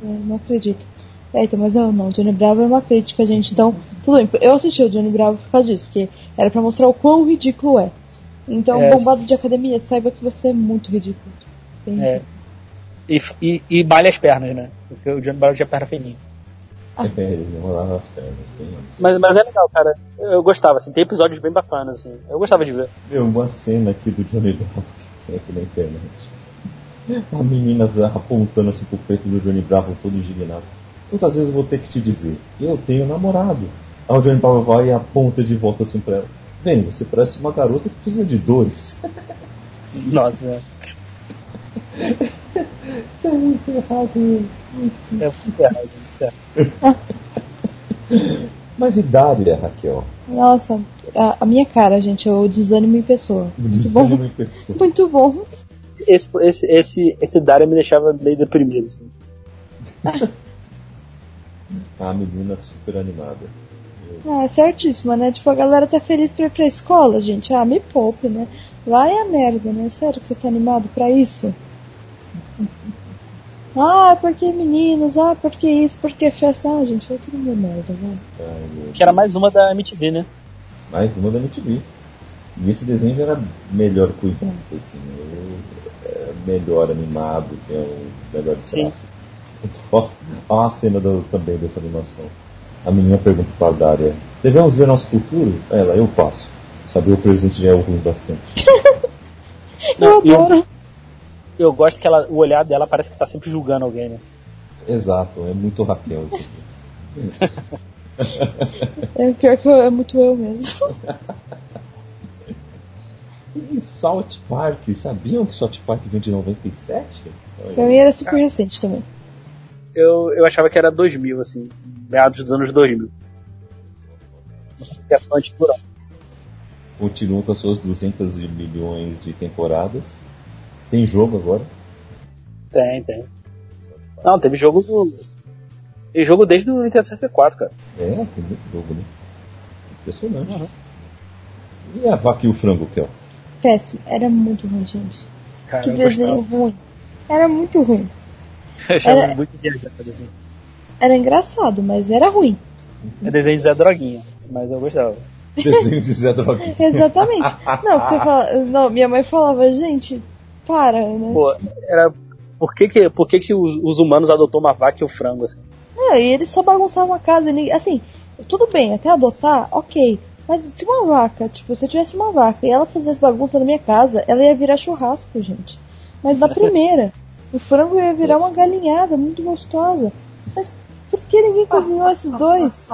É, não acredito. É, então, mas eu não, Johnny Bravo é uma crítica, gente. Então, tudo bem. Eu assisti o Johnny Bravo por causa disso, que era pra mostrar o quão ridículo é. Então, É, bombado de academia, saiba que você é muito ridículo. Entendi. É. E, e, e malha as pernas, né? Porque o Johnny Bravo tinha perna fininha. É, as pernas. Bem... Mas, mas é legal, cara. Eu gostava, assim, tem episódios bem bacanas, assim. Eu gostava de ver. Meu, uma cena aqui do Johnny Bravo que tem aqui na internet. A menina apontando assim pro peito do Johnny Bravo todo indignado. Quantas vezes eu vou ter que te dizer? Eu tenho namorado. Aí o Johnny Bravo vai e aponta de volta assim pra ela. Vem, você parece uma garota que precisa de dores. *laughs* Nossa, é. Isso é muito errado. É muito errado. É. *laughs* Mas idade é, Raquel? Nossa, a, a minha cara, gente, é o desânimo em pessoa. O Muito bom. desânimo em pessoa. Muito bom. Esse, esse, esse, esse Daria me deixava meio deprimido, assim. A *laughs* menina super animada. Ah, é certíssima, né? Tipo, a galera tá feliz pra ir pra escola, gente. Ah, me poupe, né? Vai a merda, né? Sério que você tá animado pra isso? *laughs* Ah, porque meninos, ah, porque isso, porque festa. Ah, gente, vai tudo uma merda. Ai, meu Que era mais uma da MTV, né? Mais uma da MTV. E esse desenho já era melhor cuidado, assim, né? é melhor animado, tem um melhor Sim. traço. *laughs* Nossa, olha a cena do- também dessa animação. A menina pergunta pra Dária, devemos ver nosso futuro? Ela, eu passo. Saber o presente já é ruim bastante. *laughs* Eu e eu, adoro. eu gosto que ela, o olhar dela parece que tá sempre julgando alguém, né? Exato, é muito Raquel. *laughs* É pior que eu, é muito eu mesmo. E South Park, sabiam que South Park vem de 97? Pra mim era super recente também. Eu, eu achava que era 2000, assim, meados dos anos 2000. Não sei se é ano. Continuam com as suas 200 milhões de temporadas. Tem jogo agora. Tem, tem. Não, teve jogo do. Tem jogo desde o Nintendo 64, cara. É, tem muito jogo, né? Impressionante. E a vaca e o frango, Kel? Péssimo. Era muito ruim, gente. Cara, Que desenho gostava. ruim. Era muito ruim. *laughs* Eu achava Era- muito viajado, assim. Era engraçado, mas era ruim. É desenho de Zé Droguinha, mas eu gostava. Desenho de Zé Droguinha. *laughs* Exatamente. Não, você *laughs* fala, não, minha mãe falava, gente, para, né? Pô, era. Por que, que, por que, que os, os humanos adotou uma vaca e o frango, assim? Não, e eles só bagunçavam a casa. e ninguém- Assim, tudo bem, até adotar, ok. Mas se uma vaca, tipo, se eu tivesse uma vaca e ela fizesse bagunça na minha casa, ela ia virar churrasco, gente. Mas na *laughs* primeira, o frango ia virar uma galinhada muito gostosa. Mas que ninguém cozinhou esses dois?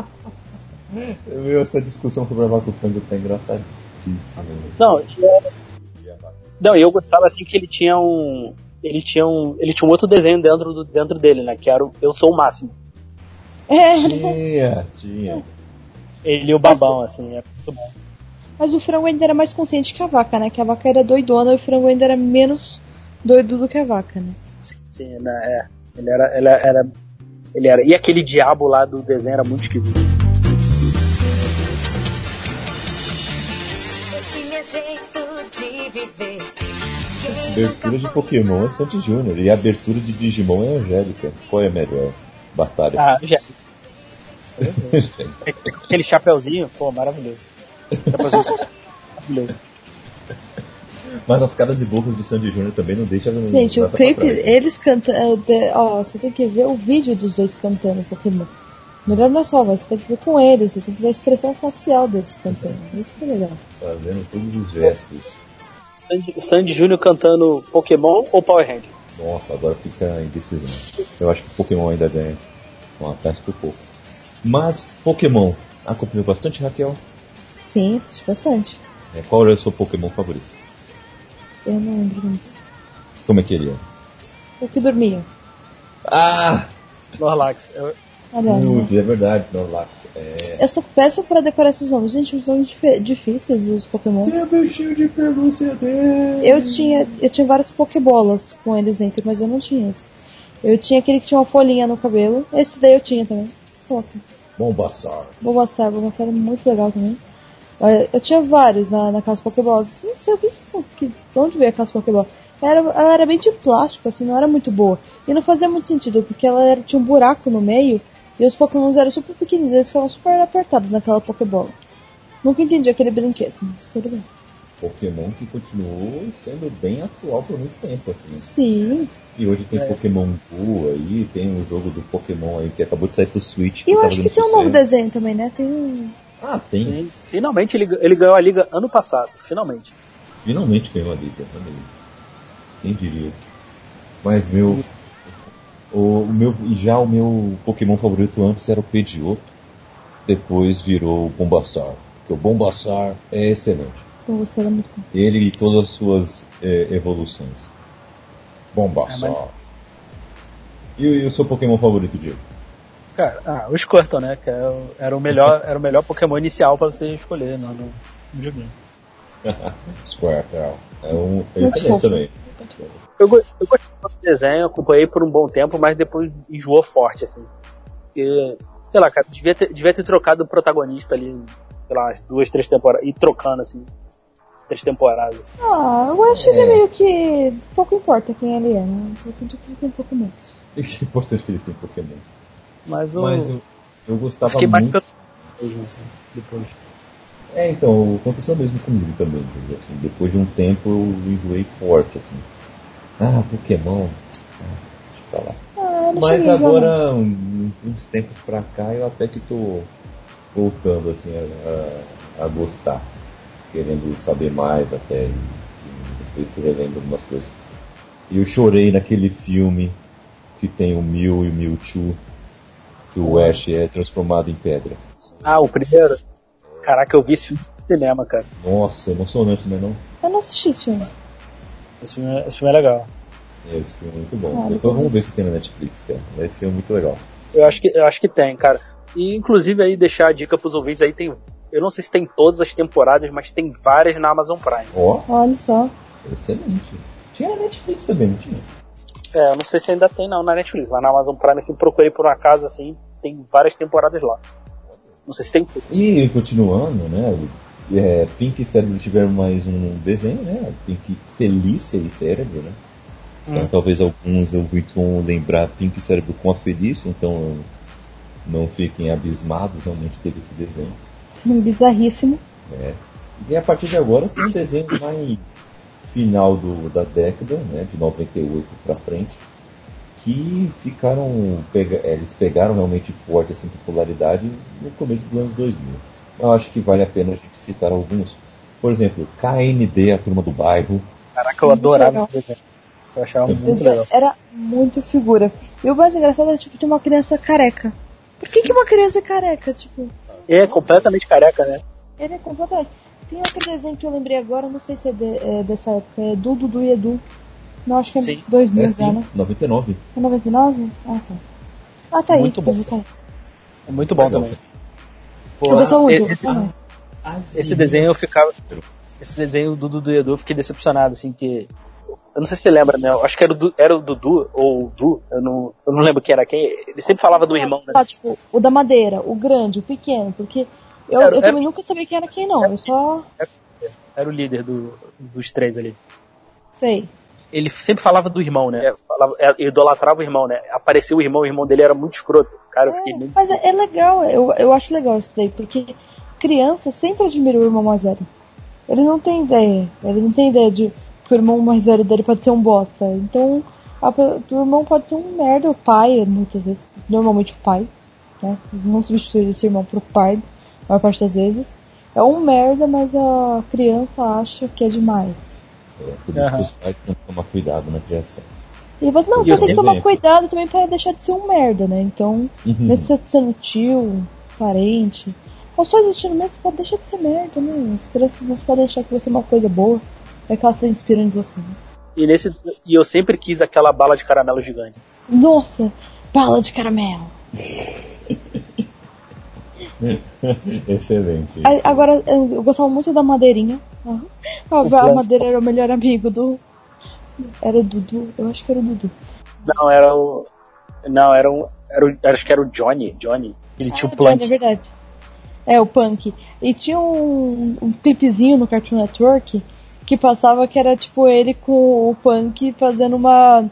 Meu, essa discussão sobre a vaca o frango tá engraçadíssima. Não, e não, eu gostava assim que ele tinha um. Ele tinha um. Ele tinha um outro desenho dentro, do, dentro dele, né? Que era o Eu Sou o Máximo. É, Tinha, tinha. Ele e o babão, assim, é muito bom. mas o frango ainda era mais consciente que a vaca, né? Que a vaca era doidona e o frango ainda era menos doido do que a vaca, né? Sim, sim, né? É. Ele era, ele era. Ele era. E aquele diabo lá do desenho era muito esquisito. Esse meu jeito de viver. Abertura de Pokémon é Sandy Júnior e a abertura de Digimon é Angélica. Qual é a melhor batalha? Ah, já. *laughs* aquele chapeuzinho, pô, maravilhoso. Chapeuzinho *laughs* maravilhoso. Mas as caras e bocas de Sandy Júnior também não deixa Gente, o nada pra clipe, né? eles cantando. Ó, você tem que ver o vídeo dos dois cantando Pokémon. Melhor não é só, mas você tem que ver com eles, você tem que ver a expressão facial deles cantando. Isso que é legal. Fazendo todos os gestos. Sandy, Sandy Júnior cantando Pokémon ou Power Ranger? Nossa, agora fica indecisão. Eu acho que Pokémon ainda ganha. Um atrás por pouco. Mas Pokémon, acompanhou bastante Raquel. Sim, assisti bastante. É, qual era o seu Pokémon favorito? Eu não lembro. não. Como é que ele é? O que dormia. Ah! Snorlax. Eu, Aliás, né? É verdade, Snorlax. É. Eu sou péssimo pra decorar esses nomes. Gente, os nomes dif- difíceis dos Pokémon. É bichinho de pelúcia dele. Eu tinha, eu tinha várias Pokébolas com eles dentro, mas eu não tinha esse. Eu tinha aquele que tinha uma folhinha no cabelo. Esse daí eu tinha também. Fofo. Bombassar. Bobassar, Bobassar é muito legal também. Eu, eu tinha vários na, na casa Pokébolas. Não sei o que, que, de onde veio a casa Pokébola. Era, ela era bem de plástico, assim, não era muito boa. E não fazia muito sentido, porque ela era, tinha um buraco no meio e os Pokémons eram super pequeninos, eles ficavam super apertados naquela Pokébola. Nunca entendi aquele brinquedo, mas tudo bem. Pokémon que continuou sendo bem atual por muito tempo, assim. Sim. E hoje tem É. Pokémon Go aí, tem um jogo do Pokémon aí que acabou de sair pro Switch. E eu acho que tem um novo desenho também, né? Tem um. Ah, tem. Sim. Finalmente ele, ele ganhou a liga ano passado. Finalmente. Finalmente ganhou a liga também. Quem diria? Mas meu. O, o meu. e Já o meu Pokémon favorito antes era o Pidgeotto. Depois virou o Bombassar. Porque o Bombassar é excelente. Ele e todas as suas eh, evoluções. Bombassar. É, mas- e, o- e o seu Pokémon favorito, Diego? Cara, ah, o Squirtle, né? Que é era o melhor, era o melhor Pokémon inicial pra você escolher no, no, no joguinho. *laughs* Squirtle. É um. É excelente fofo. também. Eu, eu gostei do desenho, acompanhei por um bom tempo, mas depois enjoou forte, assim. Porque, sei lá, cara, devia ter, devia ter trocado o protagonista ali, sei lá, duas, três temporadas, e trocando, assim, três temporadas. Ah, eu acho que ele É. é meio que. pouco importa quem ele é, né? Importante é que ele tem Pokémons. E que importante que ele tem Pokémon. Mas, o, Mas eu, eu gostava fiquei mais muito. pelo mesmo, assim, depois. É, então, aconteceu mesmo comigo também. Assim, depois de um tempo eu enjoei forte, assim. Ah, Pokémon. Ah, deixa pra lá. Ah, não Mas agora, um- uns tempos pra cá, eu até que tô voltando, assim, a, a- a gostar. Querendo saber mais até. E, e depois se relembro algumas coisas. E eu chorei naquele filme que tem o Mew e o Mewtwo. Que o Ash é transformado em pedra. Ah, o primeiro? Caraca, eu vi esse filme no cinema, cara. Nossa, emocionante, né não? Eu não assisti esse filme. Esse filme, é- esse filme é legal. É, esse filme é muito bom. Ah, Depois vamos ver se tem na Netflix, cara. Esse filme é muito legal. Eu acho que, eu acho que tem, cara. E inclusive aí deixar a dica pros ouvintes aí tem. Eu não sei se tem todas as temporadas, mas tem várias na Amazon Prime. Ó, Olha só. excelente. Tinha na Netflix também, não tinha? É, eu não sei se ainda tem não na Netflix, mas na Amazon Prime, assim, procurei por um acaso, assim, tem várias temporadas lá. Não sei se tem tudo. E continuando, né? É, Pink e Cérebro tiveram mais um desenho, né? Pink Felícia e Cérebro, né? Então, Hum. talvez alguns ouvintes vão lembrar Pink e Cérebro com a Felícia, então não fiquem abismados, realmente teve esse desenho. Um bizarríssimo. É. E a partir de agora tem desenhos mais final do, da década, né, de 98 pra frente, que ficaram, pega, é, eles pegaram realmente forte assim, popularidade no começo dos anos 2000. Eu acho que vale a pena a gente citar alguns. Por exemplo, KND, a turma do bairro. Caraca, eu adorava esse desenho. Eu achava muito legal. Era muito figura. E o mais engraçado é tipo ter uma criança careca. Por que, que uma criança é careca? Tipo, É completamente careca, né? ele é completamente. Tem outro desenho que eu lembrei agora, não sei se é, de- é dessa época, é Du, Dudu e Edu. Não, acho que é Sim. 2000 É já, sim, né? 99. É 99? Ah, tá. Ah, tá aí. Muito bom. tá aí. É muito bom também. Eu gostava muito, esse, esse desenho eu ficava. Esse desenho do Dudu e Edu eu fiquei decepcionado, assim, que. Eu não sei se você lembra, né? Eu acho que era o, Du- era o Dudu, ou o Du, eu não, eu não lembro quem era quem. Ele sempre falava do irmão, né? Tá, tipo, o da madeira, o grande, o pequeno, porque eu, Era- eu era- também nunca sabia quem era quem, não. Eu só Era o líder do, dos três ali. sei. Ele sempre falava do irmão, né? Falava, é, idolatrava o irmão, né? Apareceu o irmão, o irmão dele era muito escroto. Cara, eu fiquei É, muito. mas é, é legal, eu, eu acho legal isso daí, porque criança sempre admira o irmão mais velho. Ele não tem ideia, ele não tem ideia de que o irmão mais velho dele pode ser um bosta. Então, a o irmão pode ser um merda, o pai, muitas vezes, normalmente o pai, né? Não substituir esse irmão pro pai, a maior parte das vezes. É um merda, mas a criança acha que é demais. É, por isso os pais têm que tomar cuidado na criação. E você, não, E você tem que tomar cuidado também para deixar de ser um merda, né? Então, Uhum. mesmo você sendo tio, parente, ou só existindo mesmo, pode deixar de ser merda, né? As crianças não podem achar que você é uma coisa boa, é que elas se inspiram em você. Né? E, nesse, e eu sempre quis aquela bala de caramelo gigante. Nossa, bala de caramelo. *laughs* *laughs* Excelente. Agora, eu, gostava muito da madeirinha. A, a madeira era o melhor amigo do. Era o Dudu, eu acho que era o Dudu. Não, era o. Não, era um. Era o, acho que era o Johnny. Johnny. Ele tinha o É Plant. verdade. É, o Punk. E tinha um, um clipezinho no Cartoon Network que passava que era tipo ele com o Punk fazendo uma,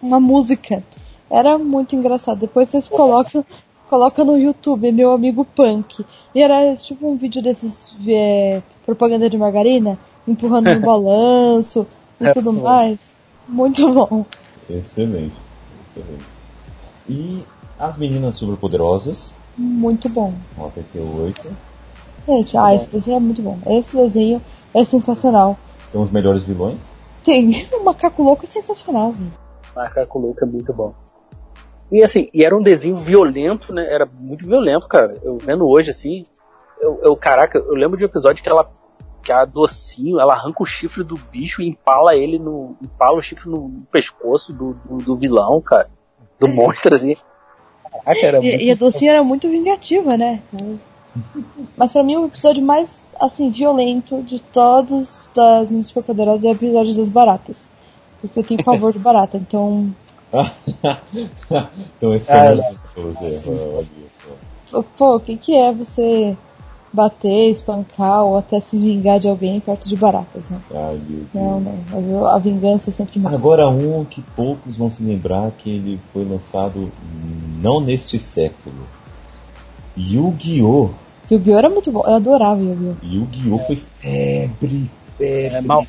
uma música. Era muito engraçado. Depois vocês colocam, colocam no YouTube, meu amigo Punk. E era tipo um vídeo desses é, propaganda de margarina empurrando no *laughs* balanço e É, tudo pô. mais. Muito bom. Excelente. Excelente. E as meninas superpoderosas, Muito bom. nota 88. Gente, ah, esse desenho é muito bom. Esse desenho é sensacional. Tem os melhores vilões. Tem *laughs* o macaco louco é sensacional, velho. Macaco Louco é muito bom. E assim, e era um desenho violento, né? Era muito violento, cara. Eu vendo hoje, assim, eu, eu caraca, eu lembro de um episódio que ela que a docinho, ela arranca o chifre do bicho e empala ele no. empala o chifre no, pescoço do, do, do vilão, cara. Do monstro, assim. Caraca, era muito E, e a docinha era muito vingativa, né? Mas pra mim o episódio mais assim violento de todos das minhas superpoderosas é o episódio das baratas. Porque eu tenho pavor de barata, então. *laughs* então esse Ah, foi mais. Olha só. Pô, o que, que é você bater, espancar ou até se vingar de alguém perto de baratas, né? Ai. Não, não. A vingança é sempre melhor. Agora um que poucos vão se lembrar que ele foi lançado não neste século. Yu-Gi-Oh! Yu-Gi-Oh! era muito bom. Eu adorava Yu-Gi-Oh! Yu-Gi-Oh! foi febre, febre. É, mal,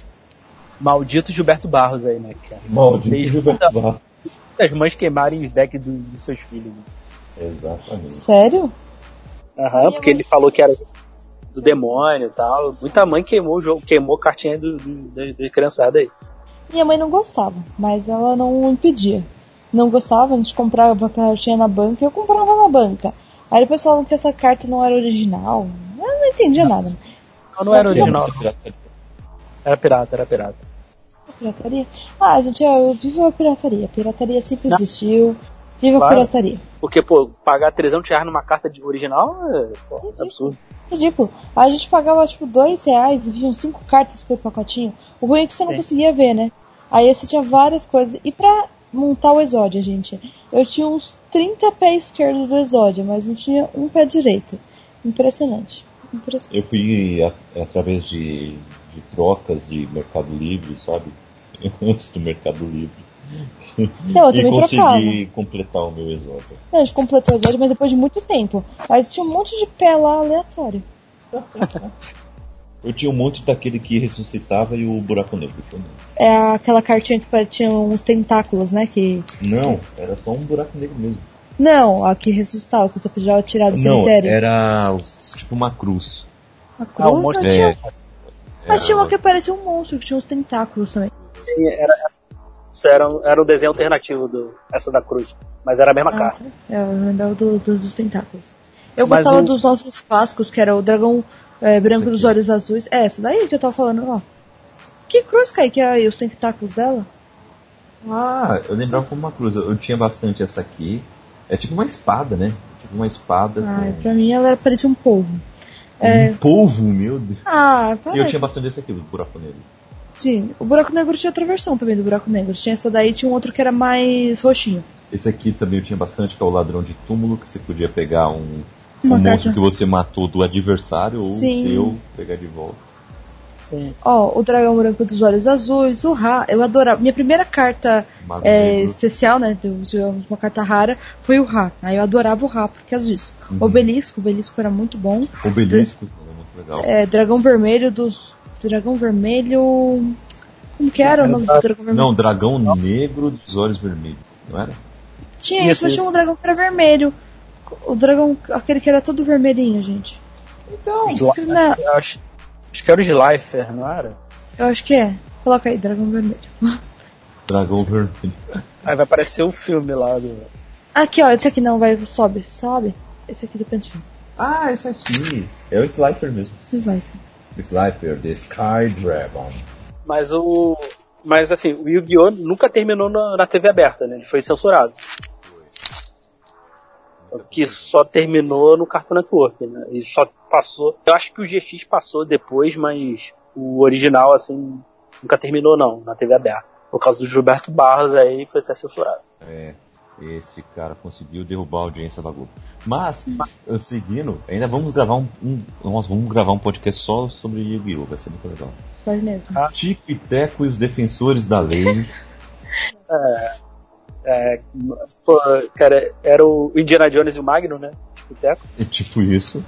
maldito Gilberto Barros aí, né, cara? Maldito Fez Gilberto Barros. *laughs* As mães queimarem os decks do- dos seus filhos. Exatamente. Sério? Aham, porque ele falou que era do demônio e tal. Muita mãe queimou o jogo, queimou cartinha do, do, da, da criançada aí. Minha mãe não gostava, mas ela não impedia. Não gostava, a gente comprava a cartinha na banca e eu comprava na banca. Aí depois falavam que essa carta não era original. Eu não entendia nada. Não, não era original, era pirata, era pirata. Pirataria? Ah, gente, eu vivo a pirataria. Pirataria sempre Não. existiu. Viva a Claro. pirataria. Porque, pô, pagar 300 reais numa carta de original é, pô, é absurdo. Ridículo. A gente pagava tipo dois reais e vinham cinco cartas por pacotinho. O ruim é que você não Sim. conseguia ver, né? Aí você tinha várias coisas. E pra montar o Exódia, gente, eu tinha uns 30 pés esquerdos do Exódia, mas não tinha um pé direito. Impressionante. Impressionante. Eu fui a- através de, de trocas de Mercado Livre, sabe? Antes do Mercado Livre. Não, eu e também consegui completar o meu exódio. Não, a gente completou o Exódia, mas depois de muito tempo. Mas tinha um monte de pé lá aleatório. Eu tinha um monte daquele que ressuscitava e o buraco negro também. É aquela cartinha que tinha uns tentáculos, né? Que. Não, era só um buraco negro mesmo. Não, a que ressuscitava, que você podia tirar do Não, cemitério. era tipo uma cruz. A Ah, cruz, o monstro mas, É, tinha, mas tinha uma que parecia um monstro, que tinha uns tentáculos também. Sim, era, isso era, um- era um desenho alternativo do, essa da cruz. Mas era a mesma Ah, carta. É, eu lembrava do- do- dos tentáculos. Eu Mas gostava o- dos nossos clássicos, que era o dragão é, branco Esse dos olhos azuis. É, essa daí que eu tava falando, ó. Que cruz, Kaique? Aí os tentáculos dela? Ah, eu lembrava como uma cruz. Eu eu tinha bastante essa aqui. É tipo uma espada, né? Tipo uma espada Ai, com pra mim ela parecia um polvo. um polvo, meu Deus. Ah, E eu parece. tinha bastante desse aqui, o buraco negro. Sim, o buraco negro tinha outra versão também do buraco negro. Tinha essa daí tinha um outro que era mais roxinho. Esse aqui também eu tinha bastante, que é o ladrão de túmulo, que você podia pegar um, Uma um monstro que você matou do adversário ou Sim. o seu, pegar de volta. Sim. Ó, o dragão branco dos olhos azuis, o Ra, eu adorava. Minha primeira carta é, especial, né, do- digamos, uma carta rara, foi o Ra. Aí eu adorava o Ra por causa disso. Uhum. Obelisco, o Obelisco era muito bom. Obelisco, é muito legal. É, dragão vermelho dos. Dragão vermelho. Como que era o nome do dragão vermelho? Não, dragão negro dos olhos vermelhos, não era? Tinha Isso, mas tinha um dragão que era vermelho. O dragão, aquele que era todo vermelhinho, gente. Então, não, Li- acho, acho que era o Slifer, não era? eu acho que é. Coloca aí, dragão vermelho. *laughs* Dragão vermelho. Aí vai aparecer o filme lá do. Aqui, ó, esse aqui não, vai, sobe, sobe. Esse aqui do cantinho. Ah, esse aqui. É o Slifer mesmo. Vai. Slifer, The Sky Dragon. Mas o. Mas assim, o Yu-Gi-Oh! nunca terminou na, na TV aberta, né? Ele foi censurado. Que só terminou no Cartoon Network, né? E só passou. Eu acho que o GX passou depois, mas o original, assim, nunca terminou não, na TV aberta. Por causa do Gilberto Barros aí foi até censurado. É, esse cara conseguiu derrubar a audiência da Globo. Mas, seguindo, ainda vamos gravar um, um- nós vamos gravar um podcast só sobre Yu-Gi-Oh! Vai ser muito legal. Vai mesmo. Tico e Teco e os defensores da lei. *laughs* É, pô, cara, era o Indiana Jones e o Magno, né? Tipo, Teco. é tipo isso.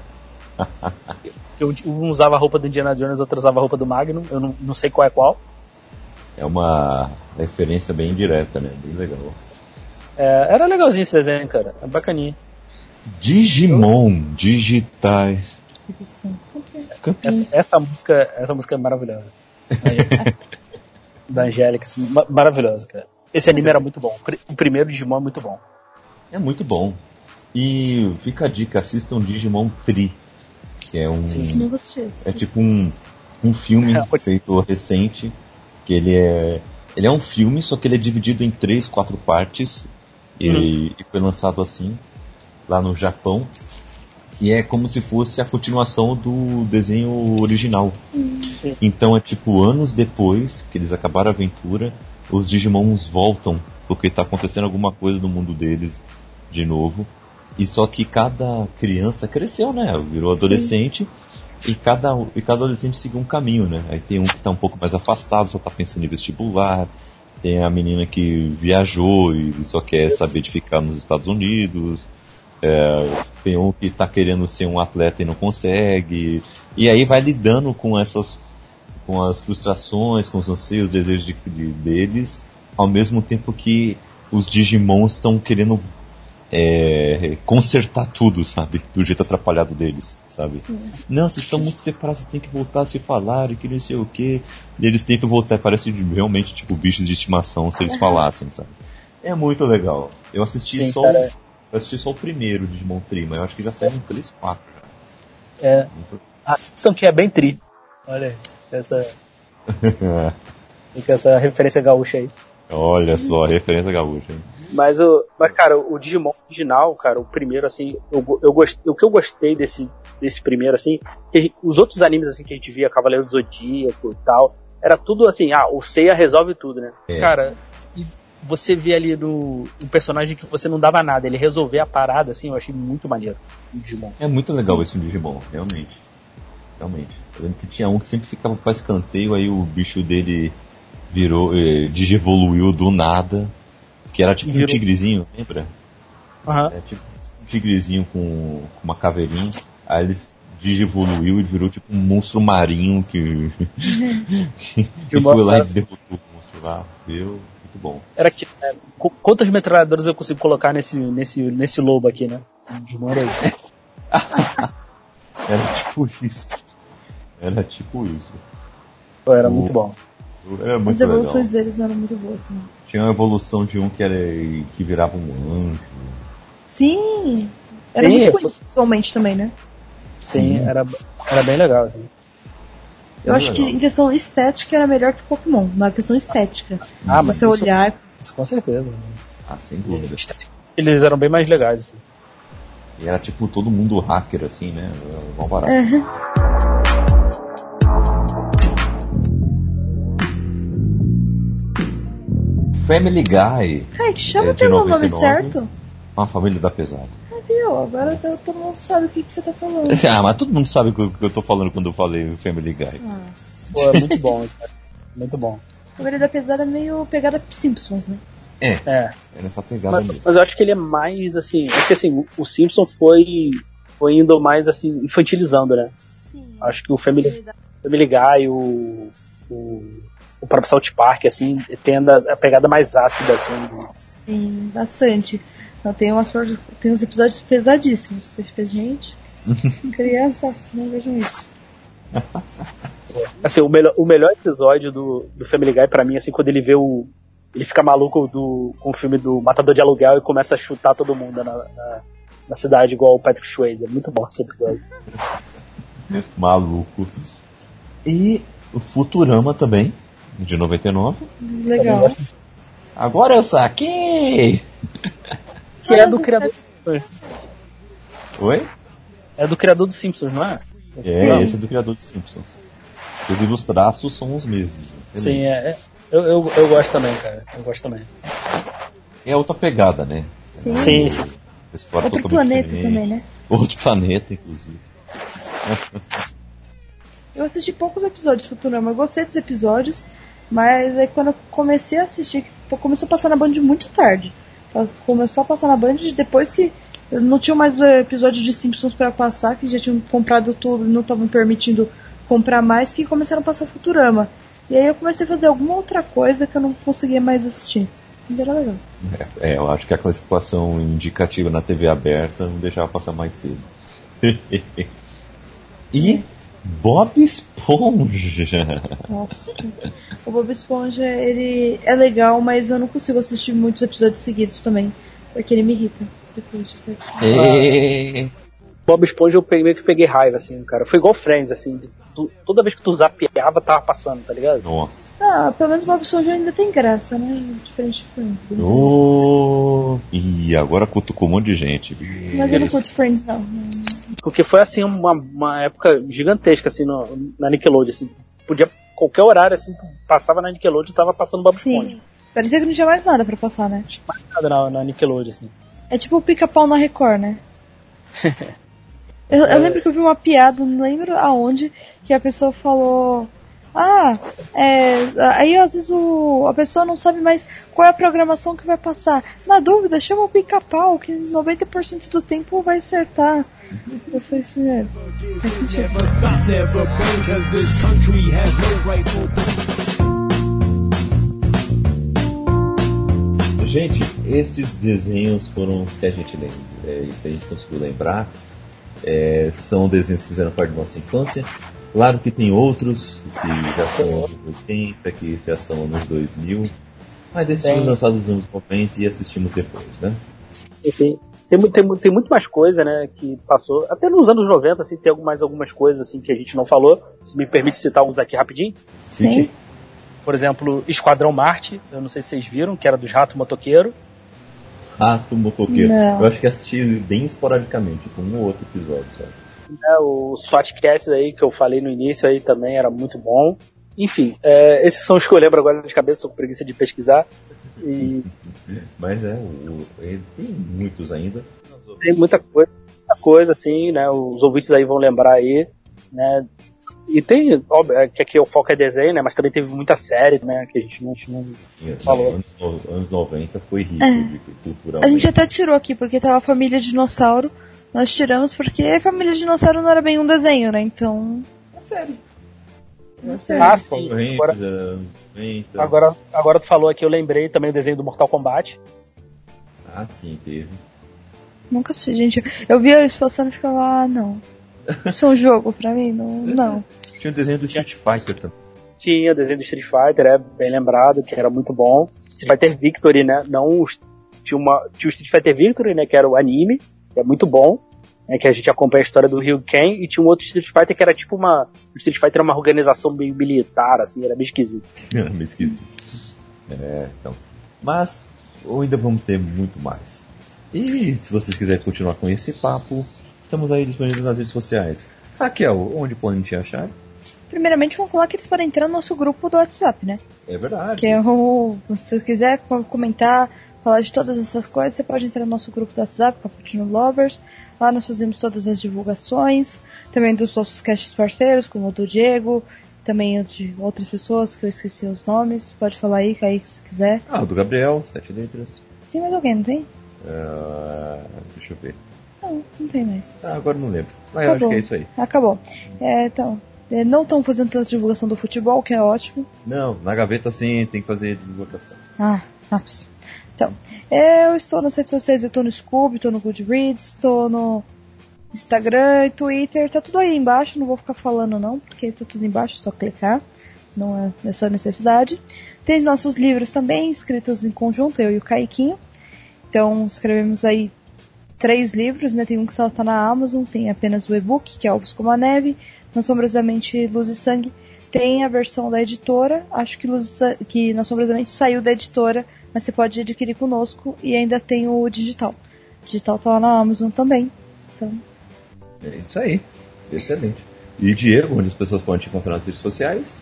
Eu, um usava a roupa do Indiana Jones, outro usava a roupa do Magnum. Eu não, não sei qual é qual. É uma referência bem direta, né? Bem legal. É, era legalzinho esse desenho, cara. É bacaninha. Digimon digitais. Essa, essa música, essa música é maravilhosa. *laughs* Da Angélica, assim, ma- maravilhosa, cara. Esse anime era muito bom. O pri- O primeiro Digimon é muito bom. É muito bom. E fica a dica, assistam Digimon Tri, que é um. Que nem você. É tipo um, um filme *laughs* feito recente, que ele é. Ele é um filme, só que ele é dividido em três, quatro partes. E, e foi lançado assim, lá no Japão. Que é como se fosse a continuação do desenho original. Sim. Então é tipo anos depois que eles acabaram a aventura, os Digimons voltam, porque tá acontecendo alguma coisa no mundo deles de novo. E só que cada criança cresceu, né? Virou adolescente. E cada, e cada adolescente seguiu um caminho, né? Aí tem um que tá um pouco mais afastado, só tá pensando em vestibular. Tem a menina que viajou e só quer saber de ficar nos Estados Unidos. É, tem um que tá querendo ser um atleta e não consegue. E aí vai lidando com essas com as frustrações, com os anseios, desejos de, de- deles, ao mesmo tempo que os Digimons estão querendo é, consertar tudo, sabe? Do jeito atrapalhado deles, sabe? Não, vocês estão muito separados, vocês têm que voltar a se falar e que não sei o que. E eles tentam voltar, parece realmente tipo bichos de estimação se eles falassem, sabe? É muito legal. Eu assisti Sim, só cara. eu assisti só o primeiro Digimon Tri, mas eu acho que já saíram três, quatro. É, assistam que é bem tri. Olha aí, essa, *laughs* fica essa referência gaúcha aí. Olha só, referência gaúcha. hein? Mas, o, mas, cara, o Digimon original, cara, o primeiro, assim, eu, eu gost, o que eu gostei desse, desse primeiro, assim, que os outros animes, assim, que a gente via, Cavaleiro do Zodíaco e tal, era tudo assim, ah, o Seiya resolve tudo, né? É. Cara, e você vê ali no, um personagem que você não dava nada, ele resolver a parada, assim, eu achei muito maneiro, o Digimon. É muito legal esse Digimon, realmente. Realmente. Eu lembro que tinha um que sempre ficava pra escanteio, aí o bicho dele virou, eh, digivoluiu do nada. Que era tipo um tigrezinho, lembra? Aham. É tipo um tigrezinho com, com uma caveirinha. Aí ele digivoluiu e virou tipo um monstro marinho que, *laughs* que, que foi lá e derrotou o monstro lá. Viu? Muito bom. Era que, é, qu- quantas metralhadoras eu consigo colocar nesse, nesse, nesse lobo aqui, né? Digimon era isso. Era tipo isso. Era tipo isso. Era O- muito bom. Era As muito legal. evoluções deles eram muito boas, né? Tinha uma evolução de um que era que virava um anjo. Sim! Era Sim, muito bonito visualmente também, né? Sim, Sim. Era, era bem legal, assim. Eu Era acho que legal. em questão estética era melhor que Pokémon, na questão estética. Ah, mas Você isso- olhar. Isso com certeza. Ah, sem dúvida. Eles eram bem mais legais, assim. E era tipo todo mundo hacker assim, né? Vamos parar. Family Guy, Ai, que chama É, pelo nome 99. certo? uma família da pesada. Ah, viu? Agora todo mundo sabe o que, que você tá falando. *laughs* Ah, mas todo mundo sabe o que eu- que eu tô falando quando eu falei Family Guy. Ah. Pô, é muito bom, *laughs* cara. Muito bom. A Família Pesada é meio pegada Simpsons, né? É. É nessa pegada Mas, mesmo. mas eu acho que ele é mais, assim... Porque, assim, o- o Simpson foi, foi indo mais, assim, infantilizando, né? Sim. Acho que o Family, Family Guy, o... o o próprio South Park, assim, tem a, a pegada mais ácida, assim. Sim, bastante. Então, tem, umas, tem uns episódios pesadíssimos. Você fica, gente, *laughs* crianças, não vejam isso. Assim, o melhor, o melhor episódio do, do Family Guy pra mim, assim, quando ele vê o. Ele fica maluco do, com o filme do Matador de Aluguel e começa a chutar todo mundo na, na, na cidade, igual o Patrick Swayze. É muito bom esse episódio. Maluco. E o Futurama também, de 99. Legal. Agora eu saquei! Que é do criador. Oi? É do criador dos Simpsons, não é? É, Sim. esse é do criador de Simpsons. Todos os traços são os mesmos. Sim, é. é. Eu, eu, eu gosto também, cara. Eu gosto também. É outra pegada, né? Sim. Sim, sim. Outro planeta diferente. também, né? Outro planeta, inclusive. Eu assisti poucos episódios de Futurama. Eu gostei dos episódios, mas aí quando eu comecei a assistir, começou a passar na Band muito tarde. Começou a passar na Band depois que não tinha mais o episódio de Simpsons pra passar, que já tinham comprado tudo e não estavam permitindo comprar mais, que começaram a passar Futurama. E aí eu comecei a fazer alguma outra coisa que eu não conseguia mais assistir. Mas era legal. É, é, eu acho que a classificação indicativa na TV aberta não deixava passar mais cedo. *laughs* e Bob Esponja. Nossa. O Bob Esponja, ele é legal, mas eu não consigo assistir muitos episódios seguidos também. Porque ele me irrita. Depois de ser- É. Bob Esponja eu peguei, meio que peguei raiva, assim, cara. Foi igual Friends, assim. de tu- toda vez que tu zapeava, tava passando, tá ligado? Nossa. Ah, pelo menos o Bob Esponja ainda tem graça, né? Diferente de Friends. Oh. E agora cutucou um monte de gente. Mas eu não curto Friends, não. Porque foi, assim, uma, uma época gigantesca, assim, no- na Nickelodeon, assim. Podia, qualquer horário, assim, tu passava na Nickelodeon e tava passando Bob Esponja. Parecia que não tinha mais nada pra passar, né? Nada na, na Nickelodeon, assim. É tipo o pica-pau na Record, né? *laughs* eu, eu lembro que eu vi uma piada, não lembro aonde, que a pessoa falou. Ah, é, aí às vezes o, a pessoa não sabe mais qual é a programação que vai passar. Na dúvida, chama o pica-pau, que 90% do tempo vai acertar. Eu falei assim, é, Gente, estes desenhos foram os que a gente lembra, é, que a gente conseguiu lembrar. É, são desenhos que fizeram parte da nossa infância. Claro que tem outros que já são anos 80, que já são anos 2000. Mas esses foram lançados nos anos 90 e assistimos depois, né? Assim, tem, tem, tem muito mais coisa, né, que passou. Até nos anos 90, assim, tem mais algumas coisas, assim, que a gente não falou. Se me permite citar alguns aqui rapidinho. Sim. Por exemplo, Esquadrão Marte, eu não sei se vocês viram, que era dos Rato Motoqueiro. Rato Motoqueiro. Não. Eu acho que assisti bem esporadicamente, com um ou outro episódio só. Né, o SWAT Cats aí, que eu falei no início aí também era muito bom. Enfim, é, esses são os que eu lembro agora de cabeça, tô com preguiça de pesquisar. E *laughs* Mas é, o, ele tem muitos ainda. tem muita coisa, muita coisa assim, né? Os ouvintes aí vão lembrar aí, né? E tem, óbvio, é que aqui o foco é desenho, né? Mas também teve muita série, né? Que a gente não, não Falou. Anos, no- anos 90 foi rico É. de culturalmente. A gente até tirou aqui porque tava a família dinossauro. Nós tiramos porque família dinossauro não era bem um desenho, né? Então. É sério. É sério. Ah, sim. Agora, anos 90. agora, agora tu falou aqui, eu lembrei também o desenho do Mortal Kombat. Ah, sim, teve. Nunca assisti, gente. Eu via eles passando e ficava, ah, não. Isso é um jogo pra mim? Não. não. Tinha o desenho do Street Fighter também. Tinha o desenho do Street Fighter, é bem lembrado, que era muito bom. Street Fighter Victory, né? Não tinha, uma, tinha o Street Fighter Victory, né? Que era o anime, que é muito bom. Né, que a gente acompanha a história do Ryu Ken. E tinha um outro Street Fighter que era tipo uma. O Street Fighter era uma organização meio militar, assim, era meio esquisito. *laughs* Me esqueci. É, então. Mas ainda vamos ter muito mais. E se vocês quiserem continuar com esse papo, estamos aí disponíveis nas redes sociais. Raquel, onde podem te achar? Primeiramente, vamos falar que eles podem entrar no nosso grupo do WhatsApp, né? É verdade. Que é o. Se você quiser co- comentar, falar de todas essas coisas, você pode entrar no nosso grupo do WhatsApp, Cappuccino Lovers. Lá nós fazemos todas as divulgações, também dos nossos casts parceiros, como o do Diego, também o de outras pessoas que eu esqueci os nomes. Pode falar aí, Kaique, se quiser. Ah, o do Gabriel, sete letras. Tem mais alguém, não tem? Ah, deixa eu ver. Não, não tem mais. Ah, agora não lembro. Mas Tá eu acho que é isso aí. Acabou. É, então, é, não estão fazendo tanta divulgação do futebol, que é ótimo. Não, na gaveta sim, tem que fazer divulgação. Ah, ups. Então, eu estou nas redes sociais, eu estou no Scoob, estou no Goodreads, estou no Instagram e Twitter, tá tudo aí embaixo, não vou ficar falando não, porque tá tudo embaixo, é só clicar, não é essa necessidade. Tem os nossos livros também, escritos em conjunto, eu e o Caiquinho. Então, escrevemos aí três livros, né? Tem um que só tá na Amazon, tem apenas o e-book, que é Ovos como a Neve, Nas Sombras da Mente, Luz e Sangue. Tem a versão da editora, acho que, Luz, que Nas Sombras da Mente saiu da editora, mas você pode adquirir conosco e ainda tem o digital. O digital tá lá na Amazon também. Então, É isso aí. Excelente. E Diego, onde as pessoas podem te encontrar nas redes sociais?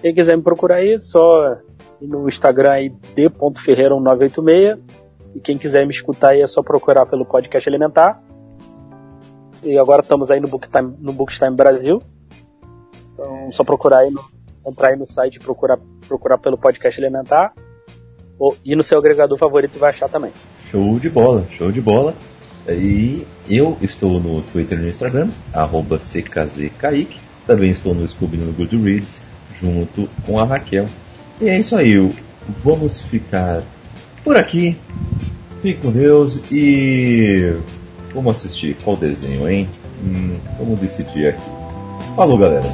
Quem quiser me procurar aí, só ir no Instagram aí, d.ferreira1986. E quem quiser me escutar aí é só procurar pelo podcast Elementar. E agora estamos aí no Booktime, no Booktime Brasil. Então só procurar aí, no, entrar aí no site e procurar, procurar pelo podcast Elementar. Ou ir no seu agregador favorito e vai achar também. Show de bola, show de bola. E eu estou no Twitter e no Instagram, arroba CKZKaique. Também estou no Scooby no Goodreads, junto com a Raquel. E é isso aí, vamos ficar por aqui. Fique com Deus e vamos assistir qual desenho, hein? Hum, vamos decidir aqui. Falou, galera.